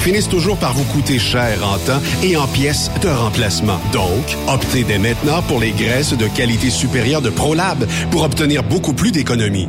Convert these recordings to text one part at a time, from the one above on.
finissent toujours par vous coûter cher en temps et en pièces de remplacement. Donc, optez dès maintenant pour les graisses de qualité supérieure de ProLab pour obtenir beaucoup plus d'économies.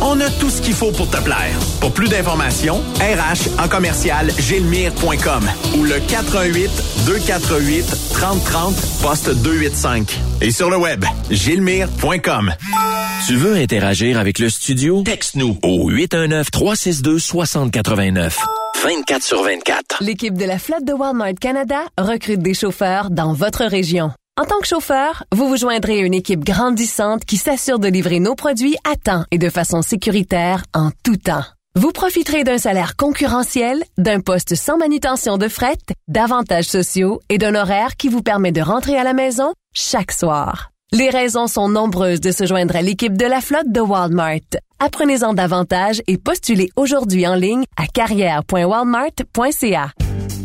On a tout ce qu'il faut pour te plaire. Pour plus d'informations, RH en commercial gilmire.com ou le 418 248 3030 poste 285. Et sur le web, gilmire.com. Tu veux interagir avec le studio? Texte-nous au 819-362-6089. 24 sur 24. L'équipe de la flotte de Walmart Canada recrute des chauffeurs dans votre région. En tant que chauffeur, vous vous joindrez à une équipe grandissante qui s'assure de livrer nos produits à temps et de façon sécuritaire en tout temps. Vous profiterez d'un salaire concurrentiel, d'un poste sans manutention de fret, d'avantages sociaux et d'un horaire qui vous permet de rentrer à la maison chaque soir. Les raisons sont nombreuses de se joindre à l'équipe de la flotte de Walmart. Apprenez-en davantage et postulez aujourd'hui en ligne à carrière.walmart.ca.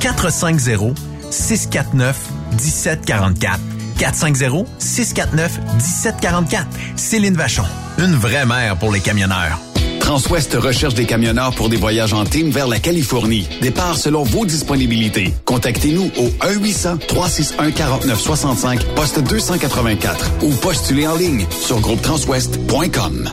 450-649-1744. 450-649-1744. Céline Vachon. Une vraie mère pour les camionneurs. Transwest recherche des camionneurs pour des voyages en team vers la Californie. Départ selon vos disponibilités. Contactez-nous au 1-800-361-4965, poste 284 ou postulez en ligne sur groupetranswest.com.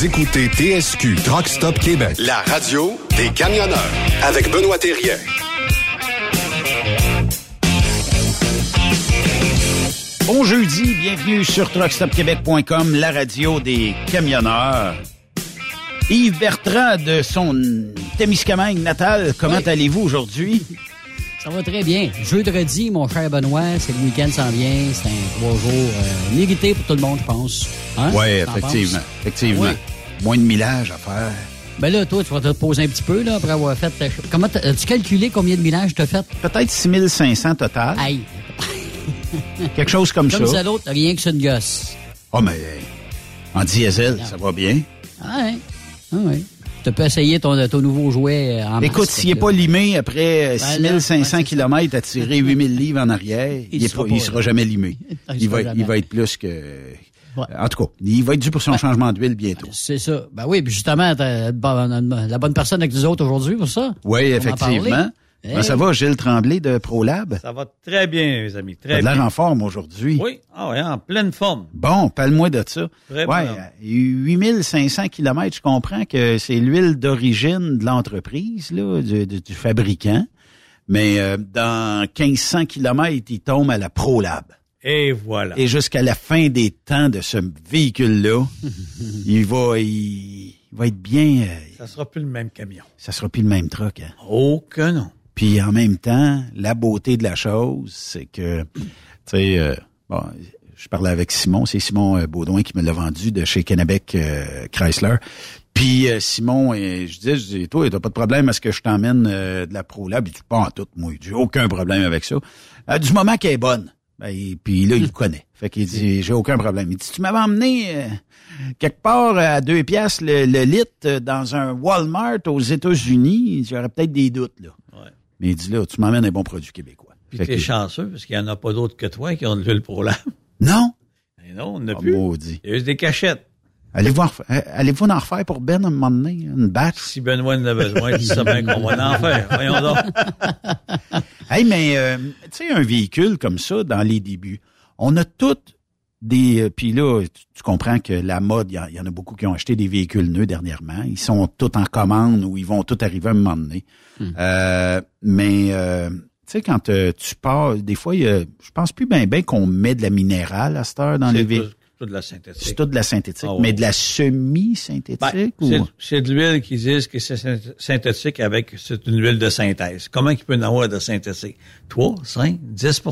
Vous écoutez TSQ Truck Stop Québec, la radio des camionneurs avec Benoît Thérien. Bon jeudi, bienvenue sur truckstopquebec.com, la radio des camionneurs. Yves Bertrand de son Témiscamingue natal, comment Oui. allez-vous aujourd'hui? Ça va très bien. Jeudi, mon cher Benoît, c'est le week-end s'en vient. C'est un trois jours euh, mérité pour tout le monde, je pense. Hein? Oui, effectivement. Effectivement. Oui. Moins de millage à faire. Ben là, toi, tu vas te poser un petit peu, là, après avoir fait... ta- Comment as-tu calculé combien de millages t'as fait? Peut-être 6500 total. Aïe! Quelque chose comme, Comme ça. ça, l'autre, rien que c'est une gosse. Oh, mais euh, en diesel, ça va bien. Ah ouais. Ah ouais. Tu peux essayer ton, ton nouveau jouet euh, en Écoute, s'il n'est pas limé après Ben là, 6500 ouais, c'est km à tirer 8000 livres en arrière, il, est sera pas- pas, il sera jamais limé. Il Il va, jamais. il va être plus que... Ouais. En tout cas, il va être dû pour son changement d'huile bientôt. C'est ça. Ben oui, puis justement, la bonne personne avec nous autres aujourd'hui pour ça? Oui, effectivement. Comment ça va, Gilles Tremblay de ProLab? Ça va très bien, mes amis. Très de l'air bien. en forme aujourd'hui. Oui, ah ouais, en pleine forme. Bon, parle-moi de ça. Très ouais, bon. euh, 8500 km, je comprends que c'est l'huile d'origine de l'entreprise, là, du, du- du fabricant. Mais euh, dans 1500 km, il tombe à la ProLab. Et voilà. Et jusqu'à la fin des temps de ce véhicule-là, il va il, il va être bien... euh, Ça sera plus le même camion. ça sera plus le même truck. Hein. Oh que non. Puis en même temps, la beauté de la chose, c'est que, tu sais, euh, bon, je parlais avec Simon, c'est Simon euh, Baudouin qui me l'a vendu de chez Kennebec euh, Chrysler. Puis euh, Simon, euh, je disais, je dis, toi, t'as pas de problème à ce que je t'emmène de la ProLab? Il dit, pas en tout, moi, j'ai aucun problème avec ça. Du moment qu'elle est bonne. Ben, et puis là, il le connaît. Fait qu'il dit, j'ai aucun problème. Il dit, tu m'avais emmené euh, quelque part à deux piastres le, le litre euh, dans un Walmart aux États-Unis, j'aurais peut-être des doutes, là. Ouais. Mais il dit là, tu m'emmènes un bon produit québécois. Puis t'es que- chanceux parce qu'il n'y en a pas d'autres que toi qui ont de l'huile pour l'âme. Non? Et non, on n'a Ah, plus. maudit. Il y a juste des cachettes. Allez-vous euh, allez-vous en refaire pour Ben à un moment donné, une batch? Si Benoît en a besoin, tu sais bien qu'on va en faire. Voyons donc. Hey, mais euh, tu sais, un véhicule comme ça, dans les débuts, on a toutes des... euh, Puis là, tu, comprends que la mode, il y, en- il y en a beaucoup qui ont acheté des véhicules neufs dernièrement. Ils sont tous en commande ou ils vont tous arriver à un moment donné. Euh, mais... euh, tu sais, quand euh, tu pars, des fois, il y a- je pense plus bien ben qu'on met de la minérale à cette heure dans les véhicules. Tout, de la C'est synthétique. tout de la synthétique, Ah ouais. mais de la semi-synthétique Ben, ou... c'est- c'est de l'huile qui disent que c'est synthétique- avec c'est une huile de synthèse. Comment il peut en avoir de synthétique? 3, 5, 10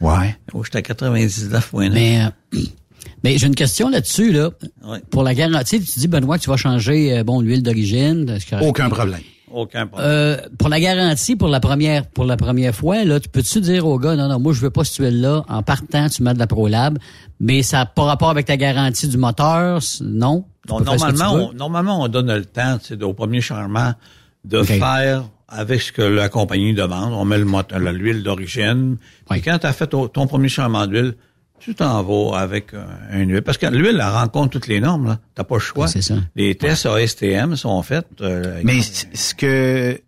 Ouais. Oh, j'étais à 99 points. Mais, euh, mais j'ai une question là-dessus, là. Ouais. Pour la garantie, tu dis, Benoît, que tu vas changer, euh, bon, l'huile d'origine. Aucun problème. Aucun problème. Euh, pour la garantie, pour la première, pour la première fois, là, tu peux-tu dire au gars, non, non, moi, je veux pas cette huile-là. En partant, tu mets de la ProLab, mais ça n'a pas rapport avec ta garantie du moteur, non? Ce tu normalement, on, normalement, on donne le temps, sais, au premier changement, de faire avec ce que la compagnie demande. On met le l'huile d'origine. Oui. Puis quand tu as fait ton, ton premier changement d'huile, tu t'en vas avec euh, une huile. Parce que l'huile, elle rencontre toutes les normes. là. T'as pas le choix. Ça. Les tests ASTM sont faits. euh, Mais ce que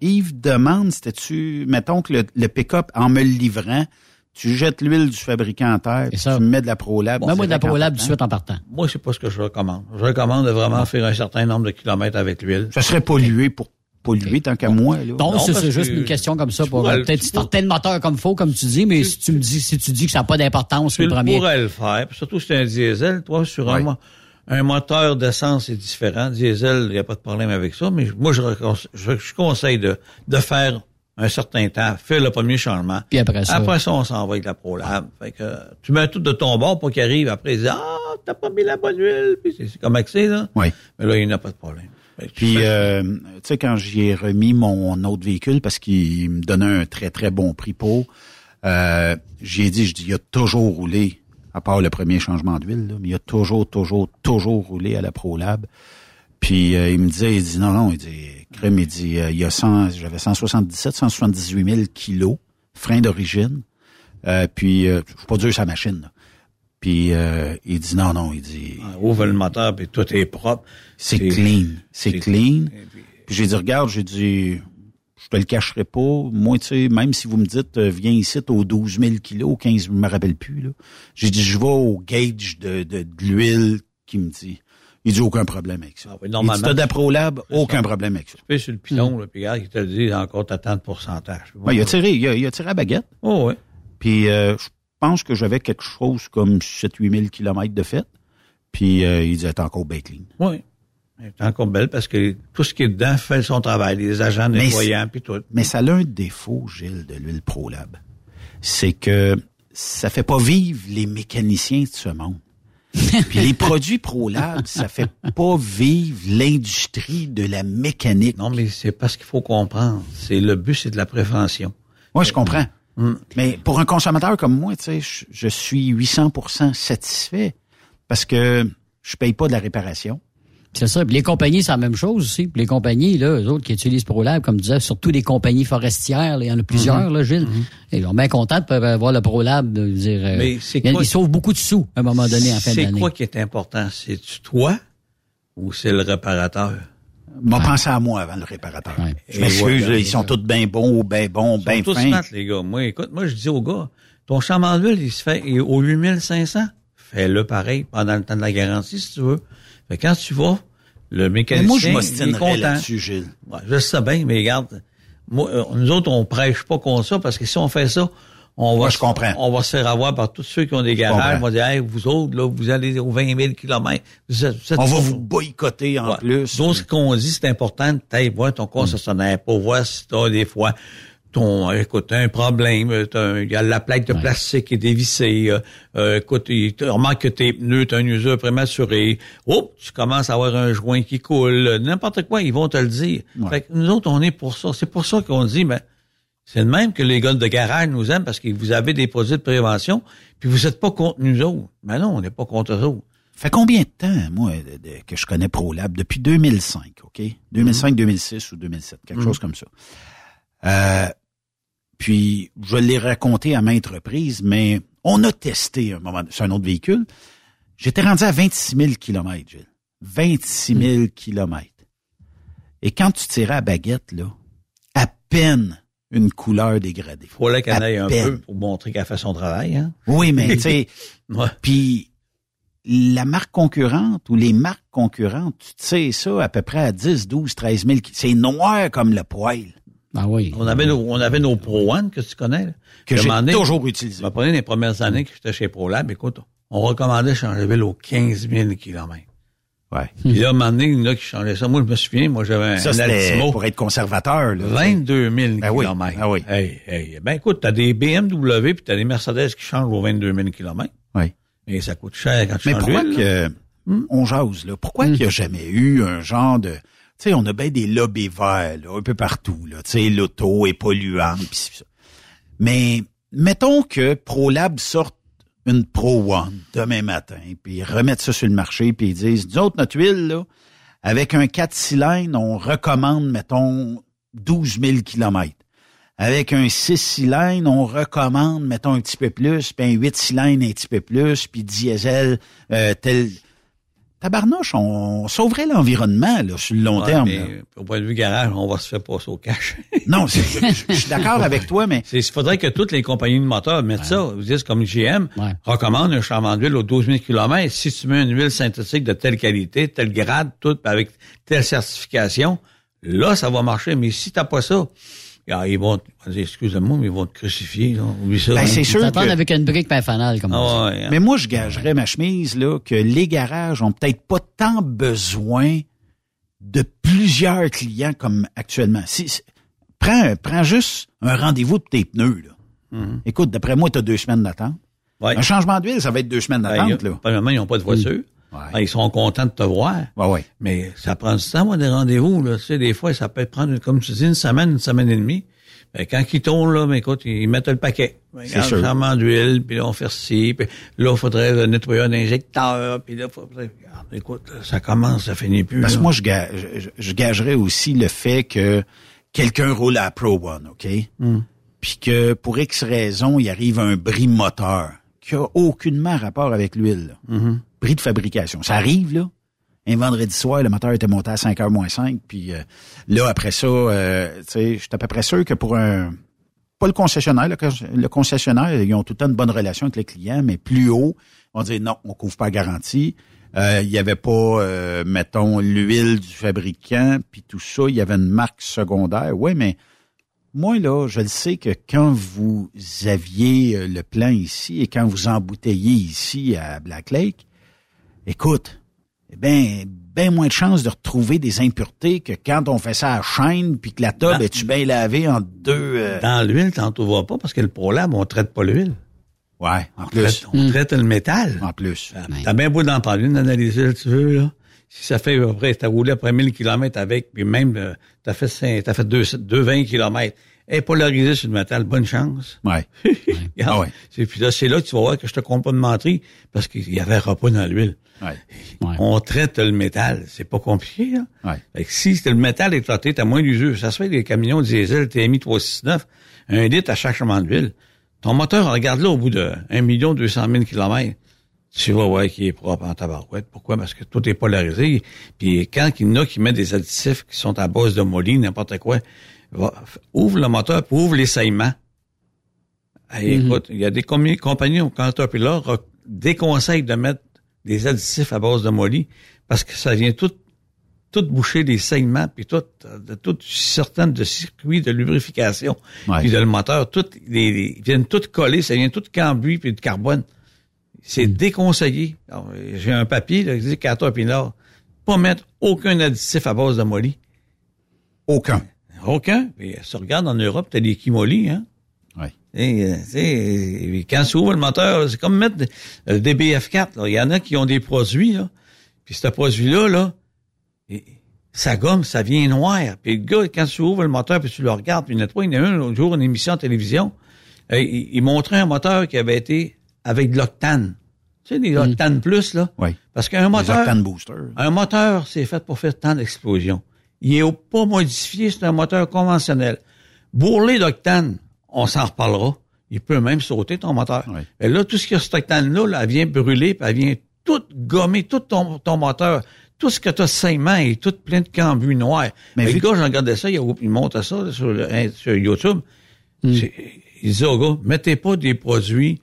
Yves demande, c'était-tu, mettons que le, le pick-up, en me le livrant, tu jettes l'huile du fabricant en terre, puis ça. tu mets de la ProLab. Mets-moi de la ProLab partant. suite en partant. moi, c'est pas ce que je recommande. Je recommande de vraiment faire un certain nombre de kilomètres avec l'huile. Ça serait pollué pour polluer tant qu'à moi. Là. Donc, Non, c'est juste que une question comme ça tu pour pourrais- euh, peut-être tu starter le moteur comme faut, comme tu dis, mais si tu me dis, si tu dis que ça n'a pas d'importance Tu le premier. pourrais le faire. Puis surtout, c'est un diesel. Toi, sur un, un moteur d'essence, c'est différent. Diesel, il n'y a pas de problème avec ça. Mais moi, je, je, je conseille de, de faire un certain temps, faire le premier changement. Puis après ça. Après ça, on s'en va avec la ProLab. Fait que tu mets tout de ton bord pour qu'il arrive. Après, il dit, ah, t'as pas mis la bonne huile. Puis c'est c'est comme accès, là. Oui. Mais là, il n'y a pas de problème. Que Puis, euh, tu sais, quand j'y ai remis mon autre véhicule, parce qu'il me donnait un très, très bon prix pour, euh, j'y ai dit, je dis, il a toujours roulé, à part le premier changement d'huile, là, mais il a toujours, toujours, toujours roulé à la ProLab. Puis, euh, il me disait, il dit, non, non, il dit, crème, il dit, euh, il y a 100, j'avais 177, 178 000 kilos, frein d'origine. Euh, puis, euh, je suis pas dur sa machine, là. Puis, euh, il dit, non, non, il dit, Ah, ouvre le moteur, puis tout est propre. c'est clean. C'est clean. Puis- Puis j'ai dit, regarde, j'ai dit, je te le cacherai pas. Moi, tu sais, même si vous me dites, euh, viens ici, t'as aux 12 000 kilos, 15, je me rappelle plus, là. J'ai dit, je vais au gauge de, de, de l'huile qui me dit. Il dit, aucun problème avec ça. Ah oui, il dit, normalement, t'as d'Aprolab, aucun ça. problème avec ça. Tu fais sur le pilon, là, puis regarde, il te dit, encore t'as tant de pourcentage. Ouais, il a tiré, il a, il a tiré à baguette. Oh, ouais. Puis euh, je pense que j'avais quelque chose comme 7-8 000 kilomètres de fait. Puis euh, il disait, t'es encore bien clean. Oui. Elle est encore belle parce que tout ce qui est dedans fait son travail, les agents nettoyants, puis tout. Mais ça a un défaut, Gilles, de l'huile ProLab. C'est que ça fait pas vivre les mécaniciens de ce monde. Puis les produits ProLab, ça fait pas vivre l'industrie de la mécanique. Non, mais c'est pas ce qu'il faut comprendre. C'est le but, c'est de la prévention. Moi, je comprends. Mm. Mais pour un consommateur comme moi, tu sais, je, je suis 800% satisfait parce que je paye pas de la réparation. C'est ça. Puis les compagnies, c'est la même chose aussi. Puis les compagnies, là, eux autres qui utilisent ProLab, comme tu disais, surtout les compagnies forestières, là, il y en a plusieurs, Mhm. là, Gilles. Et ils sont bien contents de pouvoir avoir le ProLab, de dire. euh, Mais c'est ils, quoi- ils sauvent beaucoup de sous à un moment donné en fin C'est d'année. quoi qui est important? C'est-tu toi ou c'est le réparateur? M'a pensé à moi avant le réparateur. Ouais. Je m'excuse, ils sont tous bien bons, bien bons, Ils bien sont tous fins. smart, les gars. Moi, écoute, moi, je dis aux gars, ton changement d'huile, il se fait il est au 8500. Fais-le pareil pendant le temps de la garantie, si tu veux. Fait que quand tu vas, le Mais mécanicien, moi, je est content. là-dessus, Gilles. Ouais, je sais bien, mais regarde, moi, euh, nous autres, on prêche pas contre ça parce que si on fait ça, on Moi, va, je comprends. on va se faire avoir par tous ceux qui ont des garages. On va dire, hey, vous autres, là, vous allez aux 20 000 kilomètres. Vous êtes- vous êtes On va vous boycotter en Ouais. plus. Donc, ce qu'on dit, c'est important de t'aller voir ton concessionnaire pour voir si t'as des fois ton, écoute, t'as un problème, il y a la plaque de Ouais. plastique qui est dévissée, euh, euh, écoute, il remarque que tes pneus, t'as un usure prématuré, oh, tu commences à avoir un joint qui coule, n'importe quoi, ils vont te le dire. Ouais. Fait que nous autres, on est pour ça. C'est pour ça qu'on dit, ben, c'est de même que les gars de garage nous aiment parce que vous avez des produits de prévention, puis vous êtes pas contre nous autres. Mais non, on n'est pas contre eux autres. fait combien de temps, moi, de- de- que je connais ProLab? Depuis 2005, OK? 2005, 2006 ou 2007, quelque chose comme ça. Euh, puis, je l'ai raconté à maintes reprises, mais on a testé un moment, c'est un autre véhicule. J'étais rendu à 26 000 kilomètres, Gilles. 26 000 kilomètres. Et quand tu tirais à baguette, là, à peine une couleur dégradée. Faut la qu'elle aille un peine. peu pour montrer qu'elle fait son travail, hein. Oui, mais tu sais, Ouais. Puis la marque concurrente ou les marques concurrentes, tu sais ça à peu près à 10, 12, 13 000. C'est noir comme le poil Ah oui. On avait nos, on avait nos Pro One que tu connais, là. que j'ai toujours utilisé. Je me prenais les premières années que j'étais chez ProLab, écoute, on recommandait de changer de ville aux 15 000 km. Ouais. Puis là, à un moment donné, qui changeaient ça. Moi, je me souviens, moi, j'avais un, Ça, un Altimo. pour être conservateur. Là, 22 000 Ben oui, km. ben oui. Hey, hey. Ben écoute, t'as des BMW puis t'as des Mercedes qui changent aux 22 000 km. Oui. Et ça coûte cher quand tu Mais pourquoi que on jase là? Pourquoi qu'il n'y a jamais eu un genre de tu sais, on a bien des lobbies verts là, un peu partout là. Tu sais, l'auto est polluante pis c'est ça. Mais mettons que ProLab sorte une Pro One demain matin, puis ils remettent ça sur le marché, puis ils disent, nous autres, notre huile, là, avec un 4 cylindres, on recommande, mettons, 12 000 kilomètres. Avec un 6 cylindres, on recommande, mettons, un petit peu plus, puis un 8 cylindres, un petit peu plus, puis diesel, euh, tel... Tabarnouche, on sauverait l'environnement, là, sur le long Ouais, terme. mais là. au point de vue garage, on va se faire passer au cash. Non, je, je suis d'accord avec toi, mais Il faudrait que toutes les compagnies de moteurs mettent ça. Vous dites comme GM, Ouais. recommande un changement d'huile aux 12 000 km. Si tu mets une huile synthétique de telle qualité, tel grade, tout avec telle certification, là, ça va marcher. Mais si t'as pas ça, ah, ils vont, excusez-moi, mais ils vont te crucifier. Là. Ça. Ben, hein? c'est sûr que- avec une brique pas fanale, comme on dit. Ah ouais, hein. Mais moi, je gagerais ma chemise là que les garages ont peut-être pas tant besoin de plusieurs clients comme actuellement. Si, si- prends, prends juste un rendez-vous de tes pneus. Là. Mhm. Écoute, d'après moi, tu as deux semaines d'attente. Ouais. Un changement d'huile, ça va être deux semaines Ben, d'attente, a- là. Premièrement, ils n'ont pas de voiture. Ouais. Ben, ils sont contents de te voir. Ouais, ouais. Mais ça prend du temps, moi, des rendez-vous. Là. Tu sais, des fois, ça peut prendre, comme tu dis, une semaine, une semaine et demie. Ben, quand ils tournent, là, mais écoute, ils mettent le paquet. Ben, C'est sûr. d'huile, puis là, on fait ci, puis là, il faudrait nettoyer un injecteur, puis là, faudrait... Regarde, écoute, ça commence, ça finit plus. Parce que moi, je, ga- je, je gagerais aussi le fait que quelqu'un roule à Pro One, OK? Hmm. Puis que pour X raison, il arrive un bris moteur qui a aucunement rapport avec l'huile. là. Mm-hmm. Bris de fabrication. Ça arrive, là. Un vendredi soir, le moteur était monté à 5h moins 5. Puis euh, là, après ça, euh, tu sais, je suis à peu près sûr que pour un... Pas le concessionnaire. Le, con- le concessionnaire, ils ont tout le temps une bonne relation avec les clients, mais plus haut, on dit non, on couvre pas garantie. Euh, Il y avait pas, euh, mettons, l'huile du fabricant, puis tout ça. Il y avait une marque secondaire. Oui, mais moi, là, je le sais que quand vous aviez euh, le plan ici et quand vous embouteillez ici à Black Lake, écoute, eh ben, ben moins de chances de retrouver des impuretés que quand on fait ça à chaîne puis que la tube Dans- est-tu bien lavée en deux... euh, Dans l'huile, t'en trouves pas parce que le ProLab, on traite pas l'huile. Ouais, en On plus. traite, on traite le métal. En plus. T'as bien beau d'en parler, d'analyser, tu veux, là. Si ça fait, après, t'as roulé après 1000 km avec, puis même, euh, t'as fait, cinq- t'as fait deux, deux 20 km. Et polarisé sur le métal, bonne chance. Ouais. Ah ouais. C'est- Puis là, c'est là que tu vas voir que je te compte pas de mentir, parce qu'il y avait un repas dans l'huile. Ouais. Ouais. On traite le métal. C'est pas compliqué, là. Ouais. Fait que si le métal est traité, t'as moins d'usure. Ça se fait des camions diesel TMI 369, un litre à chaque chemin d'huile. Ton moteur, regarde là au bout de 1 million 200 000 kilomètres. Tu vas voir qu'il est propre en tabarouette. Pourquoi? Parce que tout est polarisé. Puis quand il y en a qui mettent des additifs qui sont à base de moly, n'importe quoi, va- ouvre le moteur, puis ouvre les. Hey, Écoute, il y a des compagnies au Caterpillar déconseillent de mettre des additifs à base de moly parce que ça vient tout tout boucher les saignements puis tout de tout certaines de circuits de lubrification Ouais. puis de le moteur tout les, les- ils viennent tout coller ça vient tout cambuie puis de carbone c'est déconseillé Alors, j'ai un papier là, qui dit Caterpillar pas mettre aucun additif à base de moly Aucun. Aucun puis si on regarde en Europe t'as des Kimoly hein Ouais. et, euh, tu sais, quand tu ouvres le moteur, c'est comme mettre le DBF4. là. Il y en a qui ont des produits, là. Puis ce produit-là, là, ça gomme, ça vient noir. Puis le gars, quand tu ouvres le moteur, puis tu le regardes, puis il nettoie, il y en a un l'autre jour, une émission de télévision, euh, il, il montrait un moteur qui avait été avec de l'octane. Tu sais, des octane plus, là. Oui. Parce qu'un moteur... octane booster. Un moteur, c'est fait pour faire tant d'explosions. Il est pas modifié, c'est un moteur conventionnel. Bourrelé d'octane, on s'en reparlera. Il peut même sauter ton moteur. Oui. Et là, tout ce qu'il y a cet octane-là, là, elle vient brûler, puis elle vient tout gommer, tout ton, ton moteur. Tout ce que tu as saignement est tout plein de cambus noirs. Mais Mais vu- le gars, j'ai regardé ça, il, il monte ça là, sur, le- hein, sur YouTube. C'est- Il dit au gars, mettez pas des produits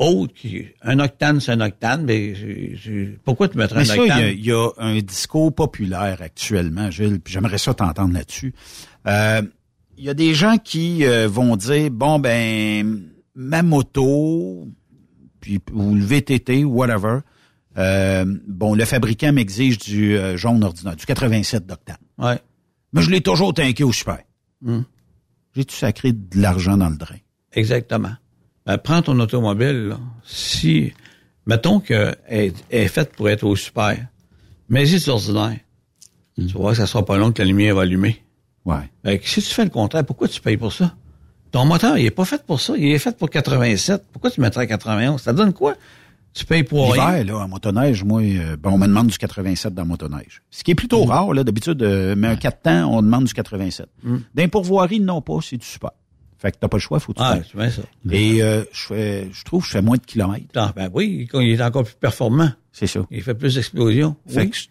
autres qui... Un octane, c'est un octane, mais j'ai- j'ai- pourquoi tu mettrais Mais un ça, il y, octane? a, il y a un discours populaire actuellement, Gilles, puis j'aimerais ça t'entendre là-dessus. Euh, il y a des gens qui euh, vont dire, bon, ben, ma moto, puis ou le VTT, whatever, euh, bon, le fabricant m'exige du euh, jaune ordinaire, du 87 d'octane. Ouais. Mais je l'ai toujours tanké au super. Hmm. J'ai-tu sacré de l'argent dans le drain? Exactement. Ben, prends ton automobile, là. Si, mettons qu'elle est, faite pour être au super, mais c'est ordinaire. Tu vois que ça sera pas long que la lumière va allumer. Ouais. Si tu fais le contraire, pourquoi tu payes pour ça? Ton moteur, il est pas fait pour ça. Il est fait pour 87. Pourquoi tu mettrais 91? Ça donne quoi? Tu payes pour rien. Là, en motoneige, moi, euh, ben, on me demande du 87 dans motoneige. Ce qui est plutôt rare, là, d'habitude, euh, mais un 4 temps, on demande du 87. D'un pourvoirie, non pas, c'est du super. Fait que t'as pas le choix, faut que tu Ah, ça. Et euh, je fais, je trouve que je fais moins de kilomètres. Ah, ben oui, il est encore plus performant. C'est ça. Il fait plus d'explosions. Fait Oui. que je-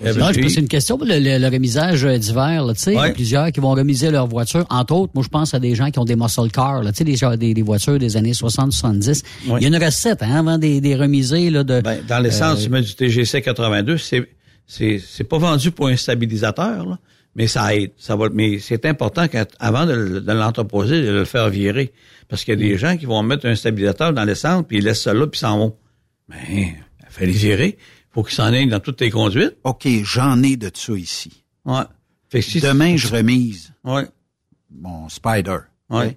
Eh ben, Non, je c'est une question pour le, le- le remisage euh, d'hiver. là, Tu sais, il y a Ouais. plusieurs qui vont remiser leur voiture. Entre autres, moi, je pense à des gens qui ont des muscle cars, là, tu sais, des, des, des voitures des années 60-70. Ouais. Il y a une recette hein, avant des, des remiser là, de... Ben, dans l'essence, Euh, tu mets du TGC 82, c'est, c'est, c'est pas vendu pour un stabilisateur, là, mais ça aide. Ça va, mais c'est important quand, avant de, le- de l'entreposer, de le faire virer. Parce qu'il y a Mm. des gens qui vont mettre un stabilisateur dans l'essence, puis ils laissent ça là, puis s'en vont. Ben, il fallait les virer. Faut qu'ils s'en aillent dans toutes tes conduites. OK, j'en ai de ça ici. Ouais. Fait que si Demain, je remise Ouais. mon Spider. Ouais.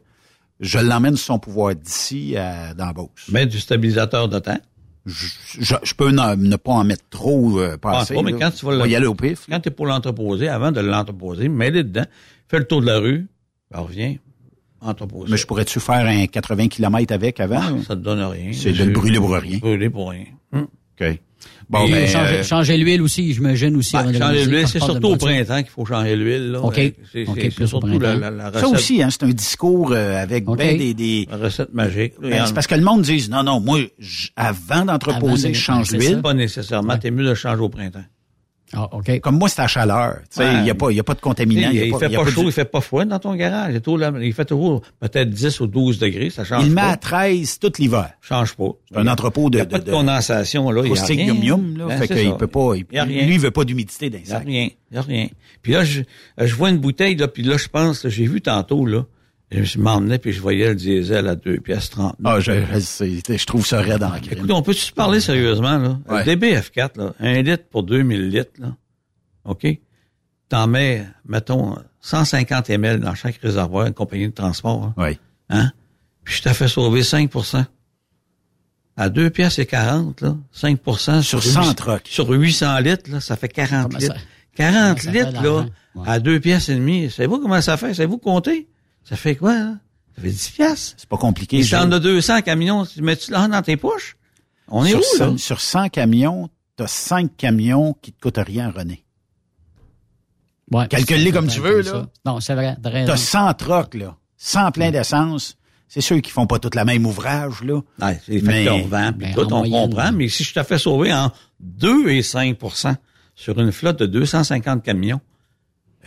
Je l'emmène son pouvoir d'ici à, dans la Beauce. Mettre du stabilisateur de temps. Je, je- je peux ne, ne pas en mettre trop euh, pas, mais là. quand tu vas le- y aller au pif. Quand tu es pour l'entreposer, avant de l'entreposer, mets-le dedans, fais le tour de la rue, ben, reviens, entreposer. Mais je pourrais-tu faire un 80 km avec avant? Ah, ça te donne rien. C'est de le brûler pour rien. Brûler pour rien. Hum. OK. Bon, ben, changer, euh, changer l'huile aussi, j'imagine aussi. Ben, changer l'huile, c'est surtout au printemps qu'il faut changer l'huile. là. OK. C'est OK, c'est- plus c'est au surtout la, la, la ça recette, aussi, hein, c'est un discours euh, avec ben des... des la recette magique. là. ben, c'est parce que le monde dit, non, non, moi, avant d'entreposer, je change l'huile. ça. Pas nécessairement. T'es mieux de le changer au printemps. Ah, OK. Comme moi, c'est à chaleur. Il Ouais. n'y a, pas- y a pas de contaminant. il, y a il pas- fait pas pas chaud, du- il fait pas froid dans ton garage. Il, fait toujours peut-être 10 ou 12 degrés. Ça change Il le met pas. à 13 tout l'hiver. change pas. C'est un entrepôt de... Il n'y a de, pas de, de condensation, là. Il y a rien. yum-yum, là. Ben, fait qu'il peut pas... il- Il y a rien. lui, il veut pas d'humidité dans Il n'y a rien. Il n'y a rien. Puis là, je, je vois une bouteille, là, puis là, je pense, j'ai vu tantôt, là, je m'emmenais, puis je voyais le diesel à 2 pièces 30. Ah, je, je, je trouve ça raide en crime. Écoute, on peut se parler sérieusement, là? Ouais. Le DBF4, là, un litre pour 2000 litres, là. OK? T'en mets, mettons, 150 ml dans chaque réservoir, une compagnie de transport, hein? Oui. hein? Puis je t'ai fait sauver 5% À 2 pièces et 40, là, 5 Sur huit- 100 trucks. Sur 800 litres, là, ça fait 40 Comment ça- litres. 40 ça fait litres, là? Ouais. à 2 pièces et demie. Savez-vous comment ça fait? Savez-vous compter? Ça fait quoi, là? Ça fait 10 pièces. C'est pas compliqué. Gilles. t'en a 200 camions, tu mets-tu là dans tes poches? On est sur, où, 100, là? sur 100 camions, t'as 5 camions qui te coûtent rien, René. Ouais, Calcule-les comme tu veux, là. Non, c'est vrai. t'as raison. T'as 100 trucks, là. 100 plein d'essence. C'est sûr qu'ils font pas tous la même ouvrage, là. Ouais, c'est les Mais- facteurs vent, puis ben, tout, en on moyenne. comprend. Mais si je te fais sauver en 2 et 5% sur une flotte de 250 camions,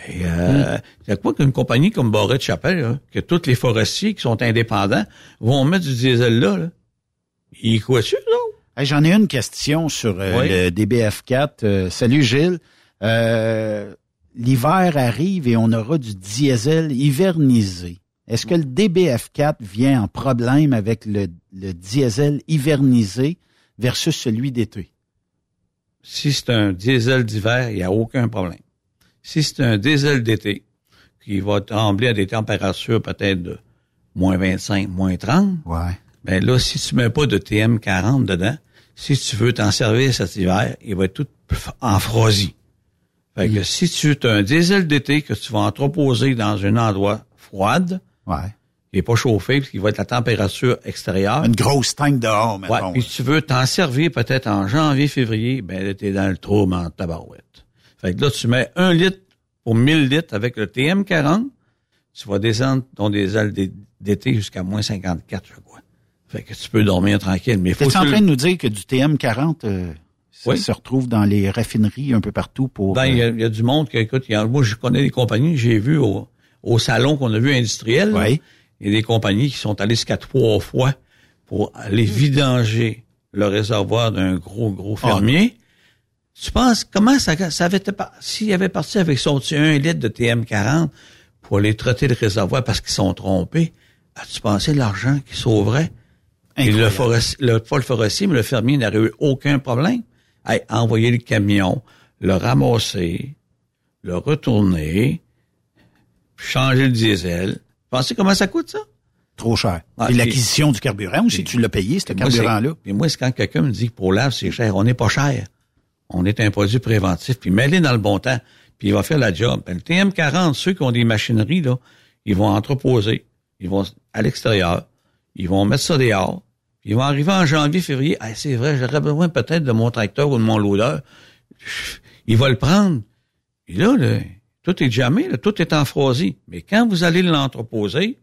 et, euh, a quoi qu'une compagnie comme Barret de Chapelle, là, que tous les forestiers qui sont indépendants vont mettre du diesel là, là. Ils quoi dessus, là? Hey, J'en ai une question sur euh, Oui. le DBF4. Euh, salut Gilles. Euh, L'hiver arrive et on aura du diesel hivernisé. Est-ce que le DBF4 vient en problème avec le, le diesel hivernisé versus celui d'été? Si c'est un diesel d'hiver, il n'y a aucun problème. Si c'est un diesel d'été, qui va trembler à des températures peut-être de moins 25, moins 30, Ouais. Ben là, si tu mets pas de TM40 dedans, si tu veux t'en servir cet hiver, il va être tout en froisi. Fait que si tu as un diesel d'été que tu vas entreposer dans un endroit froide, Ouais. qui est pas chauffé, puis qui va être la température extérieure, Une grosse tank dehors, ouais, mettons. puis tu veux t'en servir peut-être en janvier, février, ben là, t'es dans le trouble en tabarouette. Fait que là, tu mets un litre pour 1000 litres avec le TM40, tu vas descendre ton diesel d'é- d'été jusqu'à moins 54, je crois. Fait que tu peux dormir tranquille. Mais faut que en train de nous dire que du TM40, euh, ça Oui. se retrouve dans les raffineries un peu partout pour... Ben, il y, euh, a- y a du monde qui, écoute, a- moi, je connais des compagnies, j'ai vu au, au salon qu'on a vu industriel, Oui. il y a des compagnies qui sont allées jusqu'à trois fois pour aller vidanger le réservoir d'un gros, gros fermier. Tu penses, comment ça, ça avait été, s'il avait parti avec son petit 1 litre de TM40 pour aller traiter le réservoir parce qu'ils sont trompés, as-tu pensé l'argent qu'ils sauveraient? Et le, forestier, le, pas le forestier, mais le fermier n'aurait eu aucun problème. Hey, envoyer le camion, le ramasser, le retourner, puis changer le diesel. Pensez comment ça coûte, ça? Trop cher. Ah, Et puis- l'acquisition du carburant aussi, tu l'as payé, ce carburant-là. Puis moi, c'est quand quelqu'un me dit que pour lave, c'est cher. On n'est pas cher. On est un produit préventif. Puis mêlé dans le bon temps. Puis il va faire la job. Ben, le TM40, ceux qui ont des machineries, là, ils vont entreposer. Ils vont à l'extérieur. Ils vont mettre ça dehors. Puis ils vont arriver en janvier, février. Ah, c'est vrai, j'aurais besoin peut-être de mon tracteur ou de mon loader. Il va le prendre. Et là, là, tout est jamais, là, tout est en froisi. Mais quand vous allez l'entreposer,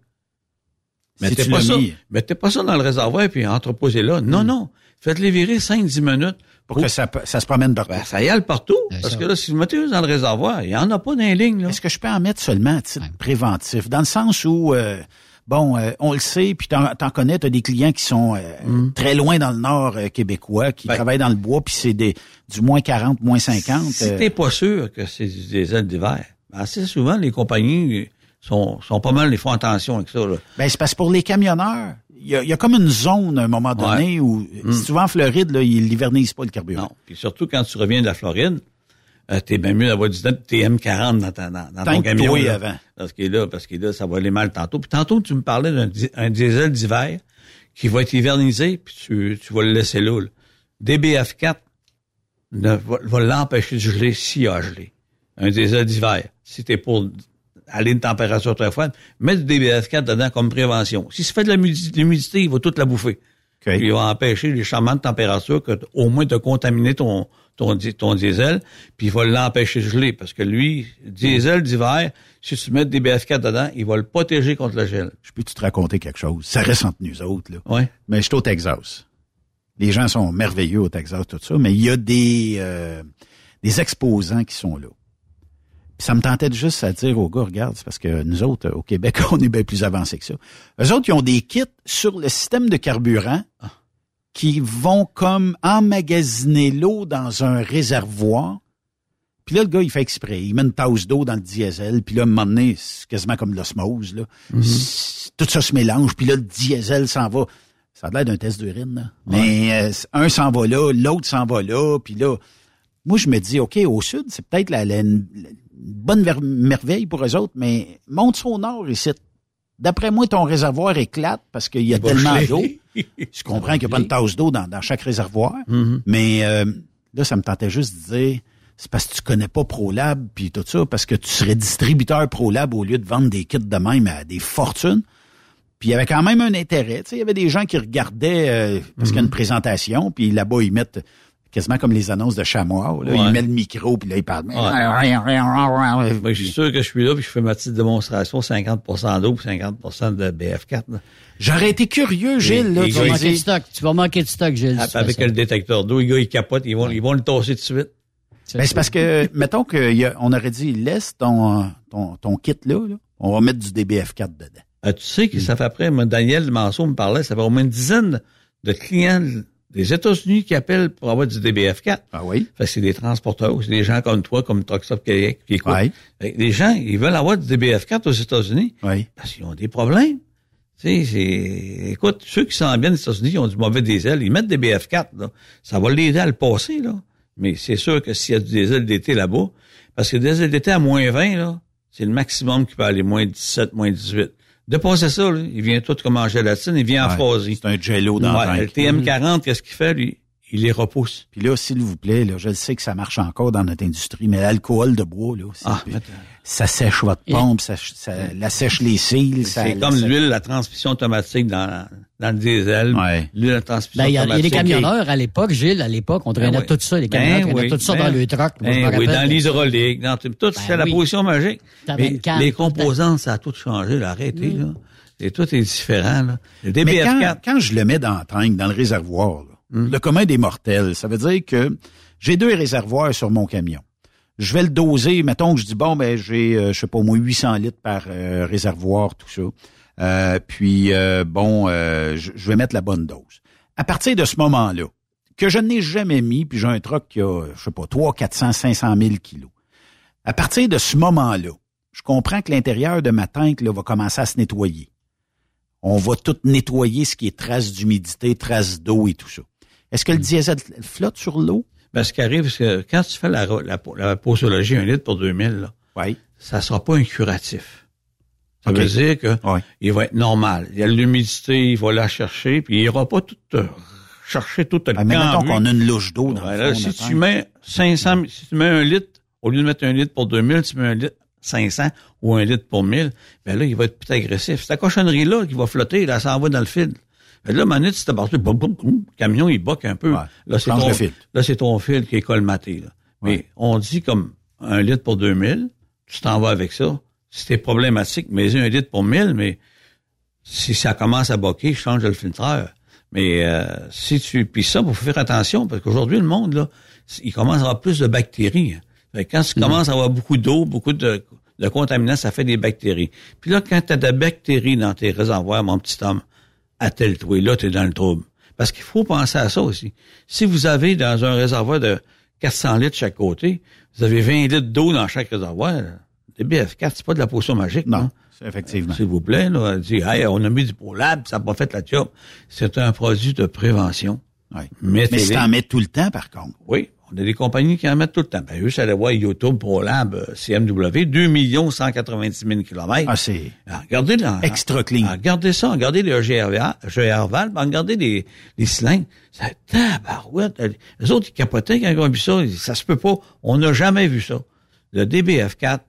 Mettez pas ça. Mettez pas ça dans le réservoir puis entreposez là. Non, non. Faites-les virer 5-10 minutes. Pour que ça, ça se promène partout. Ben, ça y aille partout. Parce que là, si vous mettez dans le réservoir, il y en a pas dans les lignes. Est-ce que je peux en mettre seulement à titre préventif? Dans le sens où, euh, bon, euh, on le sait, puis t'en, t'en connais, t'as des clients qui sont euh, très loin dans le nord euh, québécois, qui Mm. Travaillent dans le bois, puis c'est des du moins 40, moins 50. Si euh, t'es pas sûr que c'est du diesel d'hiver, ben, assez souvent, les compagnies sont, sont pas mal, ils font attention avec ça, là. Ben, c'est parce que pour les camionneurs, il y a, il y a comme une zone à un moment donné où, tu vas en Floride, là, ils l'hivernisent pas le carburant. Non. Puis surtout quand tu reviens de la Floride, euh, t'es bien mieux d'avoir du TM40 dans, ta, dans, dans ton camion. là. avant. Parce qu'il est là, parce qu'il est là, ça va aller mal tantôt. Puis tantôt, tu me parlais d'un di- un diesel d'hiver qui va être hivernisé, puis tu, tu vas le laisser là. là. DBF4 ne, va, va l'empêcher de geler s'il a gelé. Un diesel d'hiver. Si t'es pour aller à une température très froide, mets du DBF4 dedans comme prévention. Si ça fait de l'humidité, il va toute la bouffer. OK. Puis il va empêcher les changements de température que au moins de contaminer ton, ton, ton diesel, puis il va l'empêcher de geler. Parce que lui, diesel d'hiver, si tu mets des BF4 dedans, il va le protéger contre le gel. Je peux-tu te raconter quelque chose? Ça reste entre nous autres, là. Ouais. Mais je suis au Texas. Les gens sont merveilleux au Texas, tout ça, mais il y a des, euh, des exposants qui sont là. Ça me tentait de juste à dire aux gars, regarde, c'est parce que nous autres, au Québec, on est bien plus avancés que ça. Eux autres, ils ont des kits sur le système de carburant qui vont comme emmagasiner l'eau dans un réservoir. Puis là, le gars, il fait exprès. Il met une tasse d'eau dans le diesel. Puis là, à un moment donné, c'est quasiment comme de l'osmose. Là. C'est- Tout ça se mélange. Puis là, le diesel s'en va. Ça a l'air d'un test d'urine. là. Mais euh, un s'en va là, l'autre s'en va là. Puis là, moi, je me dis, OK, au sud, c'est peut-être la, la- une bonne merveille pour eux autres, mais monte au nord ici. D'après moi, ton réservoir éclate parce qu'il y a tellement d'eau. Je comprends qu'il n'y a pas de tasse d'eau dans, dans chaque réservoir, mais euh, là, ça me tentait juste de dire, c'est parce que tu connais pas ProLab puis tout ça, parce que tu serais distributeur ProLab au lieu de vendre des kits de même à des fortunes. Puis il y avait quand même un intérêt. Il y avait des gens qui regardaient euh, parce qu'il y a une présentation, puis là-bas, ils mettent quasiment comme les annonces de chamois. Là, Ouais. Ils mettent le micro, puis là, ils parlent. Moi, je suis sûr que je suis là, puis je fais ma petite démonstration, 50% d'eau, puis 50% de BF4. là. J'aurais été curieux, Gilles, là, tu vas manquer de stock. Tu vas manquer de stock, Gilles. Fais avec le détecteur d'eau, les gars, ils capotent, ils vont, ils vont le tasser tout de suite. Ben, c'est parce que, mettons qu'on aurait dit, laisse ton, ton, ton kit là, là, on va mettre du DBF4 dedans. Euh, tu sais que ça fait après, moi, Daniel Manceau me parlait, ça fait au moins une dizaine de clients des États-Unis qui appellent pour avoir du DBF4. Ah oui? Fait que c'est des transporteurs, c'est des gens comme toi, comme Truckstop Québec, qui écoutent. Fait que Les gens, ils veulent avoir du DBF4 aux États-Unis Oui. parce qu'ils ont des problèmes. Tu sais, c'est, écoute, ceux qui s'en viennent aux États-Unis, ils ont du mauvais diesel, ils mettent des BF4, là. Ça va l'aider à le passer, là. Mais c'est sûr que s'il y a du diesel d'été là-bas, parce que le diesel d'été à moins 20, là, c'est le maximum qui peut aller moins 17, moins 18. Dépasser ça, là, il vient tout comme en gélatine, il vient en phrasé. C'est un jello dans Ouais, le le tank. TM40, qu'est-ce qu'il fait, lui? Il les repousse. Puis là, s'il vous plaît, là, je le sais que ça marche encore dans notre industrie, mais l'alcool de bois, là, Ah, mais- ça sèche votre pompe, ça, ça la sèche les cils. C'est comme ça- l'huile, la transmission automatique dans, dans le diesel. Ouais. L'huile, la transmission Ben, il y, a, il y a des automatique. camionneurs à l'époque, Gilles, à l'époque, on traînait Ben tout ça, les camionneurs Ben traînaient oui, tout ça ben- dans le truck. Ben oui, rappelle dans l'hydraulique, dans tout, tout c'est la oui. position magique. Mais les composantes, ça a tout changé, là, arrêtez, là. Et tout est différent, là. Le Mais quand, DBF4, quand je le mets dans le tank, dans le réservoir, là, Hmm. le commun des mortels, ça veut dire que j'ai deux réservoirs sur mon camion. Je vais le doser, mettons que je dis, bon, ben j'ai, euh, je sais pas, au moins 800 litres par euh, réservoir, tout ça. Euh, puis, euh, bon, je, vais mettre la bonne dose. À partir de ce moment-là, que je n'ai jamais mis, puis j'ai un truck qui a, je sais pas, 300, 400, 500 000 kilos. À partir de ce moment-là, je comprends que l'intérieur de ma tank là, va commencer à se nettoyer. On va tout nettoyer ce qui est traces d'humidité, traces d'eau et tout ça. Est-ce que le diesel flotte sur l'eau? ben, ce qui arrive, c'est que quand tu fais la, la, la posologie, un litre pour 2000, là, Oui. ça sera pas un curatif. Ça veut dire que il va être normal. Il y a l'humidité, il va la chercher, puis il ira pas tout euh, chercher tout le mais mettons cambu. qu'on a une louche d'eau dans le là, fond si de tu la mets 500, si tu mets un litre, au lieu de mettre un litre pour 2000, tu mets un litre 500 ou un litre pour 1000, ben là, il va être plus agressif. Cette cochonnerie-là qui va flotter, là, ça va dans le fil. Là, manette, t'as parti, boum, boum, boum, le camion, il boque un peu. Ouais. Là, c'est ton, fil. là, c'est ton fil qui est colmaté, là. Mais on dit comme un litre pour 2000, tu t'en vas avec ça. Si t'es problématique, mais un litre pour 1000, mais si ça commence à boquer, change le filtreur. Mais euh, si tu puis ça, il faut faire attention parce qu'aujourd'hui le monde là, il commence à avoir plus de bactéries. hein. Fait quand tu commences à avoir beaucoup d'eau, beaucoup de, de contaminants, ça fait des bactéries. Puis là, quand tu as des bactéries dans tes réservoirs, mon petit homme, attelle-toi, là, tu es dans le trouble. Parce qu'il faut penser à ça aussi. Si vous avez dans un réservoir de 400 litres chaque côté, vous avez 20 litres d'eau dans chaque réservoir, là. des BF4, c'est pas de la potion magique, Non, non? c'est effectivement. S'il vous plaît, là, dit, hey, on a mis du ProLab, ça n'a pas fait la job. C'est un produit de prévention. Ouais. Mettez-les. Mais si t'en mets tout le temps, par contre. Oui, On a des compagnies qui en mettent tout le temps. Ben, eux, ça allait voir YouTube, ProLab, euh, CMW, 2 190 000 kilomètres. Ah, c'est Ah, regardez là. extra clean. Ah, regardez ça, regardez les EGR, EGR valves, regardez les, les cylindres. Ça tabarouette. Les autres, ils capotaient quand ils ont vu ça. Ils disent, Ça se peut pas. On n'a jamais vu ça. Le DBF4,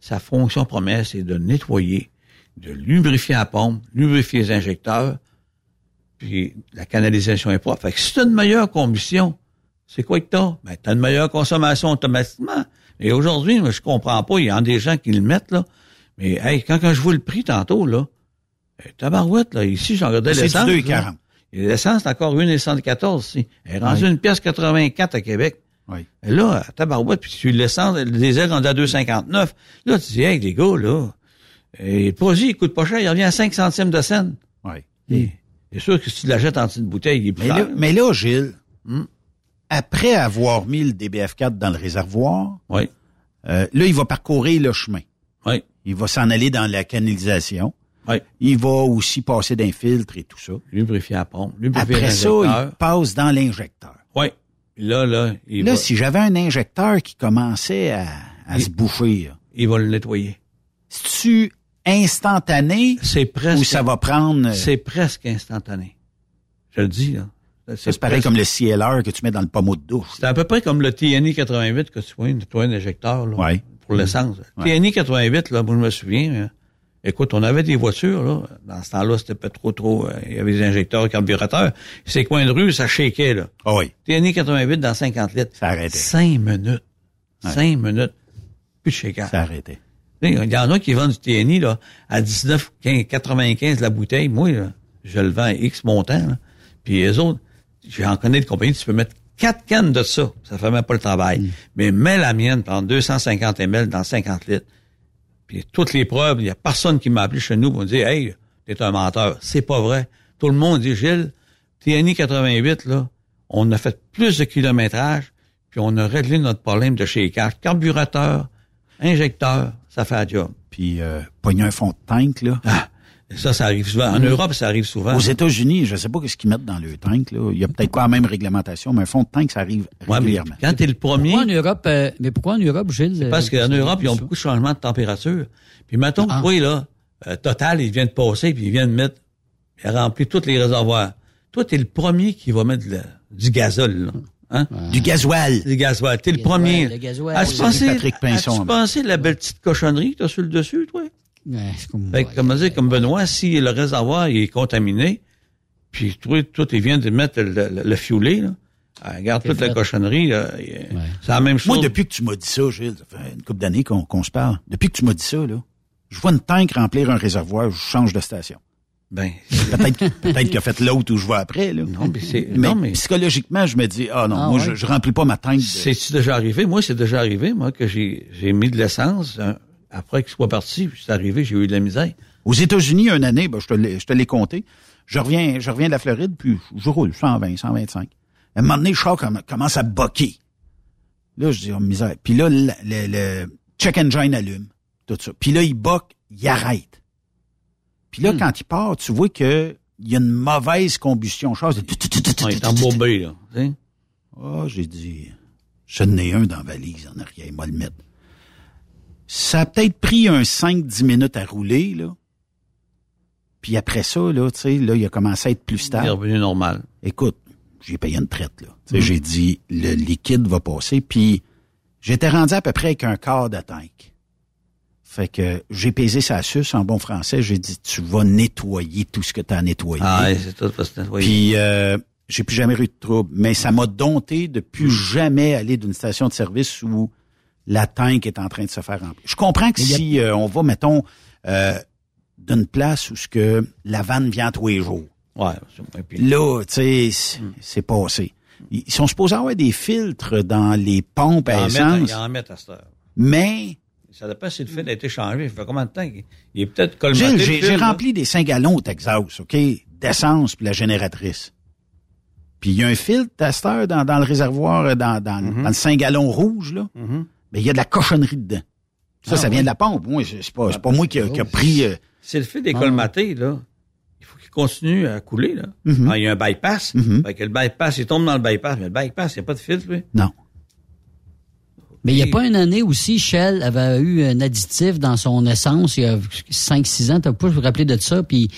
sa fonction première, c'est de nettoyer, de lubrifier la pompe, lubrifier les injecteurs, puis la canalisation est propre. Fait que si tu as une meilleure combustion, c'est quoi que t'as? Ben, t'as une meilleure consommation automatiquement. Et aujourd'hui, moi, je comprends pas. Il y en a des gens qui le mettent, là. Mais, hey, quand, quand je vois le prix tantôt, là, eh, tabarouette, là, ici, j'en regardais C'est l'essence. là. 2,40. Et L'essence, c'est encore 1,74 ici. Elle est rendue une pièce 84 à Québec. Oui. Et là, tabarouette, puis tu l'essence, le diesel rendu à 2,59. Là, tu dis, hey, les gars, là, et le produit, il coûte pas cher, il revient à 5 centimes de scène. Oui. Et C'est sûr que si tu l'achètes en petite bouteille, il est plus Mais là, mais là, Gilles, Hmm. après avoir mis le DBF4 dans le réservoir, Oui, euh, là, il va parcourir le chemin. oui, Il va s'en aller dans la canalisation. oui. Il va aussi passer d'un filtre et tout ça. Lubrifier la pompe, lubrifier Après ça, il passe dans l'injecteur. Oui. Là, là, il, Là, va, si j'avais un injecteur qui commençait à, à Il- se bouffer, là, il va le nettoyer. c'est-tu instantané C'est presque, ou ça va prendre... euh, c'est presque instantané. Je le dis, là. C'est pareil presque- comme le CLR que tu mets dans le pommeau de douche. C'est à peu près comme le TNI 88 que tu vois, nettoyer un injecteur, là. Ouais. Pour l'essence. Ouais. TNI 88, là, moi, je me souviens, euh, écoute, on avait des voitures, là. Dans ce temps-là, c'était pas trop, trop, euh, il y avait des injecteurs carburateurs. Ces coins de rue, ça shakeait, là. Ah oui, TNI 88 dans 50 litres. ça arrêtait. Cinq minutes. Ouais. Cinq minutes. Plus de shaker. Ça arrêtait. Il y en a qui vendent du TNI là, à 19, 15, 95 la bouteille. Moi, là, je le vends à X montant. là. Puis les autres, j'en connais de compagnies, tu peux mettre quatre cannes de ça. Ça fait même pas le travail. Mm. Mais mets la mienne en 250 ml dans 50 litres. Puis toutes les preuves, il y a personne qui m'a appelé chez nous pour me dire Hey, t'es un menteur. C'est pas vrai. Tout le monde dit Gilles, TNI 88, là, on a fait plus de kilométrage, puis on a réglé notre problème de chez Carburateur, injecteur, ça fait la job. Puis euh, pogner un fond de tank, là. Ah, ça, ça arrive souvent. En Europe, ça arrive souvent. Aux États-Unis, je sais pas ce qu'ils mettent dans le tank, là. Il y a peut-être pas la même réglementation, mais un fond de tank, ça arrive Ouais, mais régulièrement. quand t'es le premier, Pourquoi en Europe, euh, mais pourquoi en Europe, Gilles? parce euh, qu'en ça- Europe, ils ont beaucoup de changements de température. Puis mettons que Ah. toi, là, euh, Total, il vient de passer, puis il vient de mettre, il a rempli tous les réservoirs. Toi, t'es le premier qui va mettre le- du gazole, là. Hein? Du gasoil. Du gasoil. T'es le premier. le gasoil. As-tu Salut, pensé, Patrick Pinson, as-tu pensé de la belle petite cochonnerie que t'as sur le dessus, toi? Ouais, c'est comme, Fait que, comme, dire, comme Benoît, si le réservoir il est contaminé, puis toi, toi, tu viens de mettre le, le, le fioulé, là, ah, regarde toute la cochonnerie, là, il- c'est la même chose. Moi, depuis que tu m'as dit ça, Gilles, ça fait une couple d'années qu'on qu'on se parle. Depuis que tu m'as dit ça, là, je vois une tank remplir un réservoir, je change de station. Ben, Peut-être peut-être qu'il a fait l'autre où je vais après, là. non, mais c'est, Mais, non, mais psychologiquement, je me dis, ah non, Ah moi, ouais? je, je remplis pas ma tank. de- c'est-tu déjà arrivé? Moi, c'est déjà arrivé, moi, que j'ai, j'ai mis de l'essence, hein, après qu'il soit parti, c'est arrivé, j'ai eu de la misère. Aux États-Unis, une année, ben, je te l'ai je te l'ai compté. Je reviens, je reviens de la Floride, puis je roule 120, 125. À un moment donné, comm- commence à boquer. Là, je dis, oh, misère. Puis là, le, le- le check engine allume, tout ça. Puis là, il boque, il arrête. Puis là, quand il part, tu vois que il y a une mauvaise combustion. Chose de... On est embourbé, là. Ah, j'ai dit, je n'ai un dans la valise en arrière, il m'a le mettre. Ça a peut-être pris un 5-10 minutes à rouler, là. Puis après ça, là, tu sais, là, il a commencé à être plus Il est stable. revenu normal. Écoute, j'ai payé une traite, là. Sais, j'ai dit, le liquide va passer, puis j'étais rendu à peu près avec un quart de tank. Fait que j'ai pesé sa suce en bon français, j'ai dit, tu vas nettoyer tout ce que tu as nettoyé. Ah, ouais, c'est tout parce que, oui. Puis euh, j'ai plus jamais eu de trouble. Mais ça m'a dompté de plus jamais aller d'une station de service où la tank est en train de se faire remplir. Je comprends que Mais a- si euh, on va, mettons, euh, d'une place où ce que la vanne vient tous les jours. ouais, Là, tu sais, c'est- Hmm. c'est passé. Ils sont supposés avoir des filtres dans les pompes à essence, en met à cette heure. mais Ça dépend si le fil a été changé. Ça fait combien de temps? qu'il- Il est peut-être colmaté. J'ai fil, là. rempli des 5 gallons au Texas, OK, d'essence puis la génératrice. Puis il y a un filtre testeur dans, dans le réservoir, euh, dans, Mm-hmm. dans le 5 gallons rouge, là. Mais il y a de la cochonnerie dedans. Ça, Ah, ça vient de la pompe. Moi, c'est c'est pas, c'est pas moi qui a, qui a pris... euh, Si le fil est colmaté, là, il faut qu'il continue à couler, là. Mhm. Ah, il y a un bypass. Fait que le bypass, il tombe dans le bypass. Mais le bypass, il n'y a pas de fil, lui? non. Mais il n'y a pas une année aussi, Shell avait eu un additif dans son essence il y a 5-6 ans. T'as pas vous rappeler de ça? Puis,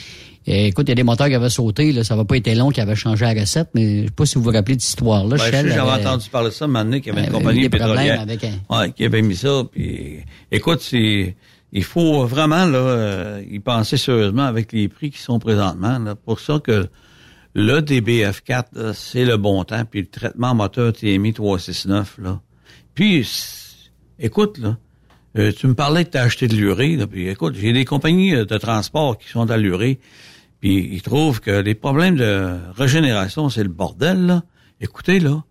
euh, écoute, il y a des moteurs qui avaient sauté. Là, ça va pas été long qui avaient changé la recette, mais je sais pas si vous vous rappelez de cette histoire-là. Ben, je Shell j'avais avait- entendu parler de ça, donné, qu'il y avait une avait compagnie des problèmes pétrolière avec un- ouais, qui avait mis ça. Puis, écoute, c'est, il faut vraiment là, euh, y penser sérieusement avec les prix qui sont présentement. Là, pour ça que le DBF4, là, c'est le bon temps. Puis le traitement moteur TMI 369, là. Puis, écoute, là, euh, tu me parlais que tu as acheté de l'urée. Puis écoute, j'ai des compagnies euh, de transport qui sont à l'urée. Puis ils trouvent que les problèmes de régénération, c'est le bordel. Là. Écoutez, là,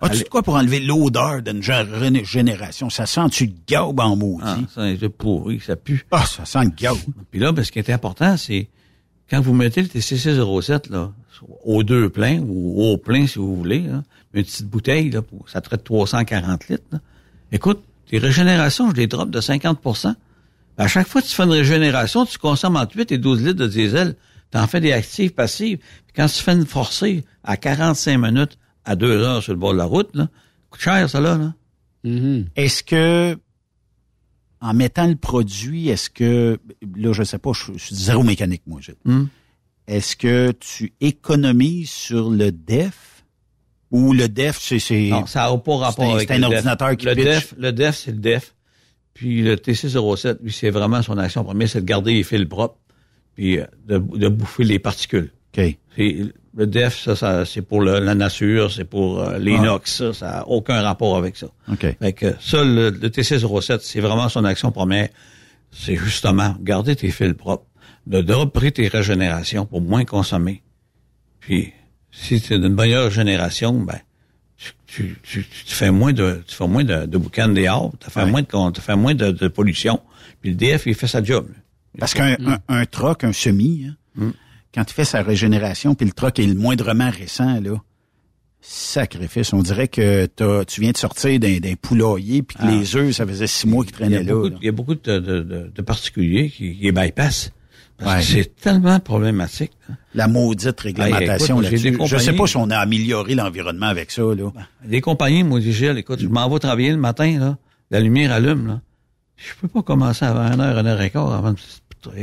As-tu de quoi pour enlever l'odeur d'une gé- génération? Ça sent-tu le gaube en maudit? Ah, ça c'est pourri, ça pue. Ah, ça sent le gaube. Puis là, ben, ce qui est important, c'est quand vous mettez le TC607 là, au deux plein ou au plein si vous voulez, là, une petite bouteille, là, pour, ça traite 340 litres. là. Écoute, tes régénérations, je les drop de 50% À chaque fois que tu fais une régénération, tu consommes entre 8 et 12 litres de diesel. Tu en fais des actives passives. Puis quand tu fais une forcée à 45 minutes à 2 heures sur le bord de la route, là, coûte cher, ça là. là. Mhm. Est-ce que, en mettant le produit, est-ce que, là, je sais pas, je, je suis zéro mécanique, moi. Hmm. Est-ce que tu économises sur le DEF? Ou le DEF, c'est... Non, ça n'a pas rapport avec c'est un le DEF. ordinateur qui le pitch. DEF, le DEF, c'est le DEF. Puis le TC07, lui, c'est vraiment son action première, c'est de garder les fils propres, puis euh, de, de bouffer les particules. OK. Le DEF, ça, ça c'est pour le- la nature, c'est pour euh, l'inox, ça, ça n'a aucun rapport avec ça. OK. Fait que ça, le, le TC07, c'est vraiment son action première. C'est justement garder tes fils propres, de dropper tes régénérations pour moins consommer. Puis, si tu es d'une meilleure génération, ben, tu, tu, tu, tu fais moins de, tu fais moins de, de boucan dehors, tu fais Ouais. moins de, tu fais moins de, de pollution. Puis le DF, il fait sa job. Parce qu'un un, un troc, un semi, hein, Mm. quand il fait sa régénération, puis le troc est le moindrement récent, là, sacrifice. On dirait que t'as- tu viens de sortir d'un d'un poulailler, puis que Ah. les œufs, ça faisait six mois qu'ils Il traînaient là. beaucoup, là. il y a beaucoup de, de, de, de particuliers qui, qui bypassent. Parce Ouais. que c'est tellement problématique. hein. La maudite réglementation Ah, écoute, des Je sais pas si on a amélioré l'environnement avec ça, là. Des compagnies, moi, dit Gilles, écoute, je m'en vais travailler le matin, là, la lumière allume, là. Je peux pas commencer avant une heure, une heure et quart avant de...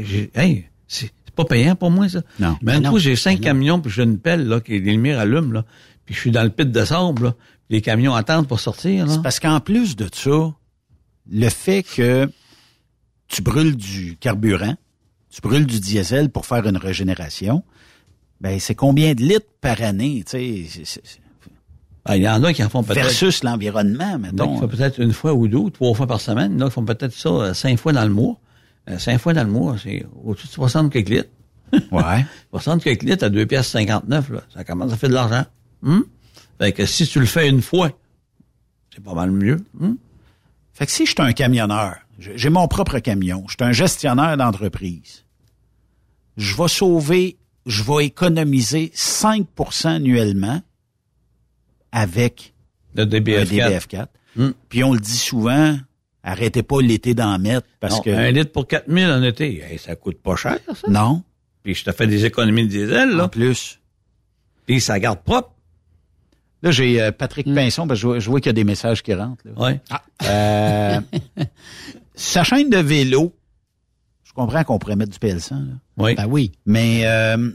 j'ai- Hey, c'est pas payant pour moi, ça. Non. Mais un non. coup, j'ai cinq camions, puis j'ai une pelle, là, qui les lumières allument, là. Puis je suis dans le pit de sable, là. Puis les camions attendent pour sortir, là. C'est parce qu'en plus de ça, le fait que tu brûles du carburant, tu brûles du diesel pour faire une régénération, ben c'est combien de litres par année, tu sais, Ben, Il y en a qui en font peut-être... versus l'environnement, mettons. font peut-être une fois ou deux, ou trois fois par semaine. Il y en a qui font peut-être ça euh, cinq fois dans le mois. Euh, cinq fois dans le mois, c'est au-dessus de 60 quelques litres. Ouais. 60 quelques litres à 2 pièces 59, là. Ça commence à faire de l'argent. Hum? Fait que si tu le fais une fois, c'est pas mal mieux. Hum? Fait que si je suis un camionneur, j'ai mon propre camion, je suis un gestionnaire d'entreprise, je vais sauver, je vais économiser 5% annuellement avec Le un DBF4. DBF4. Hmm. Puis on le dit souvent, arrêtez pas l'été d'en mettre parce Non, que... Un litre pour 4000 en été, hey, ça coûte pas cher, ça. Non, Puis je te fais des économies de diesel, en là. plus. Puis ça garde propre. Là, j'ai euh, Patrick Pinson, parce que je vois, je vois qu'il y a des messages qui rentrent. là. Ouais. Euh, sa chaîne de vélo, comprends qu'on pourrait mettre du PL100, là? Oui. Ben oui. mais euh,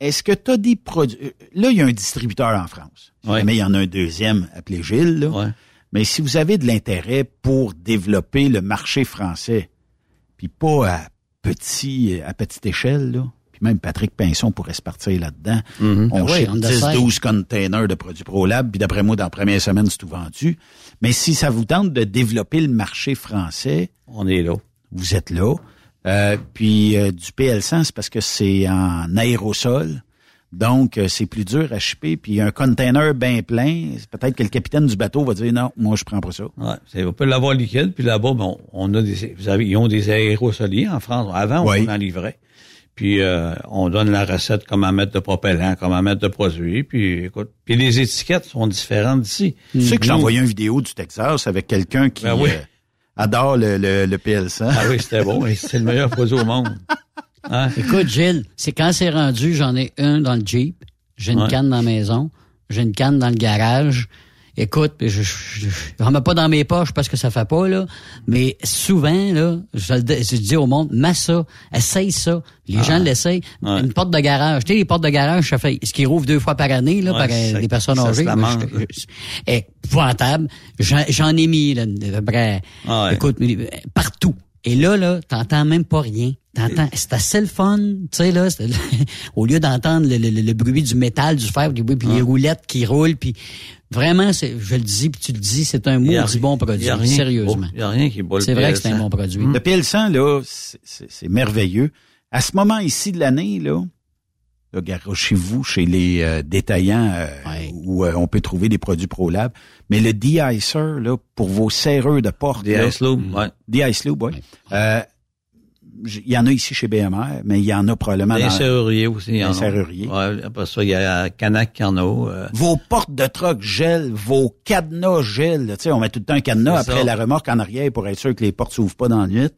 est-ce que tu as des produits... euh, Là, il y a un distributeur en France. Si Ouais. jamais il y en a un deuxième appelé Gilles, là. Ouais. Mais si vous avez de l'intérêt pour développer le marché français, puis pas à petit à petite échelle, là, puis même Patrick Pinson pourrait se partir là-dedans. Mhm. On Ah oui, ship on the side. 10-12 containers de produits ProLab, puis d'après moi, dans la première semaine, c'est tout vendu. Mais si ça vous tente de développer le marché français, On est là. vous êtes là. Euh, puis euh, du PL100, c'est parce que c'est en aérosol. Donc, euh, c'est plus dur à shipper. Puis un container bien plein, peut-être que le capitaine du bateau va dire non, moi je prends pas ça. Ouais, on peut l'avoir liquide, puis là-bas, bon, on a des, vous savez, ils ont des aérosoliers en France. Avant, Oui. on en livrait. Puis euh, on donne la recette comment mettre de propellant, comment mettre de produits. Puis écoute, puis les étiquettes sont différentes d'ici. Tu sais que j'ai envoyé une vidéo du Texas avec quelqu'un qui Ben oui. euh, adore le, le, le PL100. Ah oui, c'était bon. et C'est le meilleur produit au monde. Hein? Écoute, Gilles, c'est quand c'est rendu, j'en ai un dans le Jeep, j'ai une Ouais. canne dans la maison, j'ai une canne dans le garage. Écoute, je, je, je, je remets pas dans mes poches parce que ça fait pas, là. Mais souvent, là, je, dis- je dis au monde, mets ça, essaye ça. Les gens l'essayent. Ouais. Une porte de garage. Tu sais, les portes de garage, ça fait, ce qui rouvre deux fois par année, là, Ouais, par euh, ça- des personnes âgées. épouvantable. J'en ai mis, là, Ah ouais. écoute, euh, partout. Et là, là, t'entends même pas rien. T'entends, c'est assez le fun, tu sais, là, au lieu d'entendre le, le- le bruit du métal, du fer, du bruit, puis Ah. les roulettes qui roulent, puis vraiment, je le dis, puis tu le dis, c'est un maudit ri- bon il y produit, a rien sérieusement. Il n'y a rien qui C'est vrai que c'est un PL100. bon produit. Le PL100, là, c'est- merveilleux. À ce moment ici de l'année, là garochez-vous chez les euh, détaillants euh, Ouais. où euh, on peut trouver des produits ProLab. Mais le de-icer, là, pour vos serreux de porte, Des là, Ice Lube, ouais. de-ice lube, ouais. Euh, il y en a ici chez BMR, mais il y en a probablement Des dans serruriers aussi. a. serruriers. Ouais, après ça, il y a Canac qui en a. euh, vos portes de truck gèlent, vos cadenas gèlent. Tu sais, on met tout le temps un cadenas après ça. la remorque en arrière pour être sûr que les portes s'ouvrent pas dans la nuit.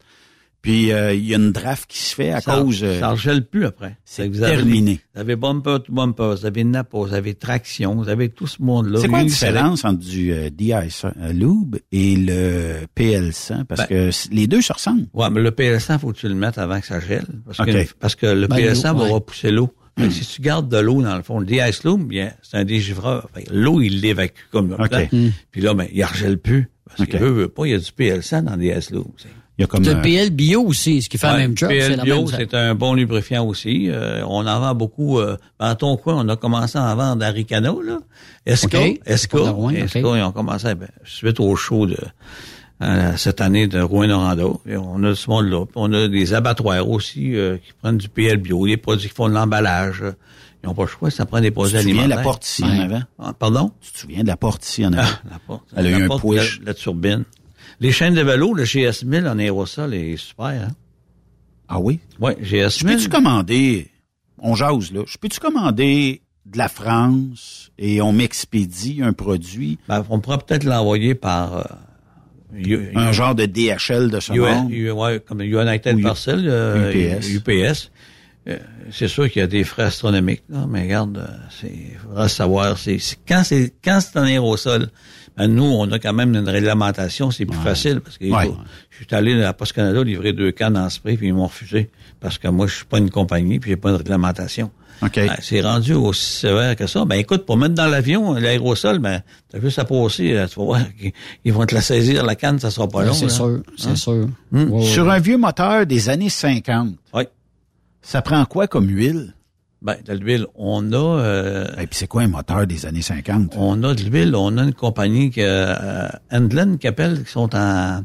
Puis euh, il y a une draft qui se fait à ça, cause. euh, ça regèle plus après. c'est que vous avez- terminé. Vous avez bumper to bumper, vous avez Napa, vous avez traction, vous avez tout ce monde-là. C'est quoi la différence entre du euh, de-ice euh, lube et le PL100? Parce Ben- que les deux se ressemblent. Ouais, mais le PL100, faut que tu le mettes avant que ça gèle. Parce, OK. que, parce que le Ben, PL100 l'eau, va ouais. repousser l'eau. Que Si tu gardes de l'eau dans le fond, le de-ice loom, bien, c'est un dégivreur. L'eau, il l'évacue comme OK. ça. Puis là, ben, il regèle plus. Parce OK. qu'il veut, veut pas, il y a du PL100 dans le de-ice loom. Tu. Il y a comme Le PL Bio aussi, ce qui fait Ouais, la même job. PL la Bio, c'est un bon lubrifiant aussi. Euh, on en vend beaucoup. Euh, dans ton coin, on a commencé à en vendre à Ricano, là. Esca, OK. Esca, Pas de Rouen, Esca, OK. ils ont commencé ben, suite au show de euh, cette année de Rouen-Noranda. On a ce monde-là. Puis On a des abattoirs aussi euh, qui prennent du PL Bio, des produits qui font de l'emballage. Ils n'ont pas le choix, ça prend des Tu produits te souviens de la porte ici en avant? Ah, pardon? Tu te souviens de la porte ici en avant? Ah, la porte. Elle a eu un push. La, la turbine. Les chaînes de vélo, le GS1000 en aérosol est super. Hein? Ah oui? Ouais, Je GS1000. peux-tu commander, on jase là, je peux-tu commander de la France et on m'expédie un produit, Ben, on pourrait peut-être l'envoyer par euh, U- un genre de DHL de ce U- monde? U- ouais, comme United Ou U- Parcel, euh, UPS. UPS. Euh, c'est sûr qu'il y a des frais astronomiques, là, mais regarde, euh, c'est faudra savoir. C'est, c'est- quand c'est quand c'est en aérosol, ben nous, on a quand même une réglementation, c'est plus facile parce que Ouais. je suis allé à la Poste Canada livrer deux cannes en spray, puis ils m'ont refusé. Parce que moi, je suis pas une compagnie, puis j'ai pas de réglementation. OK. Ben, c'est rendu aussi sévère que ça. Ben écoute, pour mettre dans l'avion l'aérosol, ben t'as juste à passer, là, tu vas voir qu'ils vont te la saisir, la canne, ça sera pas Ouais, long. c'est sûr, c'est Hein? sûr. Hum. Ouais. Sur un vieux moteur des années 50, Ouais. ça prend quoi comme huile? Ben, de l'huile, on a euh, Et puis c'est quoi un moteur des années 50? on a de l'huile, on a une compagnie que euh, Endlen qui appelle, qui sont en,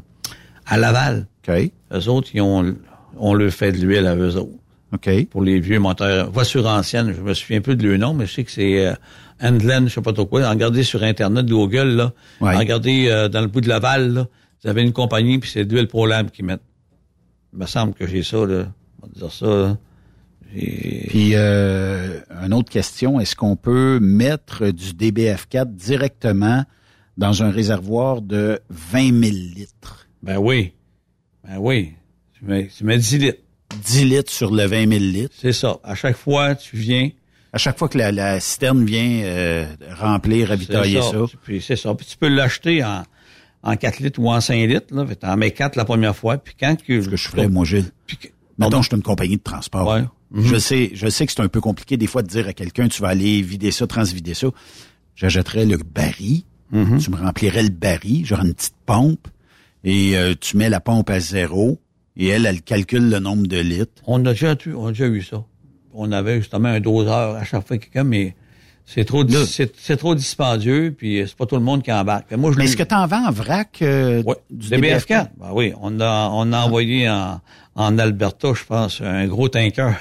à Laval. OK. Eux autres, ils ont, on leur fait de l'huile à eux autres. OK. Pour les vieux moteurs. Voiture ancienne, je me souviens plus de leur nom, mais je sais que c'est euh, Endlen, je sais pas trop quoi. Regardez sur Internet, Google, là. Ouais. Regardez euh, dans le bout de Laval, là. Vous avez une compagnie, puis c'est de l'huile ProLab qu'ils mettent. Il me semble que j'ai ça, là. On va dire ça, là. J'ai- Puis, euh, une autre question, est-ce qu'on peut mettre du DBF4 directement dans un réservoir de 20 000 litres? Ben oui. Ben oui. Tu mets, tu mets 10 litres. 10 litres sur le 20 000 litres. C'est ça. À chaque fois, tu viens. À chaque fois que la, la citerne vient euh, remplir, ravitailler c'est ça. Puis c'est ça. Puis tu peux l'acheter en, en 4 litres ou en 5 litres. Là. Tu en mets 4 la première fois. Puis quand que... Ce que je ferais, moi, Gilles. Puis que- Mettons, je suis une compagnie de transport. Ouais. Mhm. Je sais, je sais que c'est un peu compliqué des fois de dire à quelqu'un, tu vas aller vider ça, transvider ça. J'achèterais le baril, Mhm. tu me remplirais le baril, genre une petite pompe, et euh, tu mets la pompe à zéro, et elle, elle calcule le nombre de litres. On a déjà, eu- on a déjà eu ça. On avait justement un doseur à chaque fois quelqu'un, mais c'est trop, c'est, trop dispendieux, puis c'est pas tout le monde qui embarque. Moi, je Mais est-ce que tu en vends en vrac euh, Ouais, du du DBF4. Ben oui, on a, on a envoyé en, en Alberta, je pense, un gros tanker.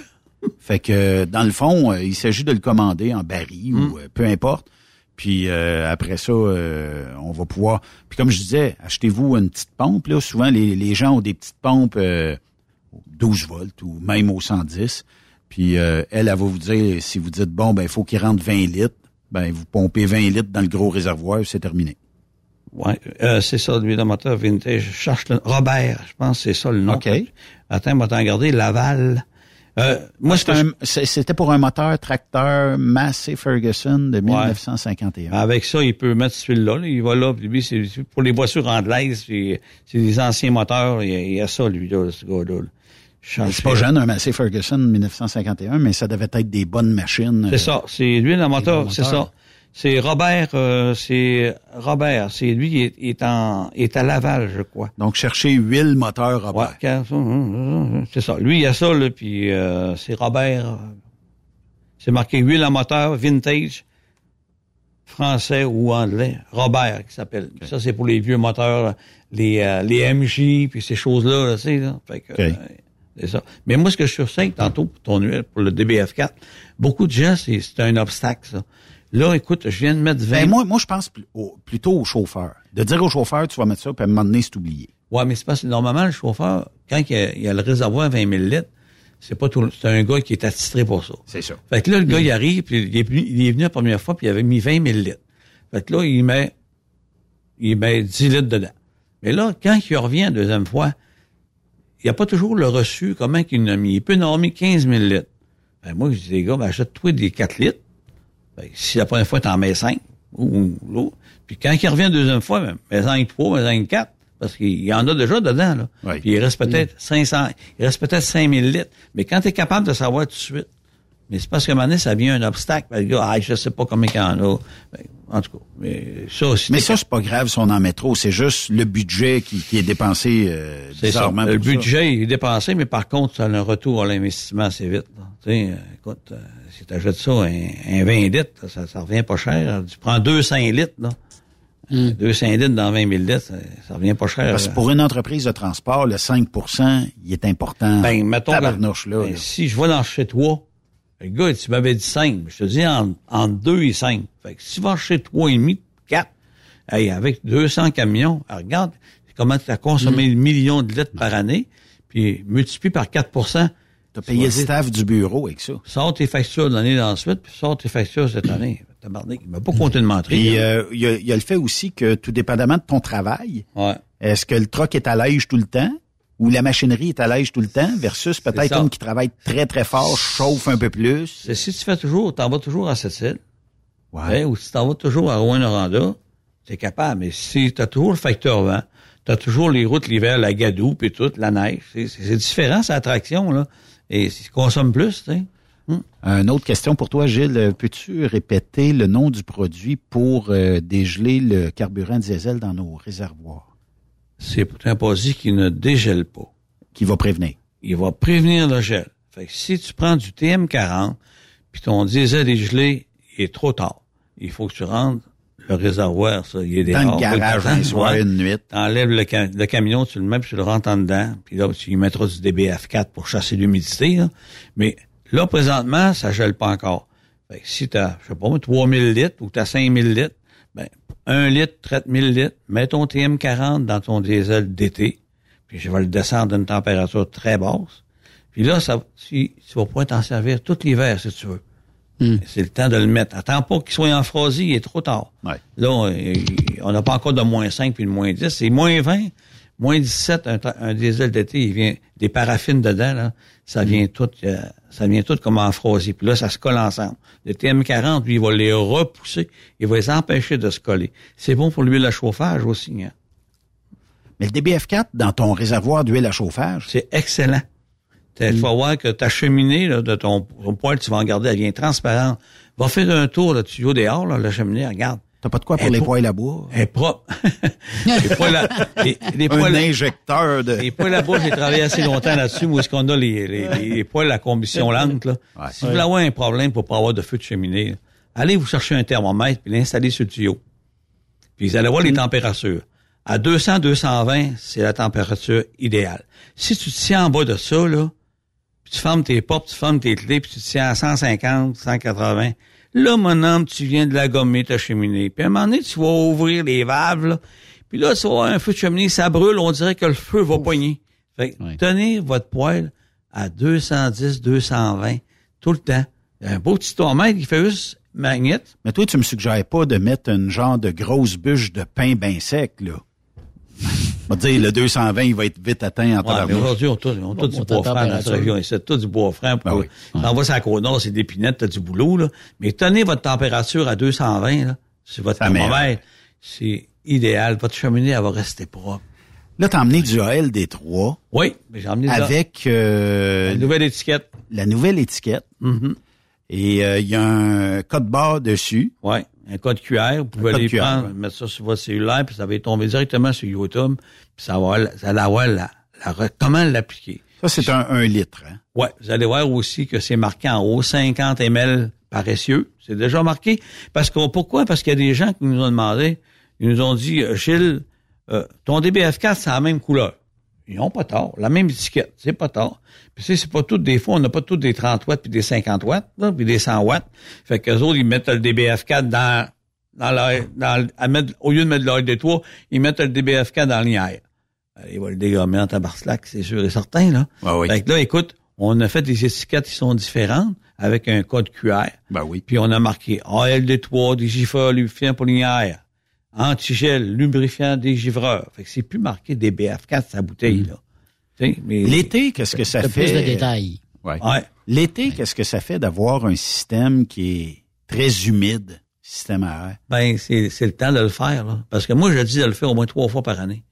Fait que dans le fond, euh, il s'agit de le commander en baril Hmm. ou euh, peu importe. Puis euh, après ça, euh, on va pouvoir. Puis comme je disais, achetez-vous une petite pompe. Là, souvent les, les gens ont des petites pompes euh, 12 volts ou même au 110. Puis euh, elle, elle va vous dire si vous dites bon ben il faut qu'il rentre 20 litres, ben vous pompez 20 litres dans le gros réservoir, c'est terminé. Ouais, euh, c'est ça, lui, le moteur vintage. Je cherche le, Robert, je pense que c'est ça le nom. OK. Attends, va t'en regarder. Laval. Euh, moi, C'était pour un moteur tracteur Massey Ferguson de 1951. Avec ça, il peut mettre celui-là. là. Il va là, puis lui, c'est pour les voitures anglaises, c'est des anciens moteurs. Il y a, il y a ça, lui, là, ce gars-là. C'est pas jeune, un Massey Ferguson de 1951, mais ça devait être des bonnes machines. C'est ça. C'est lui, le moteur, c'est ça. C'est Robert, euh, c'est Robert. C'est lui qui est, est en, est à Laval, je crois. Donc, chercher huile moteur Ouais, Robert. quand- c'est ça. Lui, il y a ça, là, puis euh, c'est Robert. euh, C'est marqué huile à moteur, vintage, français ou anglais. Robert, qui s'appelle. Ça, c'est pour les vieux moteurs, les, euh, les MJ, puis ces choses-là, là, tu sais, là. Fait que, c'est ça. Mais moi, ce que je sursigne tantôt pour ton huile, pour le DBF4, beaucoup de gens, c'est c'est un obstacle, ça. Là, écoute, je viens de mettre 20... Ben, moi, moi, je pense au- plutôt au chauffeur. De dire au chauffeur, tu vas mettre ça, puis à un moment donné, c'est oublié. Ouais, mais c'est parce que normalement, le chauffeur, quand il y a, il a le réservoir à 20 000 litres, c'est pas tout, c'est un gars qui est attitré pour ça. C'est ça. Fait que là, le gars, il arrive, puis il est, venu, il est venu la première fois, puis il avait mis 20 000 litres. Fait que là, il met, il met 10 litres dedans. Mais là, quand il revient la deuxième fois, il n'y a pas toujours le reçu, comment qu'il en a mis. Il peut en avoir mis 15 000 litres. Ben, moi, je dis, les gars, ben, achète-toi des 4 litres. Ben, si la première fois, t'en mets 5, ou, ou l'autre. Puis quand il revient la deuxième fois, ben, mets-en 3, mets-en 4. Parce qu'il y en a déjà dedans, là. Oui. Puis il reste peut-être 500, il reste peut-être 5000 litres. Mais quand tu es capable de savoir tout de suite, mais c'est parce moment donné, ça devient un obstacle. Ben, le gars, ah, je sais pas combien il y en a. Ben, en tout cas, mais ça aussi. Mais ça, c'est pas grave si on en met trop. C'est juste le budget qui, qui est dépensé euh, bizarrement Le pour budget est dépensé, mais par contre, ça a un retour à l'investissement assez vite. là. Tu sais, euh, écoute, euh, si tu achètes ça, un, un 20 litres, ça, ça revient pas cher. Tu prends 200 litres, là. 200 litres dans 20 000 litres, ça, ça revient pas cher. Hmm. Parce que pour une entreprise de transport, le 5 il est important. Ben, mettons, que- Tabarnouche, là, ben, là. si je vais dans chez toi, le gars, tu m'avais dit 5, je te dis en, entre 2 et 5. Fait que si tu vas chez toi et demi, 4, hey, avec 200 camions, regarde comment tu as consommé Mm. le million de litres par année, puis multiplie par 4 T'as payé le staff du bureau avec ça. Sors tes factures de l'année d'ensuite, puis sors tes factures cette année. Tabarnak, il m'a pas compté de mentir. Puis euh, il y, a, y a le fait aussi que tout dépendamment de ton travail, ouais. est-ce que le truck est à l'âge tout le temps ou la machinerie est à l'âge tout le temps versus peut-être une qui travaille très très fort, chauffe un peu plus? C'est si tu fais toujours, t'en vas toujours à cette île, Ouais. hein, ou si t'en vas toujours à Rouen-Noranda, t'es capable. Mais si t'as toujours le facteur vent, t'as toujours les routes l'hiver, la gadoue, puis tout, la neige. C'est différent, cette attraction, là. Et tu consommes plus, tu sais. Une autre question pour toi, Gilles. Peux-tu répéter le nom du produit pour euh, dégeler le carburant diesel dans nos réservoirs? C'est un produit qui ne dégèle pas. qui va prévenir? Il va prévenir le gel. Fait que si tu prends du TM40, puis ton diesel est gelé, il est trop tard. Il faut que tu rentres le réservoir, ça, il est Dans dehors. le garage un tu soir, une nuit. T'enlèves le, ca- le camion, tu le mets, puis tu le rentres en dedans. Puis là, tu y mettras du DBF4 pour chasser l'humidité. Mais là, présentement, ça gèle pas encore. Fait que si t'as, je sais pas, moi, 3000 litres ou t'as 5000 litres, ben, un litre traite 1000 litres, mets ton TM40 dans ton diesel d'été, puis je vais le descendre à une température très basse. Puis là, ça, si, tu vas pouvoir t'en servir tout l'hiver, si tu veux. C'est le temps de le mettre. Attends pas qu'il soit en il est trop tard. Ouais. Là, on n'a pas encore de moins 5 puis de moins 10. C'est moins 20, moins 17, un, un diesel d'été, il vient des paraffines dedans, là, ça vient tout, euh, ça vient tout comme en. Puis là, ça se colle ensemble. Le TM40, lui, il va les repousser, il va les empêcher de se coller. C'est bon pour l'huile à chauffage aussi. Hein. Mais le DBF4 dans ton réservoir d'huile à chauffage, C'est excellent. Il faut voir que ta cheminée là, de ton, ton poêle, tu vas en garder, elle vient transparente. Va faire un tour, le tuyau dehors, là, la cheminée, regarde. t'as pas de quoi pour Elle les poêles à bois? Elle est propre. les poêles à, les, les Un injecteur de... les poêles à bois, j'ai travaillé assez longtemps là-dessus, où est-ce qu'on a les, les, les, poêles à combustion lente, là. Ouais. Si vous voulez avoir un problème pour pas avoir de feu de cheminée, là, allez vous chercher un thermomètre puis l'installer sur le tuyau. Puis vous allez voir les températures. À 200, 220, c'est la température idéale. Si tu te tiens en bas de ça, là, puis tu fermes tes portes, tu fermes tes clés, puis tu te tiens à 150, 180, là, mon homme, tu viens de la gommer, ta cheminée. Puis à un moment donné, tu vas ouvrir les valves, là, puis là, tu vas avoir un feu de cheminée, ça brûle, on dirait que le feu va poigner. Fait que tenez votre poêle à 210, 220, tout le temps. Un beau petit thermomètre qui fait juste magnète. Mais toi, tu me suggères pas de mettre une genre de grosse bûche de pain bien sec, là. On va dire, le 220, il va être vite atteint en Ouais, temps aujourd'hui, on a tout, on a tout du bois franc dans cette région ici. Tout du bois franc. Ben Pour, oui. T'en vas sur la côte nord, c'est des pinettes, t'as du boulot, là. Mais tenez votre température à 220, là. C'est votre thermomètre. C'est idéal. Votre cheminée, elle va rester propre. Là, t'as emmené du AL D3 Oui, mais j'ai emmené avec euh, Une nouvelle étiquette. la nouvelle étiquette. Mhm. Et euh, il y a un code barre dessus. Oui, un code QR. Vous pouvez aller QR, prendre, ouais. mettre ça sur votre cellulaire, puis ça va tomber directement sur YouTube, puis ça va, ça va avoir la, la- comment l'appliquer. Ça, c'est un 1 litre. Hein? Ouais, vous allez voir aussi que c'est marqué en haut 50 ml paressieux. C'est déjà marqué. Parce que pourquoi? Parce qu'il y a des gens qui nous ont demandé, ils nous ont dit, euh, Gilles, euh, ton DBF4, c'est la même couleur. Ils n'ont pas tort. La même étiquette, c'est pas tort. Puis tu sais, c'est pas toutes des fois, on n'a pas tous des 30 watts puis des 50 watts, là, puis des 100 watts. Fait qu'eux autres, ils mettent le DBF4 dans, dans dans, à mettre, au lieu de mettre l'oil de toit, ils mettent le DBF4 dans l'IR. Il va le dégommer en tabarcelac, c'est sûr et certain, là. Ah oui. Fait que là, écoute, on a fait des étiquettes qui sont différentes avec un code QR. Ben oui. Puis on a marqué ALD3, digifa, lubrifiant pour l'IR, antigel, lubrifiant des givreurs. Fait que c'est plus marqué DBF4 sa bouteille, là. Tu sais, mais L'été, qu'est-ce que ça fait? plus de détails. Ouais. Ouais. L'été, qu'est-ce que ça fait d'avoir un système qui est très humide, système à air? Ben, c'est, c'est le temps de le faire, là. Parce que moi, je dis de le faire au moins trois fois par année.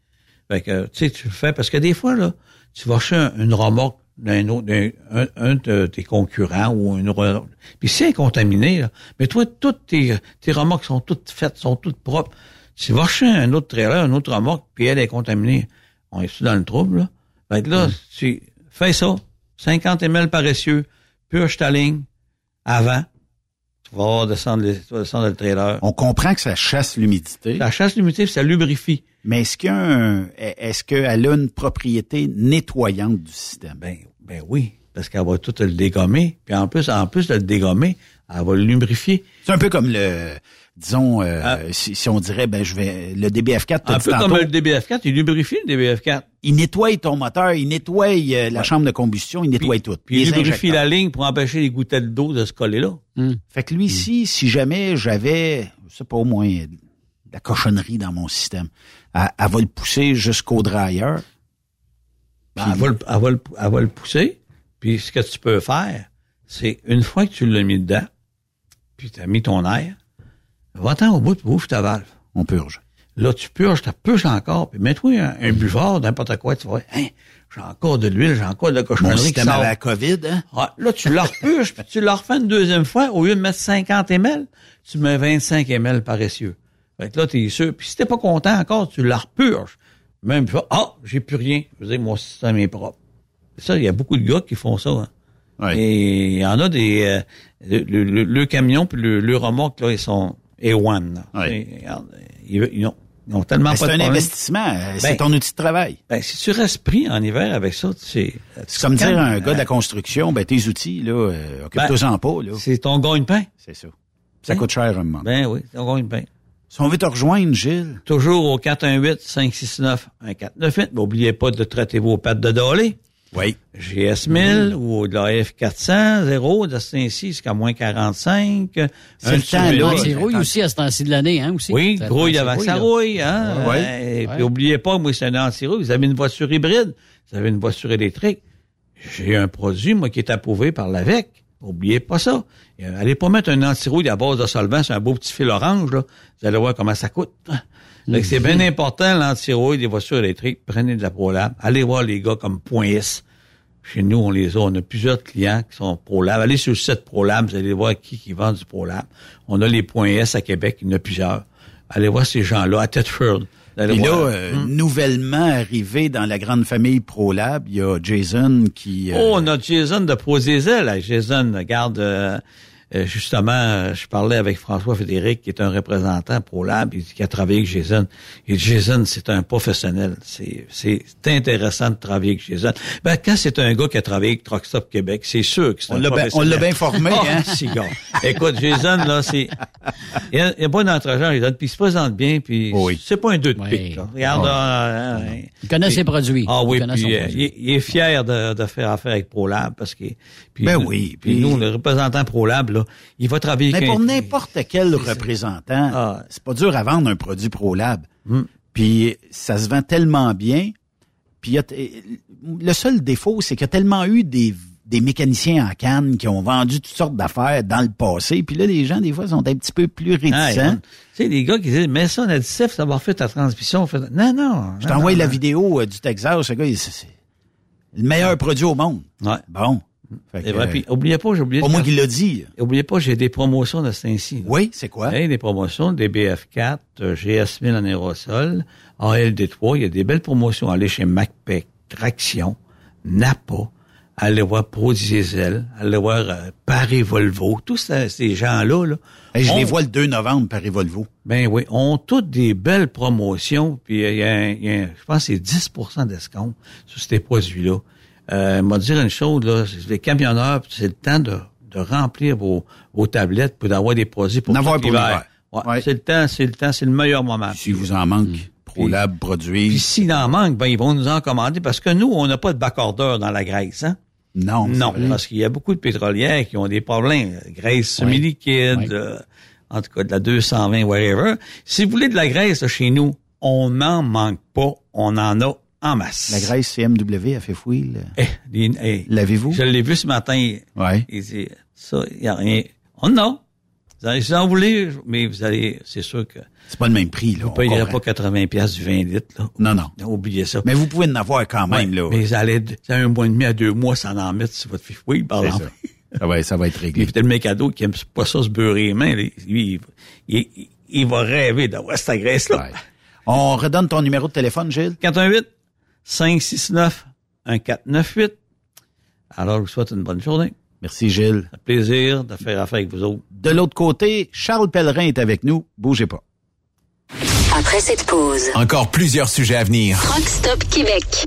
Fait que, tu sais, tu le fais, parce que des fois, là, tu vas acheter un- une remorque d'un autre, d'un, un, un de tes concurrents ou une puis c'est contaminé, là. Mais toi, toutes tes, tes remorques sont toutes faites, sont toutes propres. Tu vas acheter un autre trailer, un autre remorque, puis elle est contaminée. On est dans le trouble, là? Fait que là, tu fais ça. 50 ml paressieux, purge ta ligne, avant. Tu vas descendre, les- tu vas descendre le trailer. On comprend que ça chasse l'humidité, Ça chasse l'humidité, puis ça lubrifie. mais est-ce qu'elle a une propriété nettoyante du système? Ben, ben oui, parce qu'elle va tout le dégommer. Puis en plus, en plus de le dégommer, elle va le lubrifier. C'est un peu comme le, disons, euh, Ah. si, si on dirait, ben je vais, le DBF4, t'as Un peu tantôt, comme le DBF4, il lubrifie le DBF4. il nettoie ton moteur, il nettoie euh, la chambre de combustion, il nettoie Puis- tout. Puis il lubrifie la ligne pour empêcher les gouttelettes d'eau de se coller là. Fait que lui, ici, si jamais j'avais, je sais pas, au moins, de la cochonnerie dans mon système, elle, elle va le pousser jusqu'au dryer. Ben, elle, va le, elle va le- elle va le pousser. Puis ce que tu peux faire, c'est une fois que tu l'as mis dedans, puis tu as mis ton air, va-t'en au bout, ouvre ta valve. On purge. Là, tu purges, tu purges encore, puis mets-toi un, un buvard, n'importe quoi, tu vas, hein, j'ai encore de l'huile, j'ai encore de la Mon cochonnerie qui système sort. à la COVID, hein? Ouais, là, tu la repurges, puis tu la refais une deuxième fois. Au lieu de mettre 50 ml, tu mets 25 ml paressieux. Fait que là, t'es sûr. Puis si t'es pas content encore, tu la repurges. Même, tu fais, ah, j'ai plus rien. Je veux dire, mon système est propre. Ça, il y a beaucoup de gars qui font ça. hein. Ouais. Et il y en a des... euh, le, le- le- le camion puis le, le remorque, là, ils sont A1. Là. Ouais. Et, regarde, ils, ils ont, ils ont tellement Ben, pas c'est un problème. investissement, euh, c'est Ben, ton outil de travail. Ben, si tu restes pris en hiver avec ça, tu sais... C'est comme dire à un gars de la construction, ben tes outils, là, euh, occupe-toi-en pas, là. C'est ton gagne-pain. C'est ça. Ça Hein? coûte cher un moment. Ben oui, ton gagne-pain. si on veut te rejoindre, Gilles, Toujours au 418-569-1498. Mais n'oubliez pas de traiter vos pattes de dolé. Oui. GS 1000 ou de la F400, 0, de ce ainsi jusqu'à moins 45. C'est Un le petit temps, vélo. là. L'anti-rouille aussi à ce temps-ci de l'année, hein, aussi. Oui, Ça, grouille l'anti-rouille, sa là. rouille. Hein? Ouais. Euh, Et puis Ouais. oubliez pas, moi, c'est un anti-rouille. Vous avez une voiture hybride, vous avez une voiture électrique. J'ai un produit, moi, qui est approuvé par l'AVEC. Oubliez pas ça. Et, euh, Allez pas mettre un anti-rouille à base de solvant sur un beau petit fil orange, là. Vous allez voir comment ça coûte. Que c'est bien important, l'anti-rouille des voitures électriques. Prenez de la ProLab. Allez voir les gars comme Point S. Chez nous, on les a. On a plusieurs clients qui sont ProLab. Allez sur le site ProLab, vous allez voir qui, qui vend du ProLab. On a les Points S à Québec, il y en a plusieurs. Allez voir ces gens-là à allez Et là, euh, nouvellement arrivé dans la grande famille ProLab, il y a Jason qui... euh, Oh, on a Jason de ProZezel. là. Jason, regarde, euh, euh, justement, je parlais avec François Fédéric, qui est un représentant ProLab, il dit qu'il a travaillé avec Jason. Et Jason, c'est un professionnel. C'est, c'est intéressant de travailler avec Jason. Ben, quand c'est un gars qui a travaillé avec Truck Stop Québec, c'est sûr que c'est on un l'a bien- on l'a bien formé, Ah, hein? si, gars. Écoute, Jason, là, c'est, il y a, il y a pas d'entre-gens, Jason, puis il se présente bien, puis Oui. c'est pas un deux de Oui. pique, là. Regarde, là, hein, Il connaît ses produits. ah oui, Il connaît puis son euh, produit. il, est- il est fier de, de faire affaire avec ProLab parce que puis, Ben nous- oui, Puis puis- nous, le représentant ProLab, là, il va travailler Mais pour n'importe quel représentant, Ah. c'est pas dur à vendre un produit ProLab. Puis ça se vend tellement bien. Puis a le seul défaut, c'est qu'il y a tellement eu des, des mécaniciens en canne qui ont vendu toutes sortes d'affaires dans le passé. Puis là, les gens, des fois, sont un petit peu plus réticents. Ah, tu sais, les gars qui disent, mets ça en additif, ça va refaire ta transmission. Fait- Non, non. Je t'envoie la vidéo euh, du Texas, ce gars, il- c'est c'est le meilleur produit au monde. Ouais. Bon. Que, vrai. euh, Puis, oubliez pas, j'ai oublié pas de moi faire- qui l'a dit. Oubliez pas, j'ai des promotions de ce temps-ci. Oui, c'est quoi? Hey, des promotions, des BF4, euh, GS1000 en aérosol, ALD3, il y a des belles promotions. Allez chez MacPac, Traction, Napa, allez voir Pro Diesel, allez voir euh, Paris Volvo, tous ces, ces gens-là, là, Hey, je ont- les vois le 2 novembre, Paris Volvo. ben oui, ont toutes des belles promotions, puis euh, il y a, un- il y a un- je pense que c'est 10% d'escompte sur ces produits-là. Euh, m'a dire une chose, là, les camionneurs, c'est le temps de, de remplir vos, vos tablettes pour d'avoir des produits pour avoir l'hiver. Ouais, Ouais. C'est le temps, c'est le temps, c'est le meilleur moment. Si vous en manque, ProLab produit. Puis s'il en manque, ben ils vont nous en commander parce que nous, on n'a pas de backordeur dans la graisse, hein? non, Non, parce qu'il y a beaucoup de pétrolières qui ont des problèmes. Graisse semi-liquide, euh, en tout cas de la 220, whatever. Si vous voulez de la graisse là, chez nous, on n'en manque pas. On en a en masse. La graisse CMW a fait fouille. Eh, eh, L'avez-vous? je l'ai vu ce matin. Ouais. Il dit, ça, il n'y a rien. On en a. Vous allez, si vous en voulez, mais vous allez, c'est sûr que C'est pas le même prix, là. vous payerez pas 80 pièces du 20 litres. Là. Non, non. Oubliez ça. Mais vous pouvez en avoir quand même, Ouais, là. Mais vous allez, ça un mois et demi à deux mois sans en mettre sur votre fiche. Oui, par C'est exemple. ça. Ça va, ça va être Puis réglé. peut-être le mécado qui aime pas ça se beurrer les mains, lui, il, il, il- il va rêver d'avoir cette graisse-là. Ouais. On redonne ton numéro de téléphone, Gilles? 418 569 1498. Alors, je vous souhaite une bonne journée. Merci, Gilles. Un plaisir de faire affaire avec vous autres. De l'autre côté, Charles Pellerin est avec nous. Bougez pas. Après cette pause, Encore plusieurs sujets à venir. Truck Stop Québec.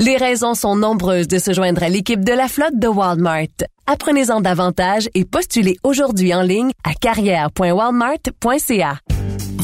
Les raisons sont nombreuses de se joindre à l'équipe de la flotte de Walmart. Apprenez-en davantage et postulez aujourd'hui en ligne à carrière.walmart.ca.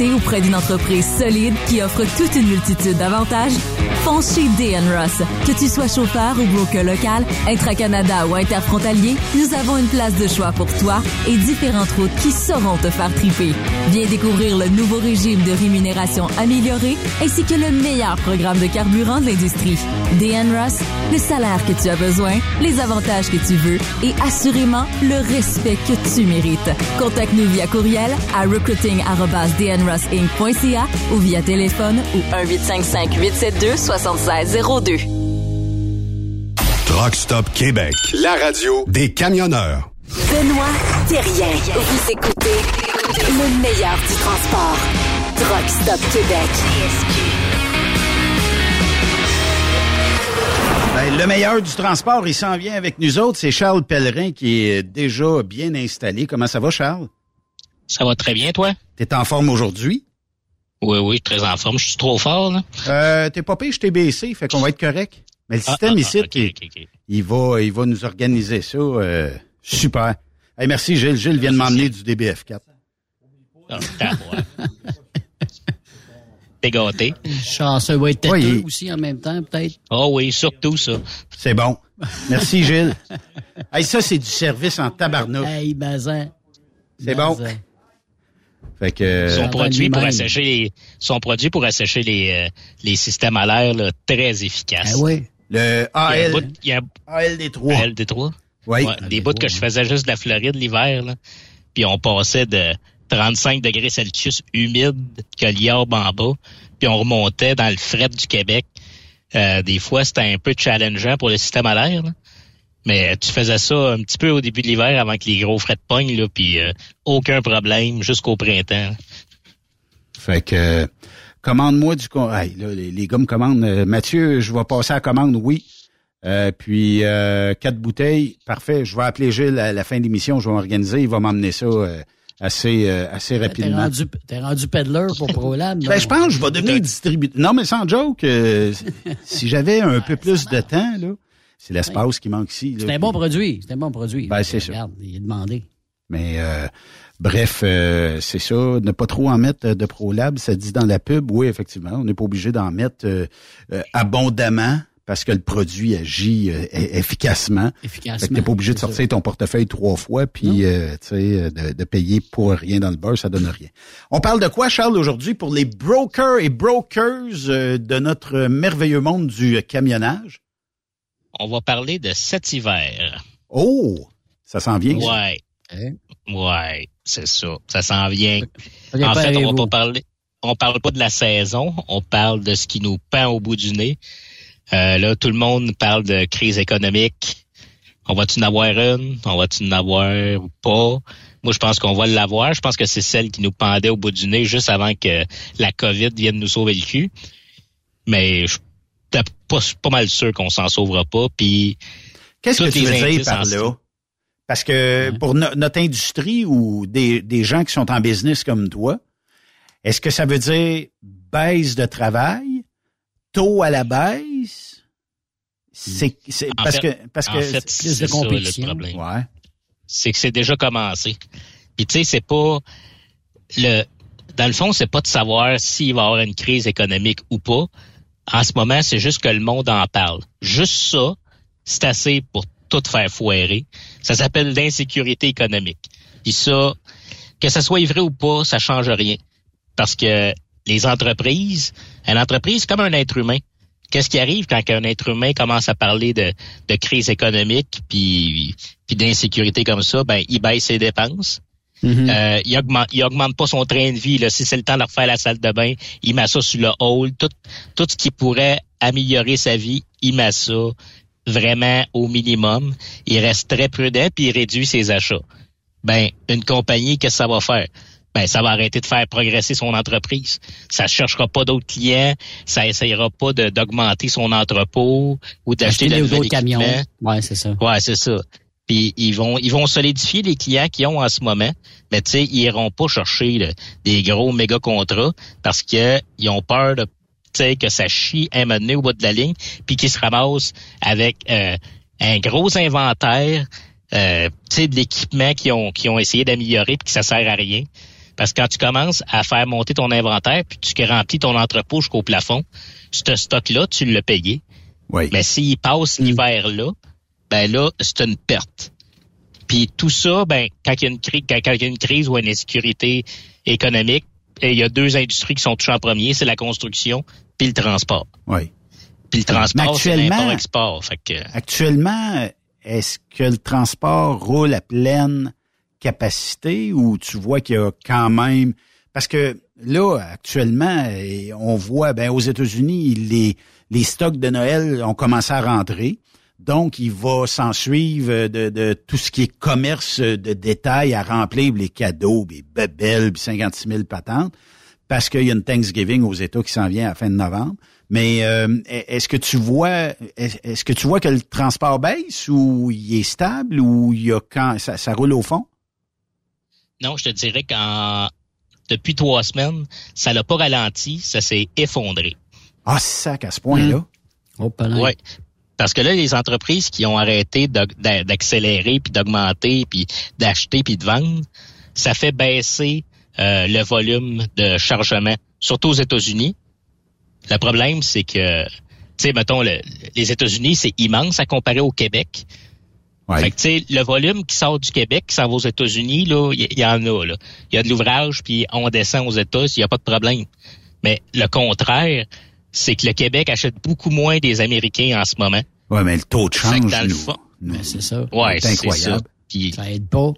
auprès d'une entreprise solide qui offre toute une multitude d'avantages? Fonce chez DN Ross. Que tu sois chauffeur ou broker local, intra-Canada ou interfrontalier, nous avons une place de choix pour toi et différentes routes qui sauront te faire triper. Viens découvrir le nouveau régime de rémunération amélioré ainsi que le meilleur programme de carburant de l'industrie. DN Ross, le salaire que tu as besoin, les avantages que tu veux et assurément le respect que tu mérites. Contacte-nous via courriel à recruiting@dnrossinc.ca ou via téléphone ou 1 872 7602. Truck Stop Québec, la radio des camionneurs. Benoît Thérien. Vous écoutez le meilleur du transport. Truck Stop Québec. Ben, le meilleur du transport, il s'en vient avec nous autres. C'est Charles Pellerin qui est déjà bien installé. Comment ça va, Charles? Ça va très bien, toi? T'es en forme aujourd'hui? Oui, oui, très en forme. Je suis trop fort, là. Euh, t'es pas pire, je t'ai baissé, fait qu'on va être correct. Mais le Ah, système ah, ici, ah, il, va, il va nous organiser ça. euh, super. Hey, merci, Gilles. Gilles vient de m'emmener du DBF4. Ah, tabarouette. T'es gâté. Chanceux va être Oui, aussi en même temps, peut-être. Oh oui, surtout ça. C'est bon. Merci, Gilles. hey, ça, c'est du service en tabarnouche. Hey, Bazin. C'est bon. Fait que... Son va produit pour assécher les, son produit pour assécher les, euh, les systèmes à l'air, là, très efficace. Ah oui. Le Il y a un AL, bout- il y a un ALD3. LD3. Oui. Ouais, des bouts que je faisais juste de la Floride l'hiver, là. Puis on passait de 35 degrés Celsius humide que l'iorbe en bas, puis on remontait dans le fret du Québec. Euh, des fois, c'était un peu challengeant pour le système à l'air, là. Mais tu faisais ça un petit peu au début de l'hiver avant que les gros frets pognent, là, puis euh, aucun problème jusqu'au printemps. Fait que euh, commande-moi du con- hey, là, les, les gars me commandent euh, Mathieu, je vais passer à la commande, oui. Euh, puis euh, quatre bouteilles, parfait. Je vais appeler Gilles à la fin de l'émission, je vais m'organiser, il va m'emmener ça euh, assez euh, assez T'es rapidement. rendu, t'es rendu peddler pour ProLab. Ben, je pense que je vais devenir distributeur. Non, mais sans joke, euh, si j'avais un peu plus de temps, là, c'est l'espace qui manque ici. C'est un bon produit. C'est un bon produit. Ben, c'est ça. Regarde, il est demandé. Mais euh, bref, euh, c'est ça. Ne pas trop en mettre euh, de ProLab, ça dit dans la pub. Oui, effectivement, on n'est pas obligé d'en mettre euh, euh, abondamment parce que le produit agit euh, e- efficacement. Efficacement, Fait que t'es pas obligé de sortir ton portefeuille trois fois puis euh, tu sais euh, de, de payer pour rien dans le beurre, ça donne rien. On parle de quoi, Charles, aujourd'hui pour les brokers et brokers euh, de notre merveilleux monde du camionnage? On va parler de cet hiver. Oh, ça s'en vient. Ouais. Hein? Ouais, c'est ça. Ça s'en vient. En fait, on va pas parler. On parle pas de la saison, on parle de ce qui nous pend au bout du nez. Euh, là, tout le monde parle de crise économique. On va-tu en avoir une? On va-tu en avoir ou pas? Moi, je pense qu'on va l'avoir. Je pense que c'est celle qui nous pendait au bout du nez juste avant que la COVID vienne nous sauver le cul. Mais je suis pas, pas mal sûr qu'on s'en sauvera pas. Puis Qu'est-ce que tu veux dire par là? Parce que pour no- notre industrie ou des, des gens qui sont en business comme toi, Est-ce que ça veut dire baisse de travail, taux à la baisse? C'est, parce fait- que parce en que fait, c'est c'est ça, le problème. Ouais. c'est que c'est déjà commencé. Puis tu sais, c'est pas le dans le fond, c'est pas de savoir s'il va y avoir une crise économique ou pas. En ce moment, c'est juste que le monde en parle. Juste ça, c'est assez pour tout faire foirer. Ça s'appelle l'insécurité économique. Puis ça, que ça soit vrai ou pas, ça change rien. Parce que les entreprises, une entreprise, comme un être humain. Qu'est-ce qui arrive quand un être humain commence à parler de, crise économique puis, puis d'insécurité comme ça? Ben, il baisse ses dépenses. Euh, il, augmente, il augmente pas son train de vie. Là. Si c'est le temps de refaire la salle de bain, il met ça sur le hall. Tout, tout ce qui pourrait améliorer sa vie, il met ça vraiment au minimum. Il reste très prudent puis il réduit ses achats. Ben, une compagnie, qu'est-ce que ça va faire? Ben, ça va arrêter de faire progresser son entreprise. Ça cherchera pas d'autres clients, ça essayera pas de- d'augmenter son entrepôt ou d'acheter de nouveaux camions. Ouais, c'est ça. Ouais, c'est ça. Puis ils vont ils vont solidifier les clients qu'ils ont en ce moment, mais tu sais, ils iront pas chercher là, des gros méga contrats parce que ils ont peur de tu sais que ça chie un moment donné au bout de la ligne, puis qu'ils se ramassent avec euh, un gros inventaire, euh, tu sais, de l'équipement qu'ils ont qu'ils ont essayé d'améliorer puis que ça sert à rien. Parce que quand tu commences à faire monter ton inventaire puis tu remplis ton entrepôt jusqu'au plafond, ce stock-là, tu l'as payé. Oui. Mais s'il passe l'hiver là, ben là, c'est une perte. Puis tout ça, ben, quand il y a une crise, quand, quand il y a une crise ou une insécurité économique, il y a deux industries qui sont touchées en premier, c'est la construction puis le transport. Oui. Puis le transport, c'est actuellement- l'import-export. Fait que, Actuellement, est-ce que le transport roule à pleine capacité ou tu vois qu'il y a quand même parce que là actuellement on voit ben aux États-Unis les les stocks de Noël ont commencé à rentrer. Donc, il va s'en suivre de, de tout ce qui est commerce de détail à remplir les cadeaux, les bebelles, puis 56 000 patentes, parce qu'il y a une Thanksgiving aux États qui s'en vient à la fin de novembre. Mais euh, est-ce que tu vois est- est-ce que tu vois que le transport baisse ou il est stable ou il y a quand ça, ça roule au fond? non, je te dirais qu'en depuis trois semaines, ça l'a pas ralenti, ça s'est effondré. Ah, sac à ce point-là. Oh, Oui. Parce que là, les entreprises qui ont arrêté d'accélérer, puis d'augmenter, puis d'acheter, puis de vendre, ça fait baisser euh, le volume de chargement, surtout aux États-Unis. Le problème, c'est que, tu sais, mettons, le- les États-Unis, c'est immense à comparer au Québec. Fait que, tu sais, le volume qui sort du Québec, qui s'en va aux États-Unis, là, il y, en a. Il y a de l'ouvrage, puis on descend aux États, il n'y a pas de problème. Mais le contraire, c'est que le Québec achète beaucoup moins des Américains en ce moment. Ouais, mais le taux de change, nous, nous, c'est ça. Ouais, c'est incroyable. ça. Puis, ça aide pas.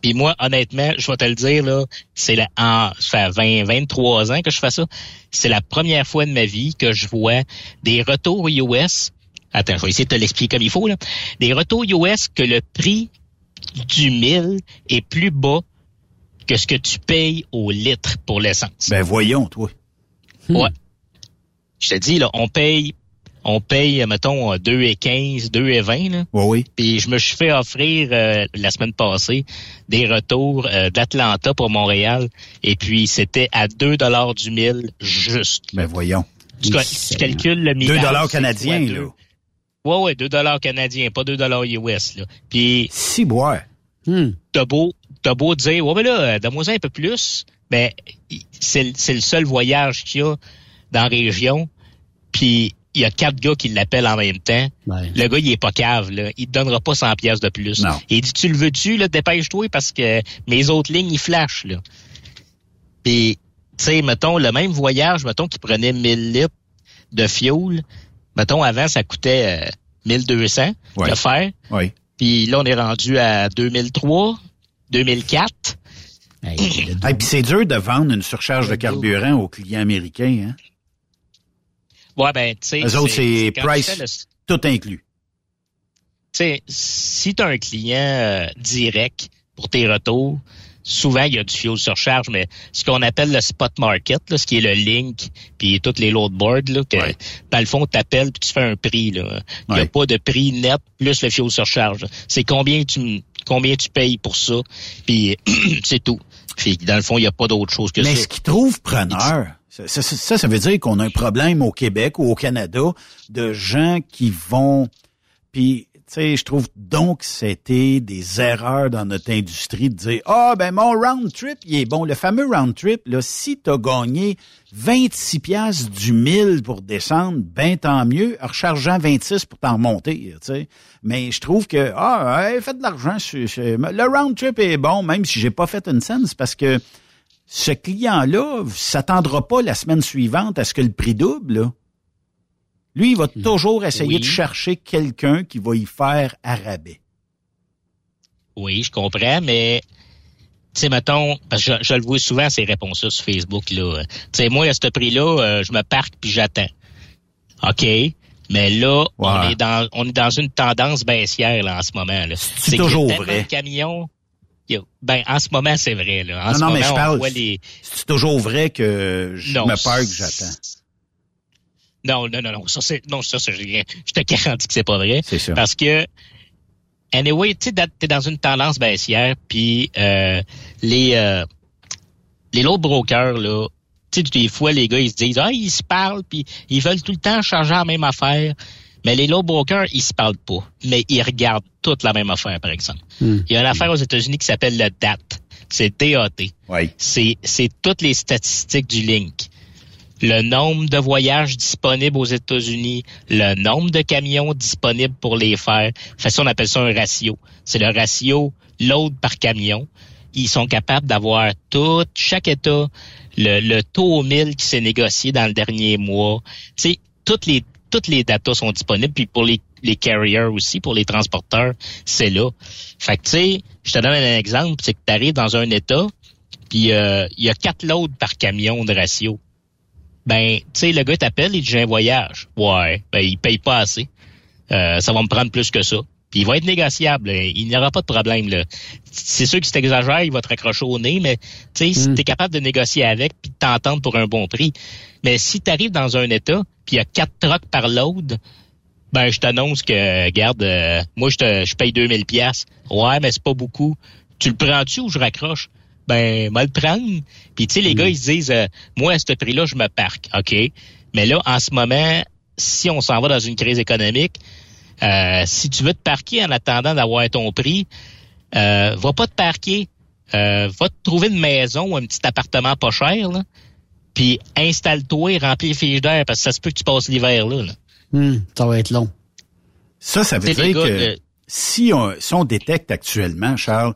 Puis moi, honnêtement, je vais te le dire, là, c'est la, en, ça fait 20, 23 ans que je fais ça. C'est la première fois de ma vie que je vois des retours US. Attends, je vais essayer de te l'expliquer comme il faut, là. Des retours US que le prix du mille est plus bas que ce que tu payes au litre pour l'essence. Ben voyons, toi. Ouais. Je te dis, là, on paye, on paye, mettons, 2,15, 2,20, là. Oui, oui. Puis je me suis fait offrir euh, la semaine passée des retours euh, d'Atlanta pour Montréal. Et puis c'était à 2 dollars du mille juste. Ben voyons. Tu, ca- tu calcules le 2 millage. dollars c'est canadiens, là? Ouais, ouais, 2 dollars canadiens, pas 2 dollars US, là. Puis. Si, boire. T'as beau, t'as beau dire, ouais, mais là, donne-moi un peu plus. Ben, c'est le seul voyage qu'il y a dans la région. Puis, il y a quatre gars qui l'appellent en même temps. Le gars, il est pas cave, là. Il te donnera pas 100 pièces de plus. Non. Il dit, tu le veux-tu, là, dépêche-toi parce que mes autres lignes, ils flashent, là. Puis, tu sais, mettons, le même voyage, mettons, qui prenait 1000 litres de fuel. Mettons, avant, ça coûtait euh, 1200 Ouais. de faire. Oui. Puis là, on est rendu à 2003, 2004. Et puis c'est dur de vendre une surcharge de carburant aux clients américains. Hein? Ouais, ben, tu sais. Eux autres, c'est price le- tout inclus. tu sais, si tu as un client euh, direct pour tes retours, souvent il y a du fuel surcharge, mais ce qu'on appelle le spot market, là, ce qui est le link, puis toutes les load boards, là, que dans le fond, tu appelles puis tu fais un prix. là. Il n'y a pas de prix net plus le fuel surcharge. C'est combien tu combien tu payes pour ça, puis c'est tout. Puis dans le fond, il n'y a pas d'autre chose que Mais ça. ce qu'ils trouvent preneur, ça, ça, ça, veut dire qu'on a un problème au Québec ou au Canada de gens qui vont... Puis, tu sais, je trouve donc que c'était des erreurs dans notre industrie de dire « Ah, ben mon round trip, il est bon. » Le fameux round trip, là, si t'as gagné 26 piastres du 1000 pour descendre, ben tant mieux, rechargeant 26 pour t'en remonter, tu sais. Mais je trouve que, ah, faites de l'argent. Le round trip est bon, même si j'ai pas fait une scène, c'est parce que ce client-là s'attendra pas la semaine suivante à ce que le prix double. là. Lui, il va toujours essayer Oui. de chercher quelqu'un qui va y faire à rabais. Oui, je comprends, mais tu sais, mettons, parce que je, je le vois souvent ces réponses-là sur Facebook là. Tu sais, moi à ce prix-là, euh, je me parque puis j'attends. OK? Mais là, on est dans on est dans une tendance baissière là en ce moment. C'est toujours vrai. de camions. Ben en ce moment c'est vrai là. En non, ce non, moment mais je parle. les C'est toujours vrai que je Non, me parque, j'attends. Non, non, non, non, ça c'est non, ça c'est. Je te garantis que c'est pas vrai. C'est ça. Parce que anyway, tu t'es dans une tendance baissière, puis euh, les euh, les autres brokers là, tu sais, des fois les gars ils se disent ah ils se parlent, puis ils veulent tout le temps changer la même affaire. Mais les low brokers, ils se parlent pas, mais ils regardent toute la même affaire, par exemple. Il y a une affaire aux États-Unis qui s'appelle le DAT. C'est DAT. Oui. C'est, c'est toutes les statistiques du link. Le nombre de voyages disponibles aux États-Unis, le nombre de camions disponibles pour les faire. Fait ça, on appelle ça un ratio. C'est le ratio load par camion. Ils sont capables d'avoir tout, chaque État, le, le taux au mille qui s'est négocié dans le dernier mois. Tu sais, toutes les toutes les datas sont disponibles. Puis pour les, les carriers aussi, pour les transporteurs, c'est là. Fait que tu sais, je te donne un exemple, c'est que tu arrives dans un État, puis euh, il y a quatre loads par camion de ratio. Ben, tu sais, le gars t'appelle, il dit j'ai un voyage. Ouais, ben il paye pas assez. Euh, ça va me prendre plus que ça. Puis il va être négociable. Il n'y aura pas de problème. là. C'est sûr que si t'exagères, il va te raccrocher au nez, mais tu sais, si t'es capable de négocier avec puis de t'entendre pour un bon prix. Mais si tu arrives dans un état puis il y a quatre trucks par load, ben je t'annonce que, regarde, euh, moi je te je paye 2000 pièces. Ouais, mais c'est pas beaucoup. Tu le prends-tu ou je raccroche? Ben, mal le prendre. Puis tu sais, les gars, ils se disent, euh, moi à ce prix-là, je me parque. OK? Mais là, en ce moment, si on s'en va dans une crise économique, euh, si tu veux te parquer en attendant d'avoir ton prix, euh, va pas te parquer. Euh, va te trouver une maison ou un petit appartement pas cher, là. Puis installe-toi et remplis les fiches d'air parce que ça se peut que tu passes l'hiver là. là. Hum, ça va être long. Ça, ça veut dire que si, on, si on détecte actuellement, Charles,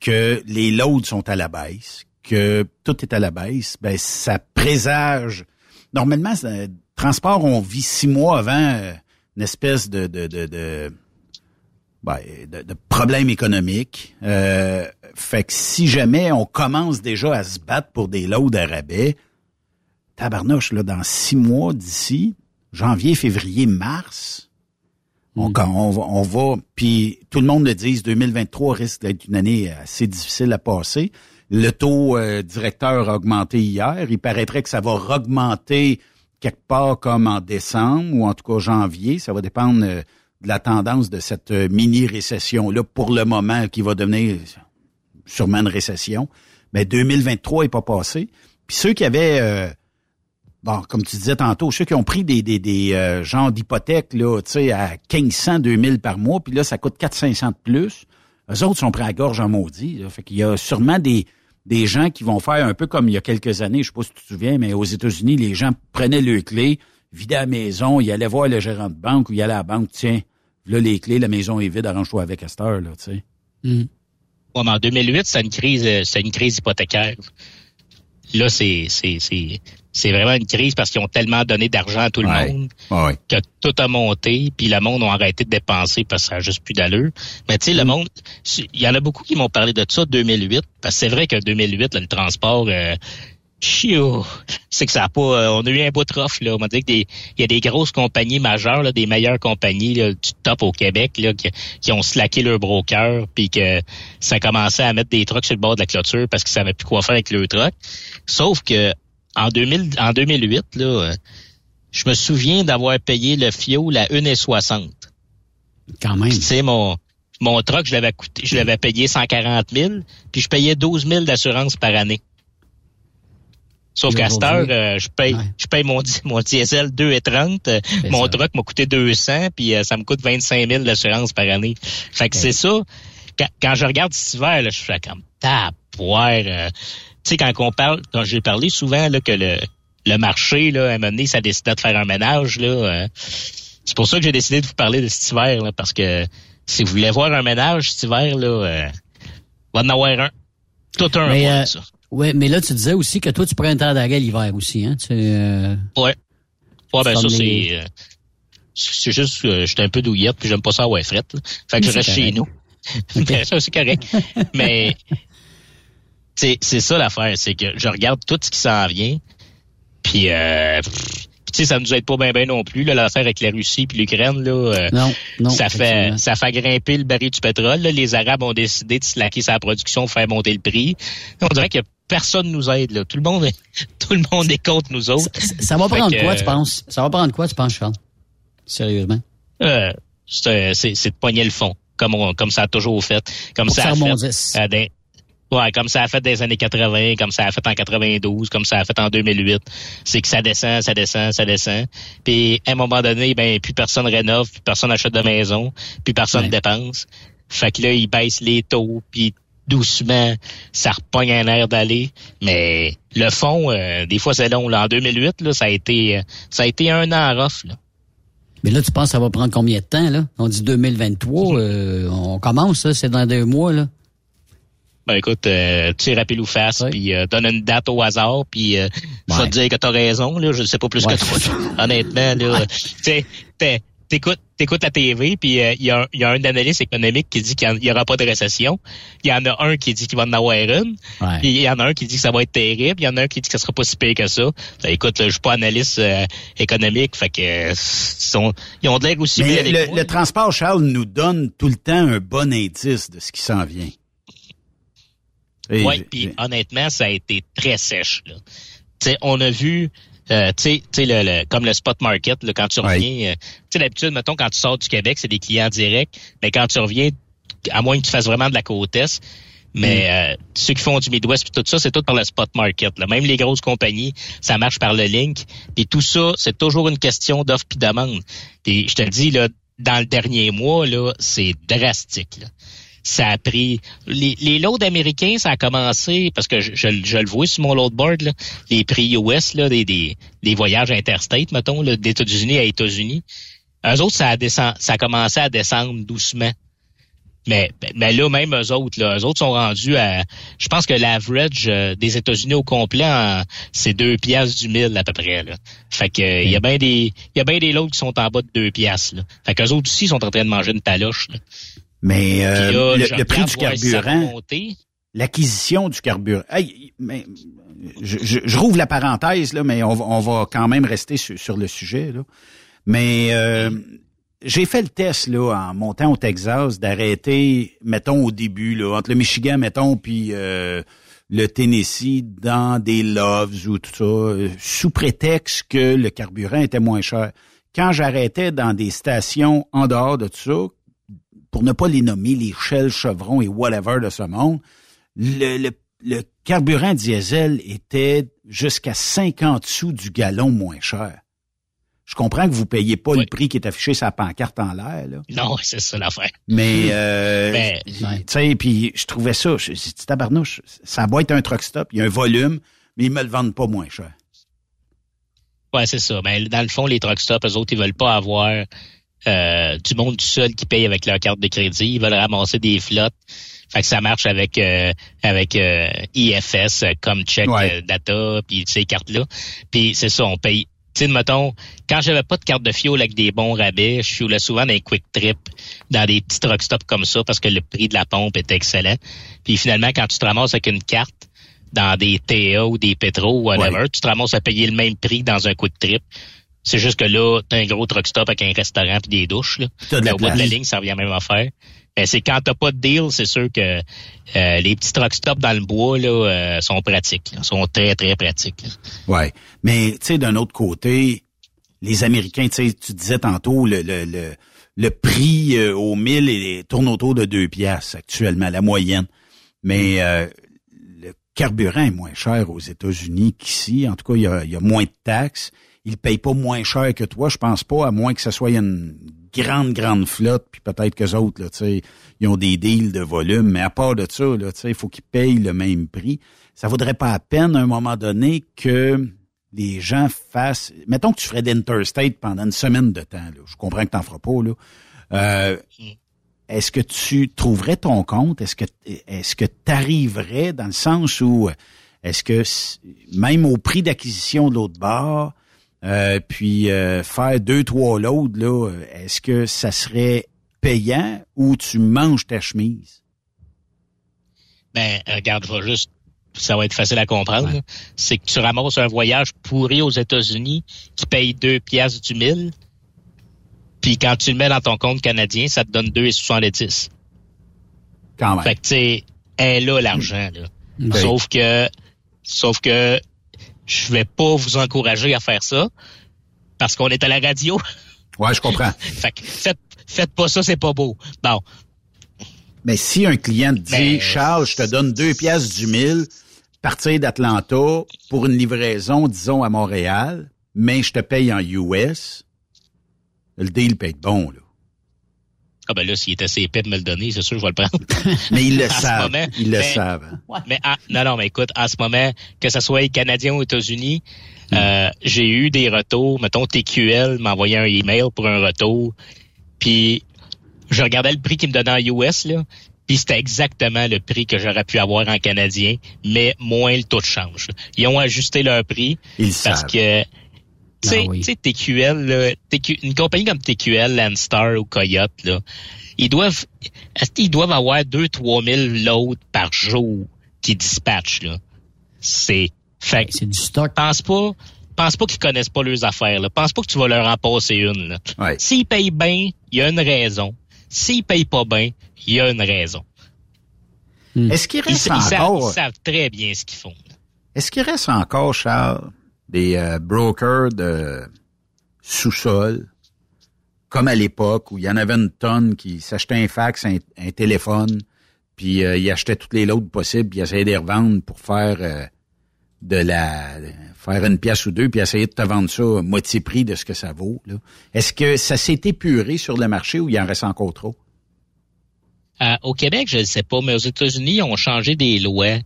que les loads sont à la baisse, que tout est à la baisse, ben ça présage. Normalement, c'est- transport, on vit six mois avant euh, une espèce de de de, de, ben, de- de problème économique. Euh, fait que si jamais on commence déjà à se battre pour des loads à rabais, tabarnouche, là, dans six mois d'ici, janvier, février, mars, on, quand on va, on va, puis tout le monde le dit, 2023 risque d'être une année assez difficile à passer. Le taux euh, directeur a augmenté hier. Il paraîtrait que ça va augmenter quelque part comme en décembre ou en tout cas janvier. Ça va dépendre euh, de la tendance de cette euh, mini-récession-là pour le moment qui va devenir sûrement une récession. Mais 2023 est pas passé. Puis ceux qui avaient euh, bon, comme tu disais tantôt, ceux qui ont pris des, des, des euh, genres d'hypothèques, là, tu sais, à 1500, 2000 par mois, puis là, ça coûte 400-500 de plus. Eux autres sont pris à gorge en maudit. Là. Fait qu'il y a sûrement des, des gens qui vont faire un peu comme il y a quelques années, je sais pas si tu te souviens, mais aux États-Unis, les gens prenaient leurs clés, vidaient la maison, ils allaient voir le gérant de banque ou ils allaient à la banque, tiens, là, les clés, la maison est vide, arrange-toi avec à cette heure, là, tu sais. Ouais, mais en 2008, c'est une crise, euh, c'est une crise hypothécaire. Là, c'est, c'est, c'est, c'est vraiment une crise parce qu'ils ont tellement donné d'argent à tout le Ouais. monde Ouais. que tout a monté, puis le monde a arrêté de dépenser parce que ça n'a juste plus d'allure. Mais tu sais, le monde, il y en a beaucoup qui m'ont parlé de ça 2008, parce que c'est vrai que 2008, là, le transport, euh, c'est que ça a pas, euh, on a eu un beau trophée là. On m'a dit que des, il y a des grosses compagnies majeures, là, des meilleures compagnies là, du top au Québec, là, qui, qui ont slacké leur broker, puis que ça commençait à mettre des trucks sur le bord de la clôture parce qu'ils savaient plus quoi faire avec le truck. Sauf que en 2000, en 2008, là, euh, je me souviens d'avoir payé le fioul à 1,60. Quand même. Tu sais, mon, mon truck, je l'avais coûté, je l'avais payé 140 000, puis je payais 12 000 d'assurance par année. Sauf qu'à cette heure, euh, je paye, je paye mon, mon diesel 2,30. euh, mon ça. truck m'a coûté 200, puis euh, ça me coûte 25 000 d'assurance par année. Fait que c'est ça. Quand, quand je regarde cet hiver, là, je fais comme tapoire. Tu sais, quand on parle, quand j'ai parlé souvent là, que le, le marché, là, à un moment donné, ça décidait de faire un ménage, là. euh, c'est pour ça que j'ai décidé de vous parler de cet hiver, là, parce que si vous voulez voir un ménage cet hiver, là, euh, va en avoir un. Tout un, Mais, mois, euh, ça. ouais, mais là, tu disais aussi que toi, tu prends un temps d'arrêt l'hiver aussi, hein? Tu, euh, Ouais. Ouais, ben ça, c'est... euh, c'est juste que j'étais un peu douillette, puis j'aime pas ça à ouais frette. Fait que je reste chez nous. Ben, ça, c'est correct. Mais c'est c'est ça l'affaire, c'est que je regarde tout ce qui s'en vient, puis euh, sais, ça nous aide pas bien ben non plus, là, l'affaire avec la Russie puis l'Ukraine, là. euh, non, non. ça fait ça fait grimper le baril du pétrole. là. Les Arabes ont décidé de slacker sa production, faire monter le prix. On dirait que personne nous aide. Là. Tout le monde est, tout le monde est contre nous autres. Ça va prendre que, quoi, euh, tu penses? Ça va prendre quoi, tu penses, Charles? Sérieusement? Euh, c'est de pogner le fond, comme on, comme ça a toujours fait, comme Pour ça a fait. euh, ouais, comme ça a fait des années 80, comme ça a fait en 92, comme ça a fait en 2008. C'est que ça descend, ça descend, ça descend. Puis à un moment donné, ben plus personne rénove, plus personne achète de maison, plus personne Ouais. dépense. Fait que là, ils baissent les taux, puis doucement, ça repogne un air d'aller. Mais le fond, euh, des fois c'est long. Là, en 2008, là, ça a été, euh, ça a été un an rough. Là. Mais là, tu penses que ça va prendre combien de temps, là? On dit 2023, euh, on commence, c'est dans deux mois, là. Ben écoute, euh, tire à pile ou face, puis euh, donne une date au hasard, puis euh, je vais te dire que t'as raison, là, je ne sais pas plus Ouais. que toi. Honnêtement, là, tu sais, t'es- t'écoutes, t'écoutes la TV, puis euh, il y, a y a un analyste économique qui dit qu'il n'y aura pas de récession. Il y en a un qui dit qu'il va en avoir une. Puis il y en a un qui dit que ça va être terrible. Il y en a un qui dit que ça sera pas si pire que ça. Ben, écoute, je suis pas analyste euh, économique, fait que euh, ils, sont, ils ont de l'air aussi bien Mais avec le, moi. le transport, Charles, nous donne tout le temps un bon indice de ce qui s'en vient. Oui, puis honnêtement, ça a été très sèche. Là. Tu sais, on a vu, euh, tu sais, tu sais, le, le- comme le spot market, là, quand tu Ouais. reviens, euh, tu sais, d'habitude, mettons, quand tu sors du Québec, c'est des clients directs, mais quand tu reviens, à moins que tu fasses vraiment de la côte est, mais euh, ceux qui font du Midwest puis tout ça, c'est tout par le spot market. Là. Même les grosses compagnies, ça marche par le link. Puis tout ça, c'est toujours une question d'offre puis demande. Puis je te le dis, là, dans le dernier mois, là, c'est drastique. Là ça a pris les, les loads américains, ça a commencé parce que je, je, je le vois sur mon loadboard, là, les prix US là, des, des, des voyages interstate, mettons, là, d'États-Unis à États-Unis. Eux autres, ça a descend, ça a commencé à descendre doucement. Mais, mais là, même eux autres, là, eux autres sont rendus à. Je pense que l'average euh, des États-Unis au complet, c'est deux piastres du mille à peu près. Là. Fait que il y a bien des. Il y a bien des lots qui sont en bas de deux piastres. Là. Fait qu'eux autres aussi sont en train de manger une taloche. Là. Mais euh, là, le, prix du carburant, l'acquisition du carburant. Hey, mais, je, je, je rouvre la parenthèse, là, mais on va, on va quand même rester sur, sur le sujet. Là. Mais euh, j'ai fait le test là, en montant au Texas d'arrêter, mettons au début, là, entre le Michigan, mettons, puis euh, le Tennessee, dans des loves ou tout ça, euh, sous prétexte que le carburant était moins cher. Quand j'arrêtais dans des stations en dehors de tout ça, pour ne pas les nommer, les Shell, Chevron et whatever de ce monde, le, le, le carburant diesel était jusqu'à 50 sous du gallon moins cher. Je comprends que vous payez pas le prix qui est affiché sur la pancarte en l'air, là. Non, c'est ça l'affaire. Mais, euh, Ben, tu sais, puis je trouvais ça, je dit, tabarnouche, ça doit être un truck stop, il y a un volume, mais ils me le vendent pas moins cher. Ouais, c'est ça. Mais dans le fond, les truck stops, eux autres, ils veulent pas avoir euh, du monde du seul qui paye avec leur carte de crédit. Ils veulent ramasser des flottes. Fait que ça marche avec euh, avec euh, IFS, comme check Ouais. euh, data, puis ces cartes-là. Puis c'est ça, on paye. Tu sais, mettons, quand j'avais pas de carte de fuel avec des bons rabais, je fuelais souvent dans les quick trip, dans des petits truck stops comme ça, parce que le prix de la pompe était excellent. Puis finalement, quand tu te ramasses avec une carte dans des TA ou des pétro ou whatever, tu te ramasses à payer le même prix dans un quick trip. C'est juste que là, t'as un gros truck stop avec un restaurant puis des douches. Là. T'as de la au bout de la ligne, ça revient à même affaire. Mais c'est quand t'as pas de deal, c'est sûr que euh, les petits truck stops dans le bois là, euh, sont pratiques. là, sont très, très pratiques. là. Ouais. Mais, tu sais, d'un autre côté, les Américains, tu sais, tu disais tantôt, le, le, le, le prix euh, au 1000 est, tourne autour de 2 piastres actuellement, la moyenne. Mais euh, le carburant est moins cher aux États-Unis qu'ici. En tout cas, il y, a, il y a moins de taxes. Ils payent pas moins cher que toi, je pense pas, à moins que ce soit une grande, grande flotte, puis peut-être que autres, là, ils ont des deals de volume, mais à part de ça, là, il faut qu'ils payent le même prix. Ça vaudrait pas la peine, à un moment donné, que les gens fassent... Mettons que tu ferais d'Interstate pendant une semaine de temps, là. je comprends que t'en feras pas, là. Euh, est-ce que tu trouverais ton compte? Est-ce que est-ce que tu arriverais dans le sens où est-ce que même au prix d'acquisition de l'autre bar, euh, puis euh, faire deux, trois loads, là, est-ce que ça serait payant ou tu manges ta chemise? Ben, regarde, je juste, ça va être facile à comprendre. C'est que tu ramasses un voyage pourri aux États-Unis qui paye deux pièces du mille, puis quand tu le mets dans ton compte canadien, ça te donne 2,70. Quand même. Fait que, tu sais, elle a l'argent, là. Sauf que, sauf que, je vais pas vous encourager à faire ça parce qu'on est à la radio. Ouais, je comprends. fait que faites, faites pas ça, c'est pas beau. Bon. Mais si un client te dit, Ben, Charles, je te donne deux pièces du mille, partir d'Atlanta pour une livraison, disons, à Montréal, mais je te paye en US, le deal peut être bon, là. Ah ben là, s'il est assez épais de me le donner, c'est sûr que je vais le prendre. Mais ils le savent. moment, ils le mais- savent. Mais ah, non, non, mais écoute, en ce moment, que ce soit Canadien ou États-Unis, euh, j'ai eu des retours. Mettons, TQL m'a envoyé un email pour un retour. Puis, je regardais le prix qu'ils me donnaient en US, là. Puis c'était exactement le prix que j'aurais pu avoir en Canadien, mais moins le taux de change. Ils ont ajusté leur prix Ils parce savent. que tu sais, Ah oui. tu sais, TQL, là, TQ une compagnie comme TQL, Landstar ou Coyote, là, ils doivent, qu'ils doivent avoir 2 trois mille loads par jour qui dispatchent, là? C'est, fait, C'est du stock. pense pas, pense pas qu'ils connaissent pas leurs affaires, là. Pense pas que tu vas leur en passer une, là. Ouais. S'ils payent bien, il y a une raison. S'ils payent pas bien, il y a une raison. Est-ce qu'il Ils, reste ils savent, encore, ils savent très bien ce qu'ils font. est-ce qu'il reste encore, Charles, des euh, brokers de sous-sol, comme à l'époque où il y en avait une tonne qui s'achetait un fax, un, téléphone, puis euh, ils achetaient toutes les lots possibles, puis ils essayaient de les revendre pour faire euh, de la faire une pièce ou deux, puis essayer de te vendre ça à moitié prix de ce que ça vaut. Est-ce que ça s'est épuré sur le marché ou il en reste encore trop? Au Québec, je ne sais pas, mais aux États-Unis, ils ont changé des lois.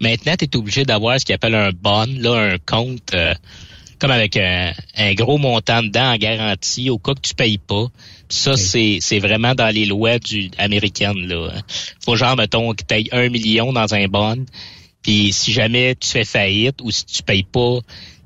Maintenant, tu es obligé d'avoir ce qu'ils appelle un bond, là, un compte euh, comme avec un, un gros montant dedans en garantie au cas que tu payes pas. Ça, c'est, c'est vraiment dans les lois du, américaines. Là. Faut genre, mettons, que tu aies un million dans un bond. Puis si jamais tu fais faillite ou si tu payes pas,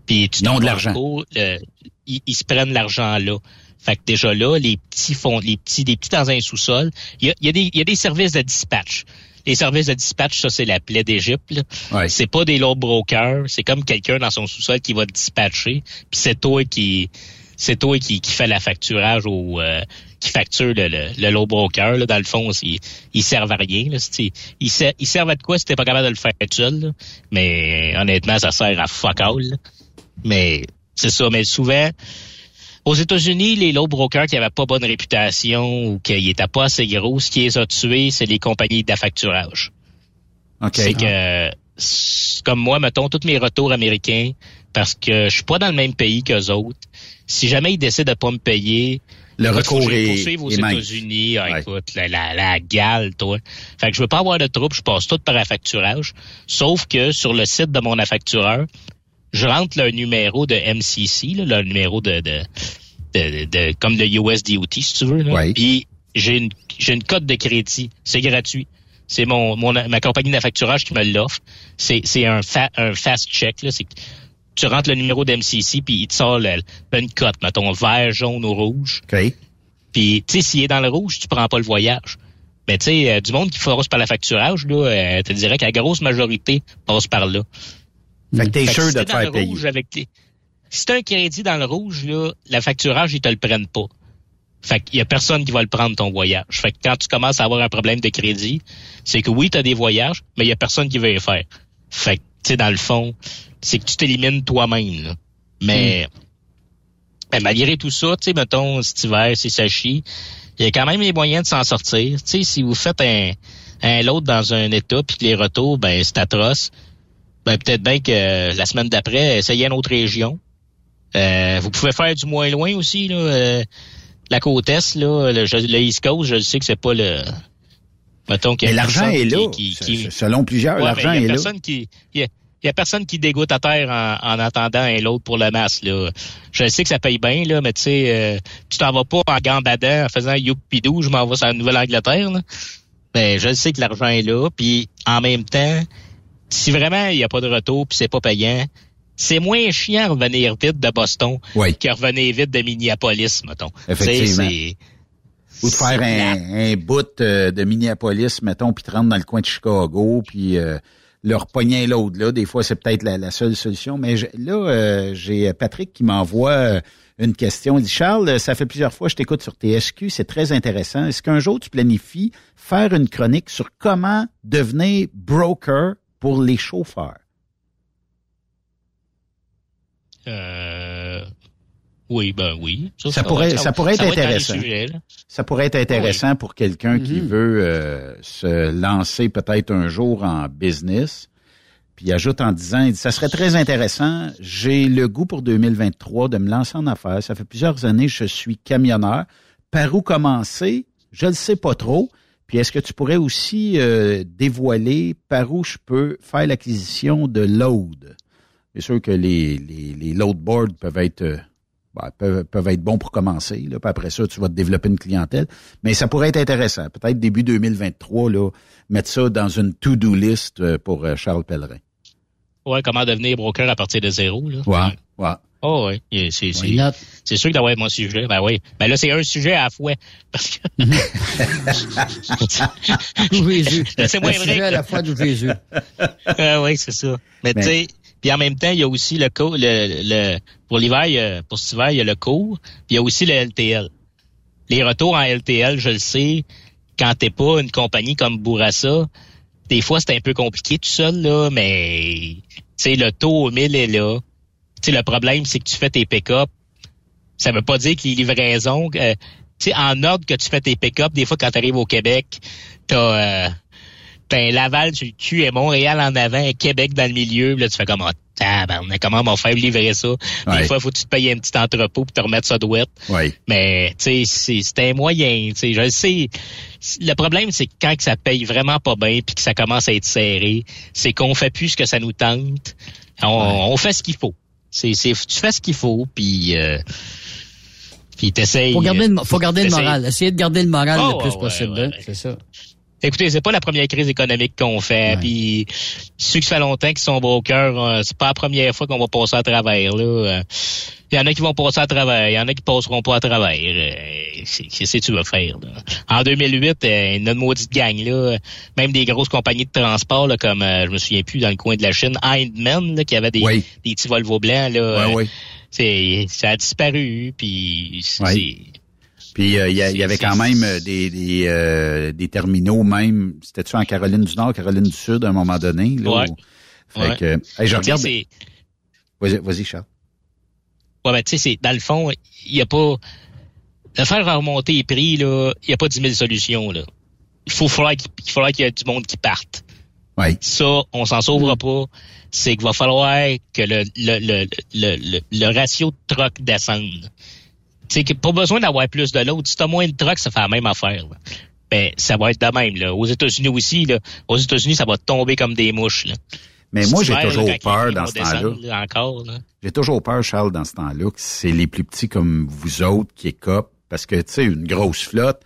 puis tu tombes de en l'argent. euh, ils, ils se prennent l'argent là. Fait que déjà là, les petits font, les petits, des petits dans un sous-sol. Il y a, il y a des, il y a des services de dispatch. Les services de dispatch, ça c'est la plaie d'Égypte. Ouais. C'est pas des low brokers, c'est comme quelqu'un dans son sous-sol qui va te dispatcher. Puis c'est toi qui, c'est toi qui, qui fait la facturage au, euh, qui facture le, le, le low broker. Là. Dans le fond, ils, ils servent à rien. Là. Ils, ils servent à de quoi si t'es pas capable de le faire tout seul. là? Mais honnêtement, ça sert à fuck all. là. Mais c'est ça. Mais souvent, aux États-Unis, les low brokers qui avaient pas bonne réputation ou qui étaient pas assez gros, ce qui les a tués, c'est les compagnies d'affacturage. OK. C'est que, c'est comme moi, mettons, tous mes retours américains, parce que je suis pas dans le même pays qu'eux autres. Si jamais ils décident de pas me payer, Le recours est- poursuive aux. États-Unis. Ah, Ouais. écoute, la, la, la gale, toi. Fait que je veux pas avoir de trouble, je passe tout par affacturage. Sauf que sur le site de mon affactureur, je rentre le numéro de MCC, là, le numéro de, de, de, de- comme le USDOT, si tu veux. là. Ouais. Puis j'ai une, j'ai une cote de crédit. C'est gratuit. C'est mon, mon ma compagnie d'affacturage qui me l'offre. C'est, c'est un, fa- un fast check. Là. C'est tu rentres le numéro d'MCC puis il te sort le- une cote, mettons vert, jaune ou rouge. OK. Puis tu sais, s'il est dans le rouge, tu prends pas le voyage. Mais tu sais, euh, du monde qui passe par l'affacturage, là, euh, te dirais que la grosse majorité passe par là. Fait que t'es sûr de te faire payer. avec tes- Si t'as un crédit dans le rouge, là, la facturage, ils te le prennent pas. Fait qu'il y a personne qui va le prendre ton voyage. Fait que quand tu commences à avoir un problème de crédit, c'est que oui, tu as des voyages, mais il y a personne qui veut les faire. Fait que, tu sais, dans le fond, c'est que tu t'élimines toi-même. là. Mais, mais malgré tout ça, tu sais, mettons, cet hiver, c'est ça chie, il y a quand même les moyens de s'en sortir. Tu sais, si vous faites un, un lot dans un état puis que les retours, ben, c'est atroce, ben, peut-être bien que euh, la semaine d'après, essayez une autre région. Euh, vous pouvez faire du moins loin aussi, là. euh, la côte Est, là, le, le East Coast, je sais que c'est pas le... Mettons qu'il y a Mais l'argent personne est là. qui- qui- qui- Selon plusieurs, Ouais, l'argent mais il y est a là. personne qui il y a, il y a personne qui dégoûte à terre en, en attendant un l'autre pour le masque là. Je sais que ça paye bien là, mais tu sais euh, tu t'en vas pas en gambadant en faisant youpidou, je m'en vais sur la Nouvelle-Angleterre là. Ben je sais que l'argent est là, puis en même temps si vraiment il y a pas de retour puis c'est pas payant, c'est moins chiant revenir vite de Boston Oui. que revenir vite de Minneapolis, mettons. Effectivement. Ou de faire un, un bout euh, de Minneapolis, mettons, puis te rendre dans le coin de Chicago, puis euh, leur pogner l'autre. Là, des fois, c'est peut-être la, la seule solution. Mais je- là, euh, j'ai Patrick qui m'envoie euh, une question. Il dit Charles, ça fait plusieurs fois que je t'écoute sur TSQ, c'est très intéressant. Est-ce qu'un jour tu planifies faire une chronique sur comment devenir broker pour les chauffeurs? euh, oui, ben oui. Ça pourrait, ça pourrait être intéressant. sujets. Ça pourrait être intéressant pour quelqu'un qui Mhm. veut euh, se lancer peut-être un jour en business. Puis il ajoute en disant, il dit, ça serait très intéressant. J'ai le goût pour 2023 de me lancer en affaires. Ça fait plusieurs années que je suis camionneur. Par où commencer? Je ne sais pas trop. Puis est-ce que tu pourrais aussi euh, dévoiler par où je peux faire l'acquisition de load? C'est sûr que les, les, les load boards peuvent être euh, ben, peuvent, peuvent être bons pour commencer. Là. Puis après ça, tu vas te développer une clientèle. Mais ça pourrait être intéressant. Peut-être début 2023, là, mettre ça dans une to-do list euh, pour Charles Pellerin. Ouais, comment devenir broker à partir de zéro, là. Ouais, ouais. Oh, oui. Et C'est, c'est, sûr que d'avoir mon sujet. Ben oui. Ben là, c'est un sujet à la fois. Parce que. Jésus. c'est moins vrai. sujet à la fois Jésus. Ah oui, c'est ça. Mais, Mais- tu sais, puis en même temps, il y a aussi le cours, le, le, pour l'hiver, il y a- pour cet hiver, il y a le cours, puis il y a aussi le LTL. Les retours en LTL, je le sais, quand t'es pas une compagnie comme Bourassa, des fois, c'est un peu compliqué tout seul, là, mais, tu sais, le taux au 1000 est là. Sais, le problème, c'est que tu fais tes pick-up. Ça veut pas dire que les livraisons, euh, tu sais, en ordre que tu fais tes pick-up, des fois, quand tu arrives au Québec, t'as, euh, t'as un Laval sur le cul et Montréal en avant et Québec dans le milieu. Là, tu fais comme, ah, comment on va faire livrer ça? Ouais. Des fois, faut que tu te payes un petit entrepôt pour te remettre ça douette. Oui. Mais, tu sais, c'est un moyen, tu sais, je le sais. Le problème, c'est que quand que ça paye vraiment pas bien puis que ça commence à être serré, c'est qu'on fait plus ce que ça nous tente. On, on fait ce qu'il faut. C'est, c'est, tu fais ce qu'il faut, puis... Euh, puis t'essayes... Faut garder le, faut garder le moral. Essayer de garder le moral Oh, le plus ouais, possible. ouais, hein. ouais. C'est ça. Écoutez, c'est pas la première crise économique qu'on fait. Puis ceux qui fait longtemps qu'ils sont brokers, euh, c'est pas la première fois qu'on va passer à travers. Là, Euh, il y en a qui vont passer à travers, il y en a qui passeront pas à travers. Euh, c'est- Qu'est-ce que tu vas faire là? En 2008, euh, notre maudite gang là, même des grosses compagnies de transport là, comme euh, je me souviens plus dans le coin de la Chine, Hindman là, qui avait des, Oui. des petits Volvo blancs là. Ouais, euh, oui. c'est ça a disparu. Puis c'est Puis euh, il y, a- il y avait quand même euh, des, des, euh, des terminaux même. C'était-tu en Caroline du Nord, Caroline du Sud à un moment donné? Là, Ouais. où- Fait Ouais. que, hey, je regarde. c'est- Vas-y, vas-y, Charles. Ouais, ben, tu sais, c'est, dans le fond, il y a pas, de faire remonter les prix, là, il y a pas 10 000 solutions, là. Il faut, falloir qu'il, qu'il y ait du monde qui parte. Oui. Ça, on s'en sauvera pas. C'est qu'il va falloir que le, le, le, le, le, le ratio de troc descende. Que pas besoin d'avoir plus de l'autre. Si t'as moins de troc, ça fait la même affaire, là. Ben, ça va être de même, là. Aux États-Unis aussi, là. Aux États-Unis, ça va tomber comme des mouches, là. Mais moi, j'ai toujours là, peur dans ce temps-là. Encore. J'ai toujours peur, Charles, dans ce temps-là, que c'est les plus petits comme vous autres qui écopent. Parce que, tu sais, une grosse flotte,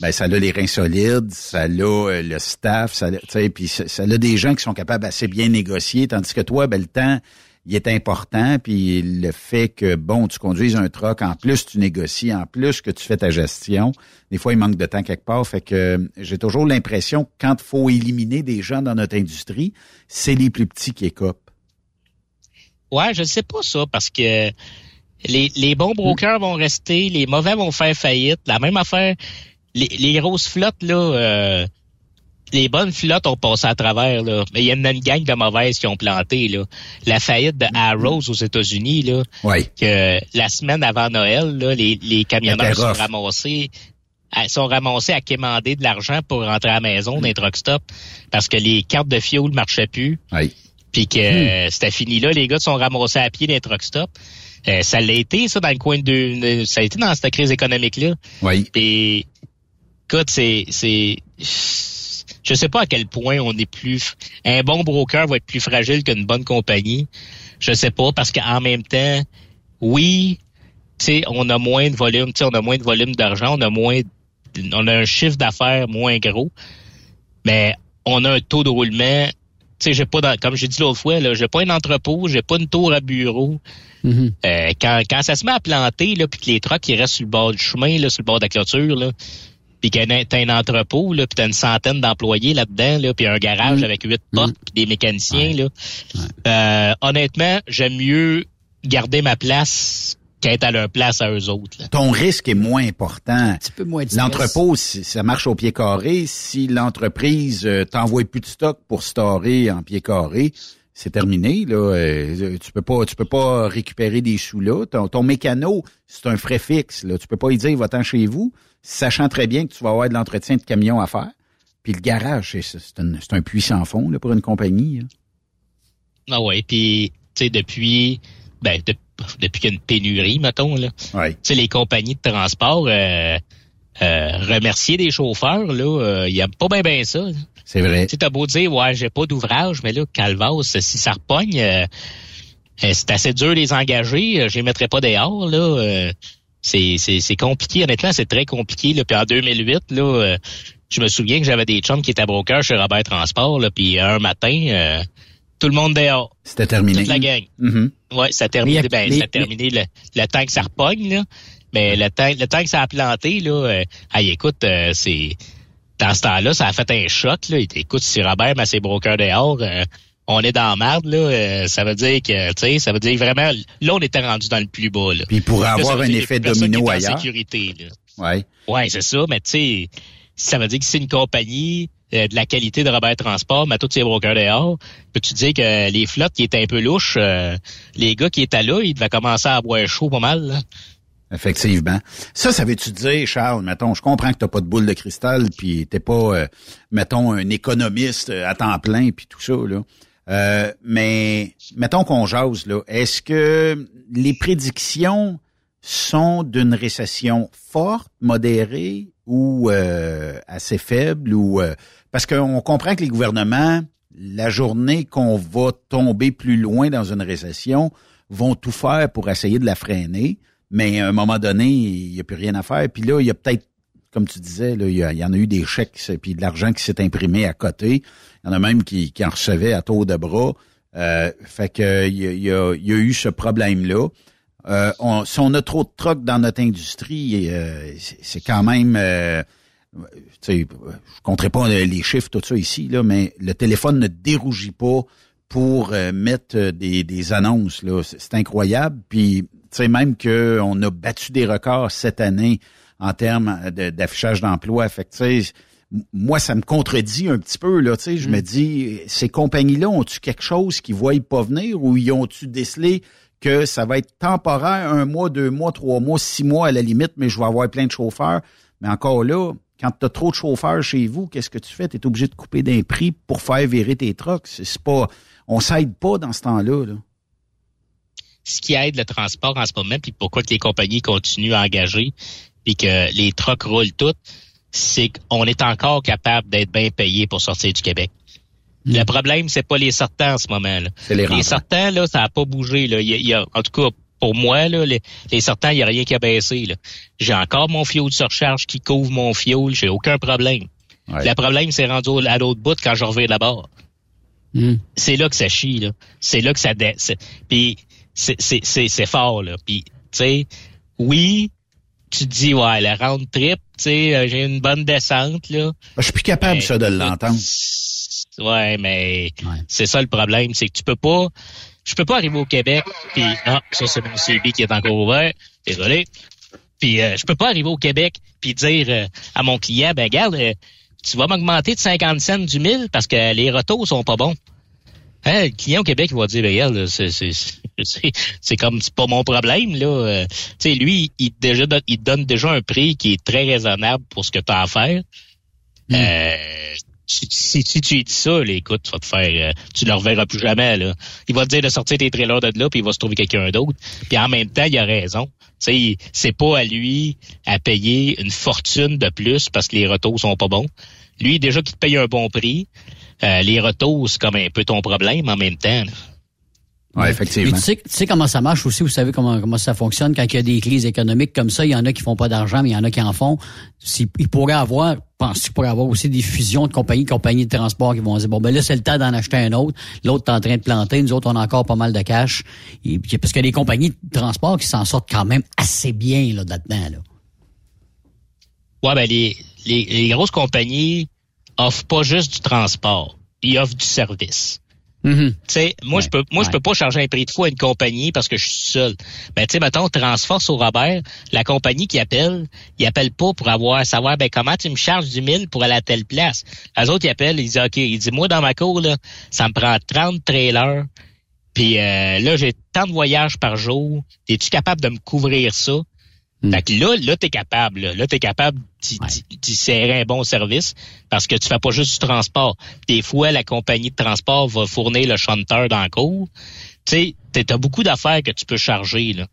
ben, ça a les reins solides, ça a euh, le staff, ça a, puis ça, ça a des gens qui sont capables assez bien négocier, tandis que toi, ben, le temps, il est important, puis le fait que, bon, tu conduises un truck, en plus tu négocies, en plus que tu fais ta gestion, des fois, il manque de temps quelque part, fait que euh, j'ai toujours l'impression que quand il faut éliminer des gens dans notre industrie, c'est les plus petits qui écopent. Ouais, je sais pas ça, parce que les, les bons brokers vont rester, les mauvais vont faire faillite. La même affaire, les, les grosses flottes, là, euh, les bonnes flottes ont passé à travers, là. Mais il y en a une gang de mauvaises qui ont planté, là. La faillite de Arrows aux États-Unis, là. Oui. Que la semaine avant Noël, là, les, les camionneurs sont ramassés. sont ramassés à quémander de l'argent pour rentrer à la maison d'un truck stop parce que les cartes de fioul marchaient plus. Oui. Puis que euh, c'était fini là, les gars sont ramassés à pied d'un truck stop. Euh, ça l'a été, ça, dans le coin de... Ça a été dans cette crise économique-là. Oui. Puis, écoute, c'est... c'est je sais pas à quel point on est plus... Un bon broker va être plus fragile qu'une bonne compagnie. Je sais pas, parce qu'en même temps, oui, tu sais, on a moins de volume, tu sais, on a moins de volume d'argent, on a moins... On a un chiffre d'affaires moins gros, mais on a un taux de roulement... Tu sais, j'ai pas, dans- comme j'ai dit l'autre fois, là, j'ai pas un entrepôt, j'ai pas une tour à bureau. Mhm. Euh, quand, quand ça se met à planter, là, puis que les trucks ils restent sur le bord du chemin, là, sur le bord de la clôture, là, puis que t'as un entrepôt, là, puis t'as une centaine d'employés là-dedans, là, puis un garage avec huit portes, puis des mécaniciens, là. Euh, honnêtement, j'aime mieux garder ma place qu'être à leur place à eux autres. là. Ton risque est moins important. Un petit peu moins. L'entrepôt, si- ça marche au pied carré. Si l'entreprise euh, t'envoie plus de stock pour storer en pied carré, c'est terminé. Là, Euh, tu peux pas, tu peux pas récupérer des sous là. Ton, ton mécano, c'est un frais fixe. Là. Tu peux pas y dire va-t'en chez vous, sachant très bien que tu vas avoir de l'entretien de camion à faire. Puis le garage, c'est, un, un puits sans fond là, pour une compagnie. hein. Ah ouais, puis tu sais depuis ben de- depuis qu'il y a une pénurie mettons là. Ouais. Tu sais les compagnies de transport euh, euh, remercier des chauffeurs là, euh, ils aiment pas bien bien ça. là. C'est vrai. Tu t'as beau dire ouais, j'ai pas d'ouvrage, mais là Calvas si ça repogne euh, euh, c'est assez dur de les engager, euh, je les mettrai pas dehors là. C'est c'est c'est compliqué honnêtement, c'est très compliqué là. Puis en 2008 là euh, je me souviens que j'avais des chums qui étaient brokers chez Robert Transport là, puis un matin euh, tout le monde dehors. C'était terminé. Toute la gang. Mhm. Ouais, ça a terminé, Mais- ben, mais- ça a terminé le, le temps que ça repogne, là. Mais le temps, le temps que ça a planté, là, euh, hey, écoute, euh, c'est, dans ce temps-là, ça a fait un choc, là. Écoute, si Robert met ses brokers dehors, euh, on est dans la marde, là. euh, ça veut dire que, tu sais, ça veut dire vraiment, là, on était rendu dans le plus bas, là. Puis il pourrait Là, avoir un effet domino qui est en ailleurs. sécurité, là. Ouais. Ouais, c'est ça, mais tu sais, ça veut dire que c'est une compagnie euh, de la qualité de Robert Transport, mais tous ses brokers dehors, peux-tu dire que les flottes qui étaient un peu louches, euh, les gars qui étaient là, ils devaient commencer à boire chaud pas mal. là? Effectivement. Ça, ça veut-tu dire, Charles, mettons, je comprends que t'as pas de boule de cristal, puis t'es pas, mettons, un économiste à temps plein, puis tout ça, là. Euh, mais mettons qu'on jase, là. Est-ce que les prédictions sont d'une récession forte, modérée ou euh, assez faible ou euh, parce qu'on comprend que les gouvernements, la journée qu'on va tomber plus loin dans une récession, vont tout faire pour essayer de la freiner, mais à un moment donné, il n'y a plus rien à faire. Puis là, il y a peut-être, comme tu disais, il, y, en a eu des chèques puis de l'argent qui s'est imprimé à côté. Il y en a même qui, qui en recevaient à tour de bras. Euh, fait que il y a, eu ce problème-là. Euh, on, si on a trop de trocs dans notre industrie, euh, c'est quand même, euh, je compterai pas les chiffres tout ça ici mais le téléphone ne dérougit pas pour mettre des, des annonces c'est incroyable. Puis, tu sais même que on a battu des records cette année en termes de- d'affichage d'emploi. Fait que, tu sais, m- moi, ça me contredit un petit peu, là, tu sais. Je me dis, ces compagnies-là ont-tu quelque chose qu'ils voient pas venir ou ils ont-tu décelé que ça va être temporaire, un mois, deux mois, trois mois, six mois à la limite, mais je vais avoir plein de chauffeurs. Mais encore là, quand tu as trop de chauffeurs chez vous, qu'est-ce que tu fais? Tu es obligé de couper d'un prix pour faire virer tes trucks. C'est c'est pas. On s'aide pas dans ce temps-là. Là. Ce qui aide le transport en ce moment, puis pourquoi que les compagnies continuent à engager, puis que les trucks roulent toutes, c'est qu'on est encore capable d'être bien payé pour sortir du Québec. Le problème, c'est pas les sortants en ce moment. Là. Les rentrants. sortants, là, ça a pas bougé. Là. Il y a, il y a- en tout cas, pour moi, là, les, les sortants, il n'y a rien qui a baissé. là. J'ai encore mon fioul de surcharge qui couvre mon fioul. J'ai aucun problème. Ouais. Le problème, c'est rendu à l'autre bout quand je reviens là-bas. Hmm. C'est là que ça chie, là. C'est là que ça... Puis c'est- c'est c'est- c'est fort, là. Puis, tu sais, oui, tu te dis, ouais, le round trip, tu sais, euh, j'ai une bonne descente, là. Je suis plus capable, Mais, ça, de l'entendre. Ouais, mais Ouais. c'est ça le problème, c'est que tu peux pas... Je peux pas arriver au Québec, puis... Ah, ça, c'est mon CB qui est encore ouvert. Désolé. Puis euh, je peux pas arriver au Québec puis dire euh, à mon client, ben regarde, euh, tu vas m'augmenter de 50 cents du mille parce que les retours sont pas bons. Hein, le client au Québec, il va dire, ben, regarde, c'est, c'est, comme, c'est pas mon problème, là. Euh, tu sais, lui, il, déjà, donne- il te donne déjà un prix qui est très raisonnable pour ce que tu as à faire. Euh, si, si, si tu lui dis ça, là, écoute, tu vas te faire, euh, tu le reverras plus jamais, là. Il va te dire de sortir tes trailers de là, puis il va se trouver quelqu'un d'autre. Puis en même temps, il a raison. Tu sais, c'est pas à lui à payer une fortune de plus parce que les retours sont pas bons. Lui, déjà qu'il te paye un bon prix, euh, les retours, c'est comme un peu ton problème en même temps. là. Oui, effectivement. tu sais, tu sais comment ça marche aussi, vous savez comment, comment ça fonctionne quand il y a des crises économiques comme ça, il y en a qui font pas d'argent, mais il y en a qui en font. S'il- Il pourrait avoir, pense qu'il pourrait avoir aussi des fusions de compagnies, compagnies de transport qui vont dire, bon, ben là, c'est le temps d'en acheter un autre. L'autre est en train de planter. Nous autres, on a encore pas mal de cash. Et, puis, parce qu'il y a des compagnies de transport qui s'en sortent quand même assez bien, là, là-dedans, là. Ouais, ben les, les, les grosses compagnies offrent pas juste du transport, ils offrent du service. Sais, moi je peux moi je peux pas charger un prix de fou à une compagnie parce que je suis seul. Ben tu sais mettons Transforce au Robert, la compagnie qui appelle, il appelle pas pour avoir savoir ben comment tu me charges du 1000 pour aller à telle place. Les autres ils appellent, ils disent OK, ils disent moi dans ma cour là, ça me prend 30 trailers. Puis euh, là j'ai tant de voyages par jour, es-tu capable de me couvrir ça? Fait que là, là, t'es capable, là, là t'es capable d'y serrer un bon service parce que tu fais pas juste du transport. Des fois, la compagnie de transport va fournir le chanteur dans le cours. Tu sais, t'as- t'as beaucoup d'affaires que tu peux charger, là.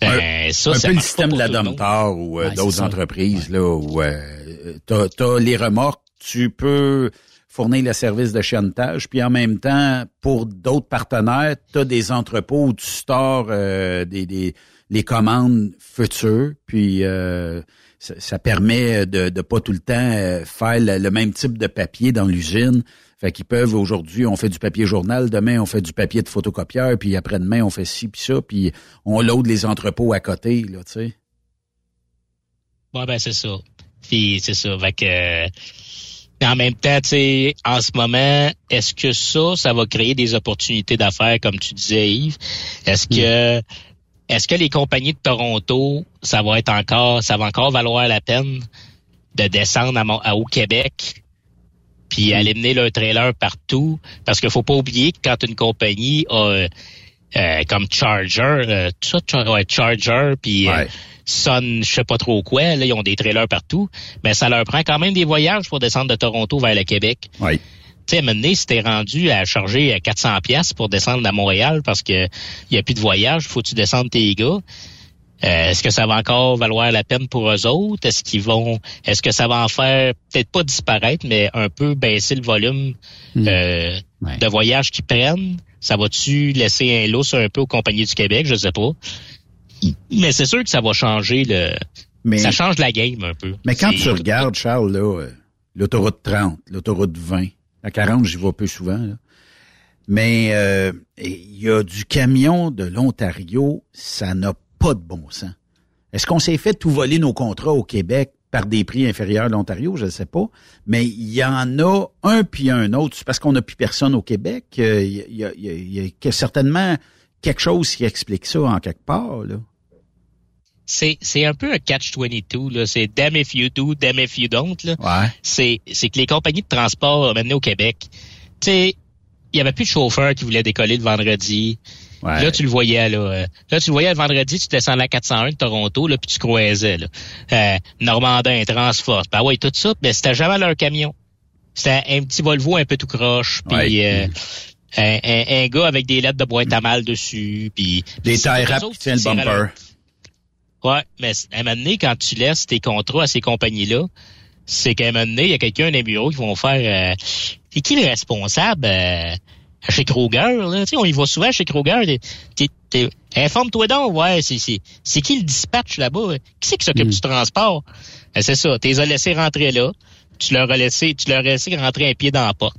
Ben, ça, un ça peu le système de la. Domtar ou euh, Ouais, d'autres entreprises là où euh, t'as, t'as les remorques, tu peux fournir le service de chiantage, puis en même temps, pour d'autres partenaires, tu as des entrepôts où tu stores euh, des, des les commandes futures, puis euh, ça, ça permet de ne pas tout le temps euh, faire le, le même type de papier dans l'usine. Fait qu'ils peuvent aujourd'hui, on fait du papier journal, demain on fait du papier de photocopieur, puis après-demain on fait ci puis ça, puis on load les entrepôts à côté, là, tu sais. Ouais, ben c'est ça. Puis c'est ça. Fait que mais en même temps, tu sais, en ce moment, est-ce que ça, ça va créer des opportunités d'affaires, comme tu disais, Yves? Est-ce que est-ce que les compagnies de Toronto, ça va être encore, ça va encore valoir la peine de descendre à, Mon- à- au Québec puis aller mener leur trailer partout? Parce qu'il faut pas oublier que quand une compagnie a euh, euh, comme Charger, euh, tout ça, Char- ouais, Charger, puis euh, Sun, je sais pas trop quoi, là, ils ont des trailers partout, mais ça leur prend quand même des voyages pour descendre de Toronto vers le Québec. Oui. Tu sais, à un moment donné, si t'es rendu à charger à 400 pièces pour descendre à Montréal parce que y a plus de voyage, faut que tu descendes tes gars. Euh, est-ce que ça va encore valoir la peine pour eux autres? Est-ce qu'ils vont, est-ce que ça va en faire peut-être pas disparaître, mais un peu baisser le volume euh, de voyages qu'ils prennent? Ça va-tu laisser un lousse un peu aux compagnies du Québec? Je sais pas. Mais c'est sûr que ça va changer le. Mais- ça change la game un peu. Mais quand tu regardes, Charles, là, euh, l'autoroute 30, l'autoroute 20, la 40, j'y vais peu souvent. Mais euh, il y a du camion de l'Ontario, ça n'a pas de bon sens. Est-ce qu'on s'est fait tout voler nos contrats au Québec par des prix inférieurs à l'Ontario? Je ne sais pas. Mais il y en a un puis un autre. Parce qu'on n'a plus personne au Québec. Euh, Il y, a, certainement quelque chose qui explique ça en quelque part. C'est c'est un peu un catch-22 là, c'est damn if you do, damn if you don't là. Ouais. C'est c'est que les compagnies de transport maintenant au Québec, tu sais, il y avait plus de chauffeurs qui voulaient décoller le vendredi. Ouais. Là, tu le voyais, là. euh, Là, tu le voyais le vendredi, tu descendais à 401 de Toronto, là, puis tu croisais, là. Euh, Normandin, Transforce, ben ouais, tout ça, mais c'était jamais leur camion. C'était un petit Volvo un peu tout croche, puis Ouais. euh, un, un- un gars avec des lettres de boîte à mal dessus, puis... Des qui tiennent le bumper. Ouais, mais à un moment donné, quand tu laisses tes contrats à ces compagnies-là, c'est qu'à un moment donné, il y a quelqu'un dans les bureaux qui vont faire... euh, c'est qui le responsable euh, chez Kroger? Là? Tu sais, on y va souvent chez Kroger. Informe-toi donc, ouais, c'est, qui le dispatch là-bas? Qui c'est qui s'occupe du transport? Ben, c'est ça, tu les as laissés rentrer là, tu leur as laissé, tu leur as laissé rentrer un pied dans la porte.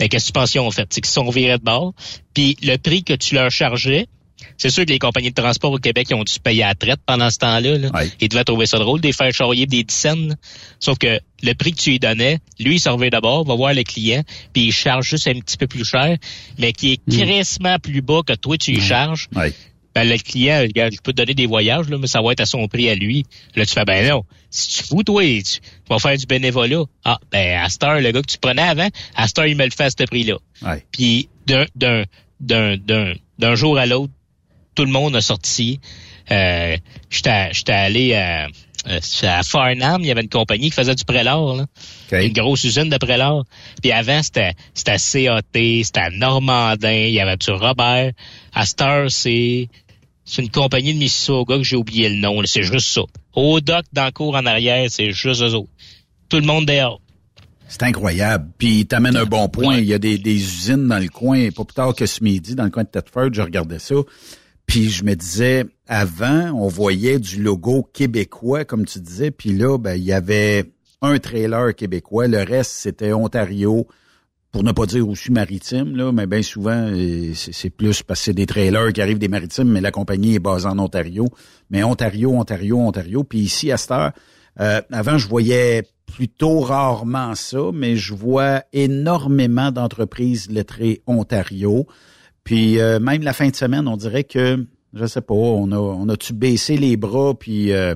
Ben, qu'est-ce que tu penses qu'ils ont fait? C'est qu'ils sont virés de bord. Puis le prix que tu leur chargeais, c'est sûr que les compagnies de transport au Québec ils ont dû se payer à la traite pendant ce temps-là. Là. Ils devaient trouver ça drôle, de les faire charrier des dizaines. Sauf que le prix que tu lui donnais, lui, il s'en revient d'abord, va voir le client, puis il charge juste un petit peu plus cher, mais qui est crissement plus bas que toi, tu y charges. Ben, le client, regarde, je peux te donner des voyages, là, mais ça va être à son prix à lui. Là, tu fais, ben non, si tu fous, toi, tu, vas faire du bénévolat. Ah, ben, à cette heure, le gars que tu prenais avant, à cette heure, il me le fait à ce prix-là. Ouais. Puis, d'un, d'un, d'un, d'un, d'un jour à l'autre, tout le monde a sorti. Euh, j'étais, allé à, euh, à Farnham, il y avait une compagnie qui faisait du prélard, là. Une grosse usine de prélard. Puis avant, c'était, CAT, c'était à Normandin, il y avait du Robert. À heure, c'est, c'est une compagnie de Mississauga que j'ai oublié le nom, c'est juste ça. Au doc, dans le cours en arrière, c'est juste eux autres. Tout le monde dehors. C'est incroyable. Puis t'amènes un bon point. Il y a des, des usines dans le coin, pas plus tard que ce midi, dans le coin de Thetford, je regardais ça. Puis je me disais, avant, on voyait du logo québécois, comme tu disais, puis là, ben, il y avait un trailer québécois, le reste, c'était Ontario, pour ne pas dire aussi maritime, là, mais bien souvent, euh, c'est plus parce que c'est des trailers qui arrivent des maritimes, mais la compagnie est basée en Ontario. Mais Ontario, Ontario, Ontario. Puis ici, à cette heure, euh, avant, je voyais plutôt rarement ça, mais je vois énormément d'entreprises lettrées Ontario. Puis euh, même la fin de semaine, on dirait que, je sais pas, on a, on a-tu baissé les bras, puis, euh,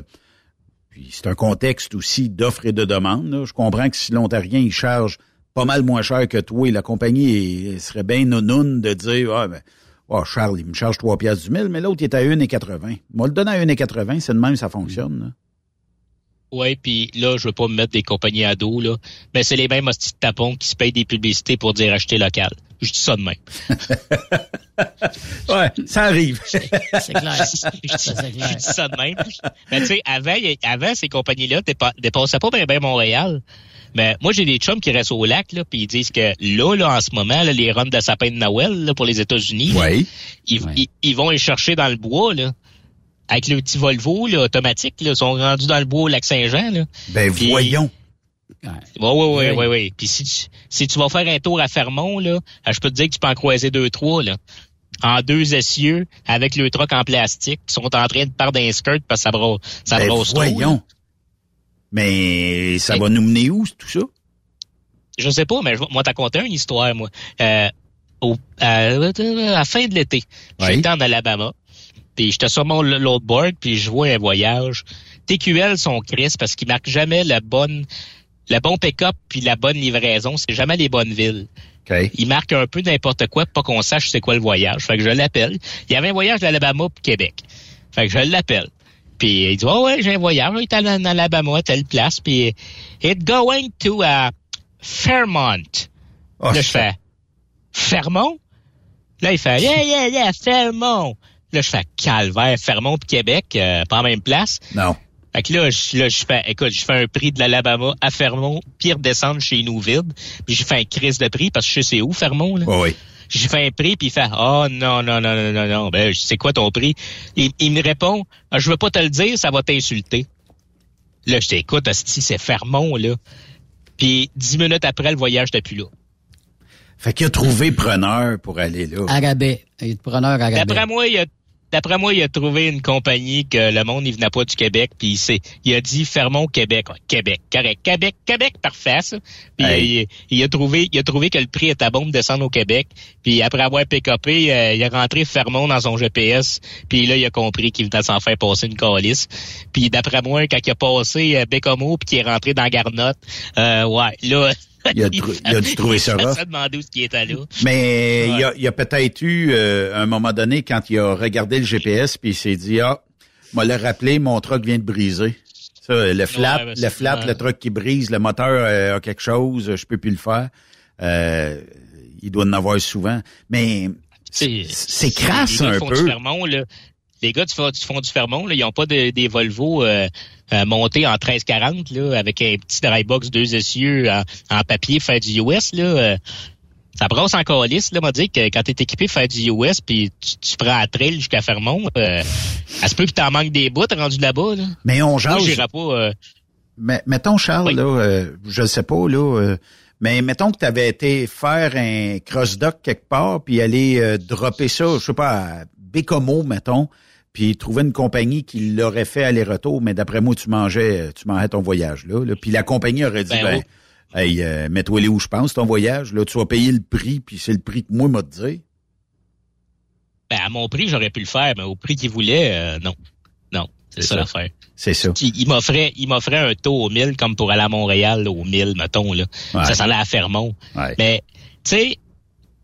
c'est un contexte aussi d'offre et de demande. là. Je comprends que si l'Ontarien, il charge pas mal moins cher que toi et la compagnie serait bien nounoune de dire, ah, ben, oh, Charles, il me charge 3 piastres du mille, mais l'autre, il est à 1,80. Moi, le donner à 1,80, c'est de même, ça fonctionne. là. Ouais, puis là, je veux pas me mettre des compagnies à dos, là. Mais c'est les mêmes hosties de tapons qui se payent des publicités pour dire acheter local. Je dis ça de même. ouais, ça arrive. C'est clair. je, dis ça de même. Mais tu sais, avant, avant, ces compagnies-là dépa- dépassaient pas bien Montréal. Mais moi, j'ai des chums qui restent au lac, là, puis ils disent que là, là, en ce moment, là, les runs de sapin de Noël, là, pour les États-Unis, ils, ils, ils vont les chercher dans le bois, là. Avec le petit Volvo, là, automatique, là, ils sont rendus dans le bois au lac Saint-Jean, là. Ben, voyons. Ouais, ouais, ouais, Oui. ouais, ouais. Puis si tu, si tu vas faire un tour à Fermont, là, euh, je peux te dire que tu peux en croiser deux, trois, là. En deux essieux, avec le truck en plastique, qui sont en train de perdre un skirt parce que ça brosse, ça Ben, brosse voyons. Mais ça va nous mener où, tout ça? Je sais pas, mais je- moi, t'as conté une histoire, moi. Euh, au, à, à la fin de l'été, Oui. j'étais en Alabama, puis j'étais sur mon l'autre board, puis je vois un voyage. TQL sont crisp parce qu'ils marquent jamais la bonne, le bon pick-up puis la bonne livraison. C'est jamais les bonnes villes. OK. Ils marquent un peu n'importe quoi, pour pas qu'on sache c'est quoi le voyage. Fait que je l'appelle. Il y avait un voyage d'Alabama pour Québec. Fait que je l'appelle. Puis il dit, oh ouais, j'ai un voyage, il est en en Alabama, telle place, puis it going to uh, Fairmont. Oh, là, je fais, Fairmont? Là, il fait, yeah, yeah, yeah, Fairmont. Là, je fais, calvaire, Fairmont puis Québec, euh, pas en même place. Non. Fait que là, je, là, je fais, écoute, je fais un prix de l'Alabama à Fermont, pire descendre chez nous vide. Puis j'ai fait un crise de prix parce que je sais c'est où, Fermont, là. Oui, oui. J'ai fait un prix, puis il fait Oh non, non, non, non, non, non. Ben, c'est quoi ton prix? Il, il me répond Ah, Je veux pas te le dire, ça va t'insulter. Là, je t'écoute, hostie, c'est Fermont, là. Puis dix minutes après, le voyage n'était plus là. Fait qu'il a trouvé preneur pour aller là. Arabais. Il est preneur arabais. D'après moi, il a D'après moi, il a trouvé une compagnie que le monde, il venait pas du Québec, puis il, s'est- il a dit Fermont, Québec. Ouais, Québec, correct. Québec, Québec, parfait, ça. Puis Hey. il, il a trouvé, il a trouvé que le prix était bon de descendre au Québec. Puis après avoir pick-upé, euh, il a rentré Fermont dans son GPS. Puis là, il a compris qu'il venait de s'en faire passer une calice. Puis d'après moi, quand il a passé euh, Bécomo, puis qu'il est rentré dans Garnotte, euh, ouais, là... Il a, tru- il a dû trouver ça rough. Ça demandé où ce qui était là. Mais il y a, il a peut-être eu euh, un moment donné quand il a regardé le GPS puis il s'est dit ah, moi le rappeler, mon truck vient de briser. Ça, le flat, ben, le ça. le truck qui brise, le moteur euh, a quelque chose, je peux plus le faire. Euh, il doit en avoir souvent. Mais C'est crasse les gars un peu. Du Fermont, là, les gars du, fond- du fond du Fermont, là, ils ont pas de- des Volvo euh, euh, montés en 1340 là, avec un petit drybox deux essieux en, en papier faire du US. Là, euh, ça brasse en calice, là, m'a dit que quand t'es équipé faire du US puis tu, tu prends à trail jusqu'à Fermont, euh, ça se peut que t'en manques des bouts rendu là-bas. Là. Mais on Moi, jase. j'irai pas. euh, Mais mettons, Charles, Oui. là, euh, je sais pas, là, euh, mais mettons que tu avais été faire un cross-dock quelque part, puis aller euh, dropper ça, je sais pas, à Bécomo, mettons, puis trouver une compagnie qui l'aurait fait aller-retour, mais d'après moi, tu mangeais, tu mangeais ton voyage là. là. Puis la compagnie aurait dit, Ben ben, oui. hey, euh, mets-toi les où je pense, ton voyage, là, tu vas payer le prix, puis c'est le prix que moi m'a dit. Ben, à mon prix, j'aurais pu le faire, mais au prix qu'il voulait, euh, non. Non, c'est ça ça. l'affaire. C'est ça. Il, il m'offrait, il m'offrait un taux au 1000 comme pour aller à Montréal là, au 1000, mettons là. Ouais. Ça, ça allait à Fermont. Ouais. Mais tu sais,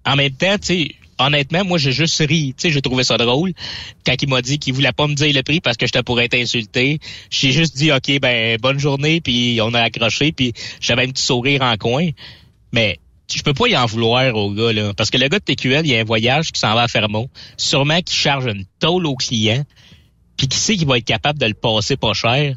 en même temps, tu sais, honnêtement, moi j'ai juste ri. Tu sais, j'ai trouvé ça drôle quand il m'a dit qu'il voulait pas me dire le prix parce que j'étais pourrais être insulté. J'ai juste dit ok, ben bonne journée, puis on a accroché, puis j'avais un petit sourire en coin. Mais je peux pas y en vouloir au gars là, parce que le gars de TQL, il y a un voyage qui s'en va à Fermont, sûrement qu'il charge une tôle au client puis qui sait qu'il va être capable de le passer pas cher.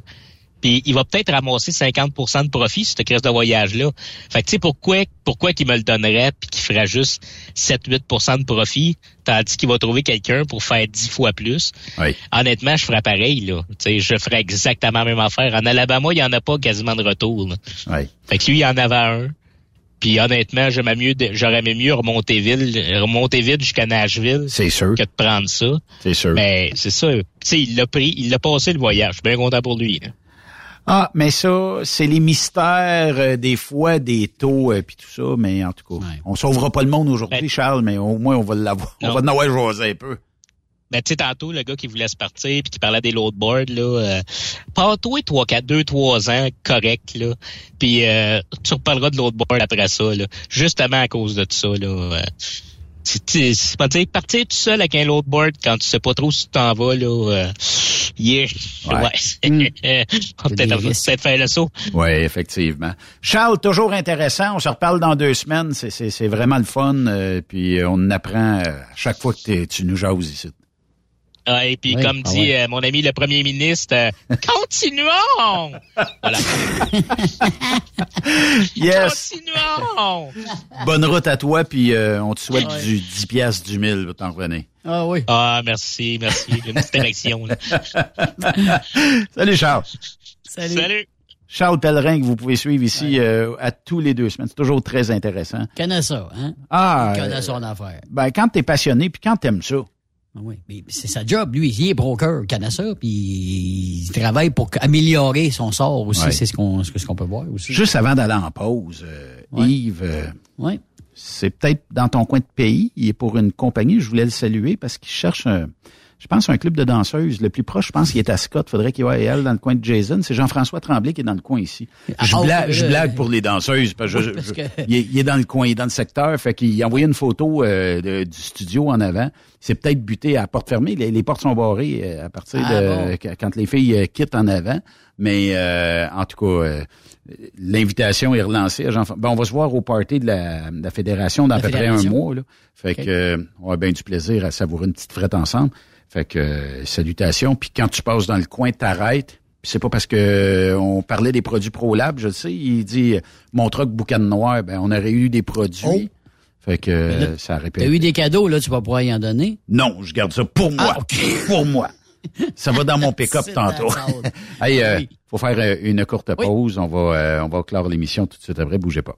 Puis il va peut-être ramasser 50% de profit sur cette crise de voyage-là. Fait que tu sais pourquoi pourquoi qu'il me le donnerait puis qu'il ferait juste 7-8% de profit, tandis qu'il va trouver quelqu'un pour faire 10 fois plus? Oui. Honnêtement, je ferais pareil, là. Tu sais, je ferais exactement la même affaire. En Alabama, il y en a pas quasiment de retour. là. Oui. Fait que lui, il en avait un. Puis honnêtement, j'aimais mieux j'aurais aimé mieux remonter vite, remonter vite jusqu'à Nashville C'est sûr. que de prendre ça. C'est sûr. Mais c'est ça. Tu sais, il l'a pris, il l'a passé le voyage. Je suis bien content pour lui. là. Ah, mais ça, c'est les mystères euh, des fois des taux euh, puis tout ça, mais en tout cas, Ouais. on sauvera pas le monde aujourd'hui, Ben- Charles, mais au moins on va l'avoir. On va avoir jasé un peu. Ben, tu sais, tantôt, le gars qui voulait se partir puis qui parlait des loadboards, là, euh, pas toi, trois, quatre, deux, trois ans, correct, là. Puis euh, tu reparleras de loadboard après ça, là. Justement à cause de tout ça, là. C'est- pas dire partir tout seul avec un loadboard quand tu sais pas trop si tu t'en vas, là. Euh, yeah. Ouais. Ouais. Mm. On va peut-être faire le saut. Oui, effectivement. Charles, toujours intéressant. On se reparle dans deux semaines. C'est, c'est, vraiment le fun. euh, puis on apprend euh, à chaque fois que tu nous jases ici. Ah, et puis, Oui. comme Ah dit ouais. euh, mon ami le premier ministre, euh, continuons! Voilà. Yes! Continuons! Bonne route à toi, puis euh, on te souhaite Ah ouais. du 10 piastres du 1000, va t'en revenir. Ah oui. Ah, merci, merci. Une petite érection. Salut Charles. Salut. Salut! Charles Pellerin, que vous pouvez suivre ici euh, à tous les deux semaines. C'est toujours très intéressant. Connais ça, hein? Ah, euh, son affaire. ben, quand t'es passionné, puis quand t'aimes ça, Oui, mais c'est sa job, lui. Il est broker, ça, puis il travaille pour améliorer son sort aussi. Ouais. C'est ce qu'on ce qu'on peut voir aussi. juste avant d'aller en pause, euh, Ouais. Yves, euh, c'est peut-être dans ton coin de pays. Il est pour une compagnie. Je voulais le saluer parce qu'il cherche, un, je pense, un club de danseuses. Le plus proche, je pense, qu'il est à Scott. Faudrait qu'il y ait elle dans le coin de Jason. C'est Jean-François Tremblay qui est dans le coin ici. Je, Ah, blague, oh, je euh, blague pour les danseuses parce que, je- je- il, est, il est dans le coin, il est dans le secteur. Fait qu'il a envoyé une photo euh, de- du studio en avant. C'est peut-être buté à porte fermée. Les, les portes sont barrées euh, à partir Ah, de bon. quand- les filles euh, quittent en avant. Mais euh, en tout cas, euh, l'invitation est relancée à jean ben, On va se voir au party de la, de la fédération dans à peu près un mois. Là. Fait Ok. que on a bien du plaisir à savourer une petite frette ensemble. Fait que euh, salutations. Puis quand tu passes dans le coin, t'arrêtes. Puis c'est pas parce que euh, on parlait des produits ProLab, je le sais. Il dit euh, mon truc boucan noir, ben on aurait eu des produits. Oh. Fait que euh, là, ça pu T'as eu des cadeaux, là, tu vas pouvoir y en donner? Non, je garde ça pour moi. Ah. Pour moi. Ça va dans mon pick-up tantôt. hey, euh, faut faire une courte Oui. pause. On va, on va clore l'émission tout de suite après. Bougez pas.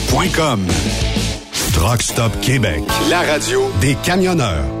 Truck Stop Québec, la radio des camionneurs.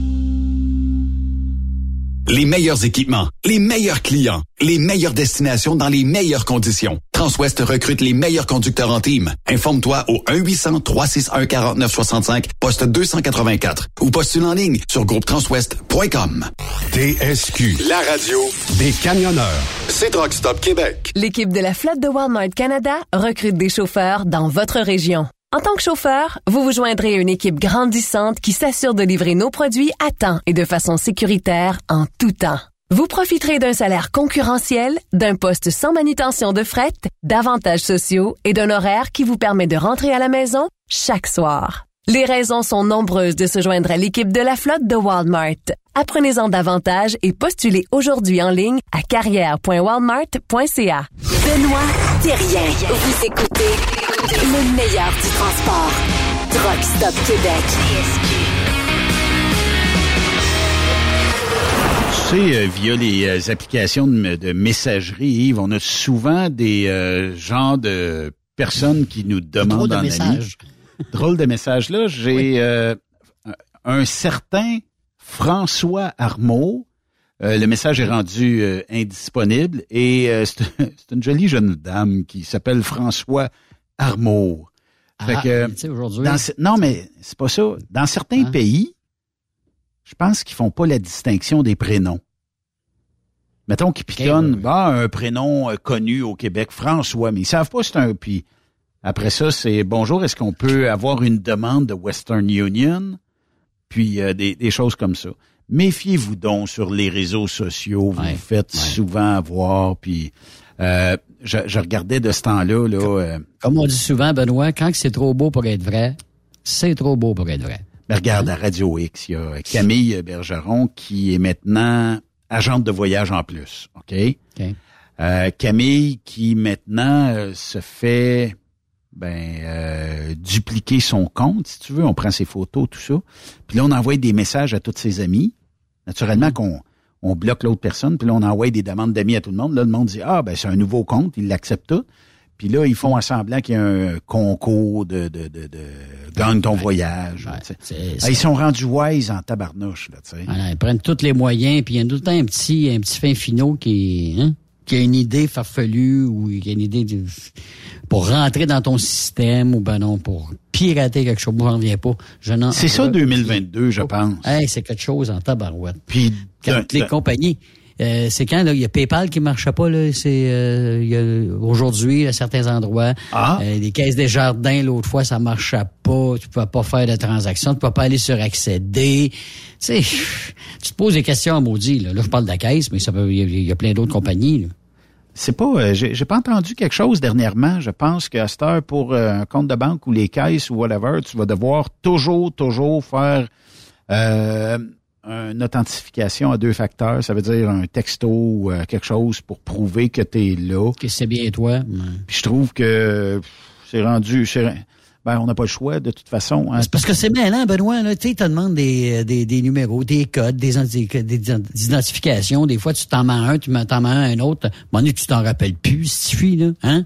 Les meilleurs équipements, les meilleurs clients, les meilleures destinations dans les meilleures conditions. Transwest recrute les meilleurs conducteurs en team. Informe-toi au 1-800-361-4965, poste 284 ou postule en ligne sur groupetranswest.com. TSQ, la radio des camionneurs. C'est Truck Stop Québec. L'équipe de la flotte de Walmart Canada recrute des chauffeurs dans votre région. En tant que chauffeur, vous vous joindrez à une équipe grandissante qui s'assure de livrer nos produits à temps et de façon sécuritaire en tout temps. Vous profiterez d'un salaire concurrentiel, d'un poste sans manutention de fret, d'avantages sociaux et d'un horaire qui vous permet de rentrer à la maison chaque soir. Les raisons sont nombreuses de se joindre à l'équipe de la flotte de Walmart. Apprenez-en davantage et postulez aujourd'hui en ligne à carrière.walmart.ca. Benoît Thérien. Vous écoutez le meilleur du transport. Truck Stop Québec. Tu sais, euh, via les euh, applications de, de messagerie, Yves, on a souvent des euh, genres de personnes qui nous demandent de en ami. messages. Drôle de message là. J'ai euh, un certain François Armaud. Euh, le message est rendu euh, indisponible et euh, c'est une jolie jeune dame qui s'appelle François. Fait Ah, que, aujourd'hui- non, mais c'est pas ça. Dans certains Hein? pays, je pense qu'ils font pas la distinction des prénoms. Mettons qu'ils pitonnent, bah, un prénom connu au Québec, François, mais ils savent pas c'est un... Puis après ça, c'est bonjour, est-ce qu'on peut avoir une demande de Western Union? Puis euh, des, des choses comme ça. Méfiez-vous donc sur les réseaux sociaux, vous vous faites souvent avoir, puis euh, je, je regardais de ce temps-là, là... euh, Comme on dit souvent, Benoît, quand c'est trop beau pour être vrai, c'est trop beau pour être vrai. Ben, regarde, à Radio X, il y a Camille Bergeron qui est maintenant agente de voyage en plus. OK? Euh, Camille qui maintenant euh, se fait ben euh, dupliquer son compte, si tu veux. On prend ses photos, tout ça. Puis là, on envoie des messages à tous ses amis. Naturellement qu'on on bloque l'autre personne, puis là, on envoie des demandes d'amis à tout le monde. Là, le monde dit Ah, ben c'est un nouveau compte, il l'accepte tout. Puis là, ils font en semblant qu'il y a un concours de, de, de, de gagne ton voyage. là, tu sais. Ah, ils sont rendus wise en tabarnouche, là, tu sais. Voilà, ils prennent tous les moyens, puis il y a tout le temps un petit, un petit fin finot qui, hein, qui a une idée farfelue ou qui a une idée de- pour rentrer dans ton système ou ben non, pour pirater quelque chose. Moi, j'en reviens pas. Je n'en- C'est ça je- 2022, je pense. Hey, c'est quelque chose en tabarouette. Puis quand les compagnies, euh, c'est quand là, il y a PayPal qui marchait pas là, c'est euh, aujourd'hui à certains endroits. Ah. Euh, les caisses des jardins l'autre fois ça marchait pas, tu pouvais pas faire de transactions, tu pouvais pas aller sur accéder. Tu sais, tu te poses des questions à maudit là. Là, je parle de la caisse, mais ça peut il y a- il y, a plein d'autres compagnies. là. C'est pas, euh, j'ai j'ai pas entendu quelque chose dernièrement. Je pense qu'à cette heure, pour euh, un compte de banque ou les caisses ou whatever, tu vas devoir toujours, toujours faire euh, une authentification à deux facteurs. Ça veut dire un texto ou euh, quelque chose pour prouver que tu es là. Que c'est bien toi. Puis je trouve que c'est rendu. Ben, on n'a pas le choix de toute façon. hein. C'est parce que c'est mêlant, Benoît. Là, tu sais, te demandes des, euh, des, des numéros, des codes, des, des, des- identifications. Des fois, tu t'en mets un, tu m'en- t'en mets un, un autre. Donné, tu t'en rappelles plus, si tu fuis, là. Hein?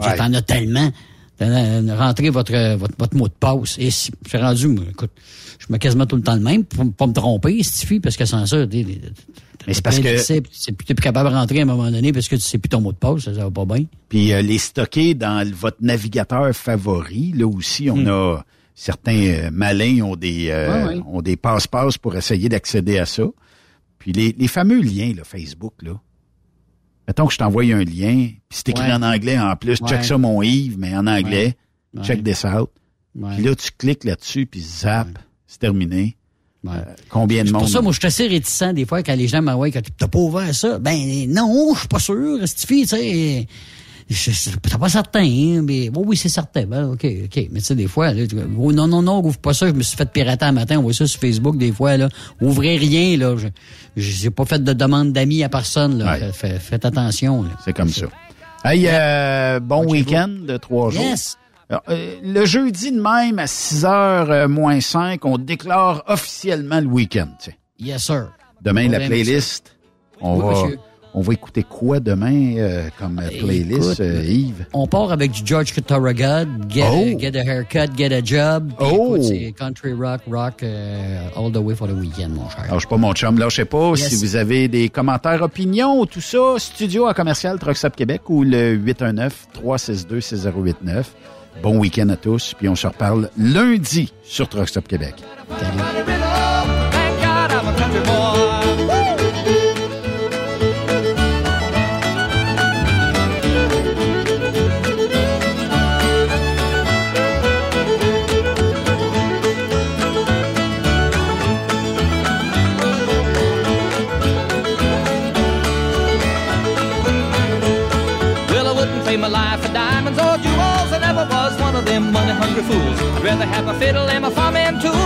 Tu Ouais. T'en as tellement. T'en as rentré votre, votre, votre mot de passe. Et si, j'ai rendu, moi, écoute, je mets quasiment tout le temps le même pour pas me tromper, fuis, parce que sans ça, t'es- t'es- Mais c'est parce que- c'est plus, capable de rentrer à un moment donné parce que tu sais plus ton mot de passe, ça, ça va pas bien. Puis euh, les stocker dans votre navigateur favori. Là aussi, on a certains euh, malins ont des euh, Ouais, ouais. ont des passe-passe pour essayer d'accéder à ça. Puis les, les fameux liens, là, Facebook, là. Mettons que je t'envoie un lien, puis c'est écrit Ouais. en anglais en plus. Ouais. Check ça, mon Yves, mais en anglais. Ouais. Check this out. Puis là, tu cliques là-dessus, puis zap, c'est terminé. Euh, combien de C'est monde? pour ça, moi, je suis assez réticent des fois quand les gens m'envoient que t'as pas ouvert ça. Ben non, je suis pas sûr. Stifi, tu sais. T'es pas certain, hein, mais oui, oui, c'est certain. Ben, OK, OK. Mais tu sais, des fois, là, oh, non, non, non, ouvre pas ça. Je me suis fait pirater un matin. On voit ça sur Facebook des fois. Là. Ouvrez rien. là. Je J'ai pas fait de demande d'amis à personne. Là. Fait- fait- faites attention. C'est comme ça. Hey, euh, bon week-end de trois jours. Yes. Alors, euh, le jeudi de même, à 6h moins 5, on déclare officiellement le week-end. Yes, sir. Demain, la playlist. On Oui, va, monsieur. On va écouter quoi demain euh, comme euh, playlist, Écoute, euh, Yves? On part avec du George Thorogood, get, Oh. get a haircut, get a job. Oh. c'est country rock, rock all the way for the weekend, mon cher. Alors, je sais pas mon chum, là, je sais pas Yes. si vous avez des commentaires, opinions, tout ça, studio à commercial Truckstop Québec ou le 819-362-6089. Bon week-end à tous, puis on se reparle lundi sur Truckstop Québec. Well, rather have my fiddle and my farming tools.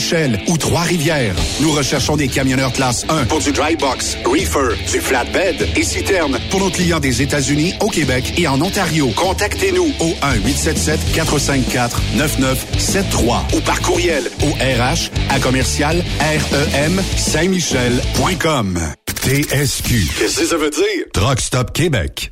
ou Trois-Rivières. Nous recherchons des camionneurs classe 1 pour du dry box, reefer, du flatbed et citerne pour nos clients des États-Unis, au Québec et en Ontario. Contactez-nous au 1-877-454-9973 ou par courriel au RH à commercial REM Saint-Michel.com. TSQ. Qu'est-ce que ça veut dire? Truck Stop Québec.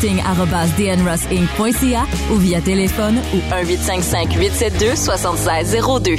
recruiting@dnrossinc.ca ou via téléphone ou 1 872 7602.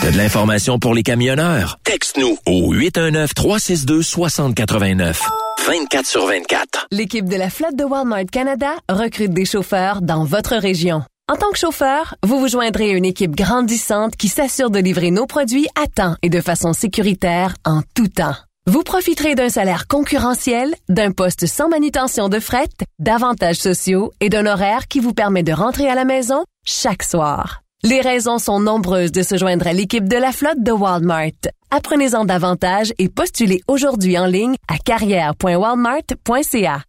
T'as de l'information pour les camionneurs? Texte-nous au 819-362-6089. 24 sur 24. L'équipe de la flotte de Walmart Canada recrute des chauffeurs dans votre région. En tant que chauffeur, vous vous joindrez à une équipe grandissante qui s'assure de livrer nos produits à temps et de façon sécuritaire en tout temps. Vous profiterez d'un salaire concurrentiel, d'un poste sans manutention de fret, d'avantages sociaux et d'un horaire qui vous permet de rentrer à la maison chaque soir. Les raisons sont nombreuses de se joindre à l'équipe de la flotte de Walmart. Apprenez-en davantage et postulez aujourd'hui en ligne à carrière.walmart.ca.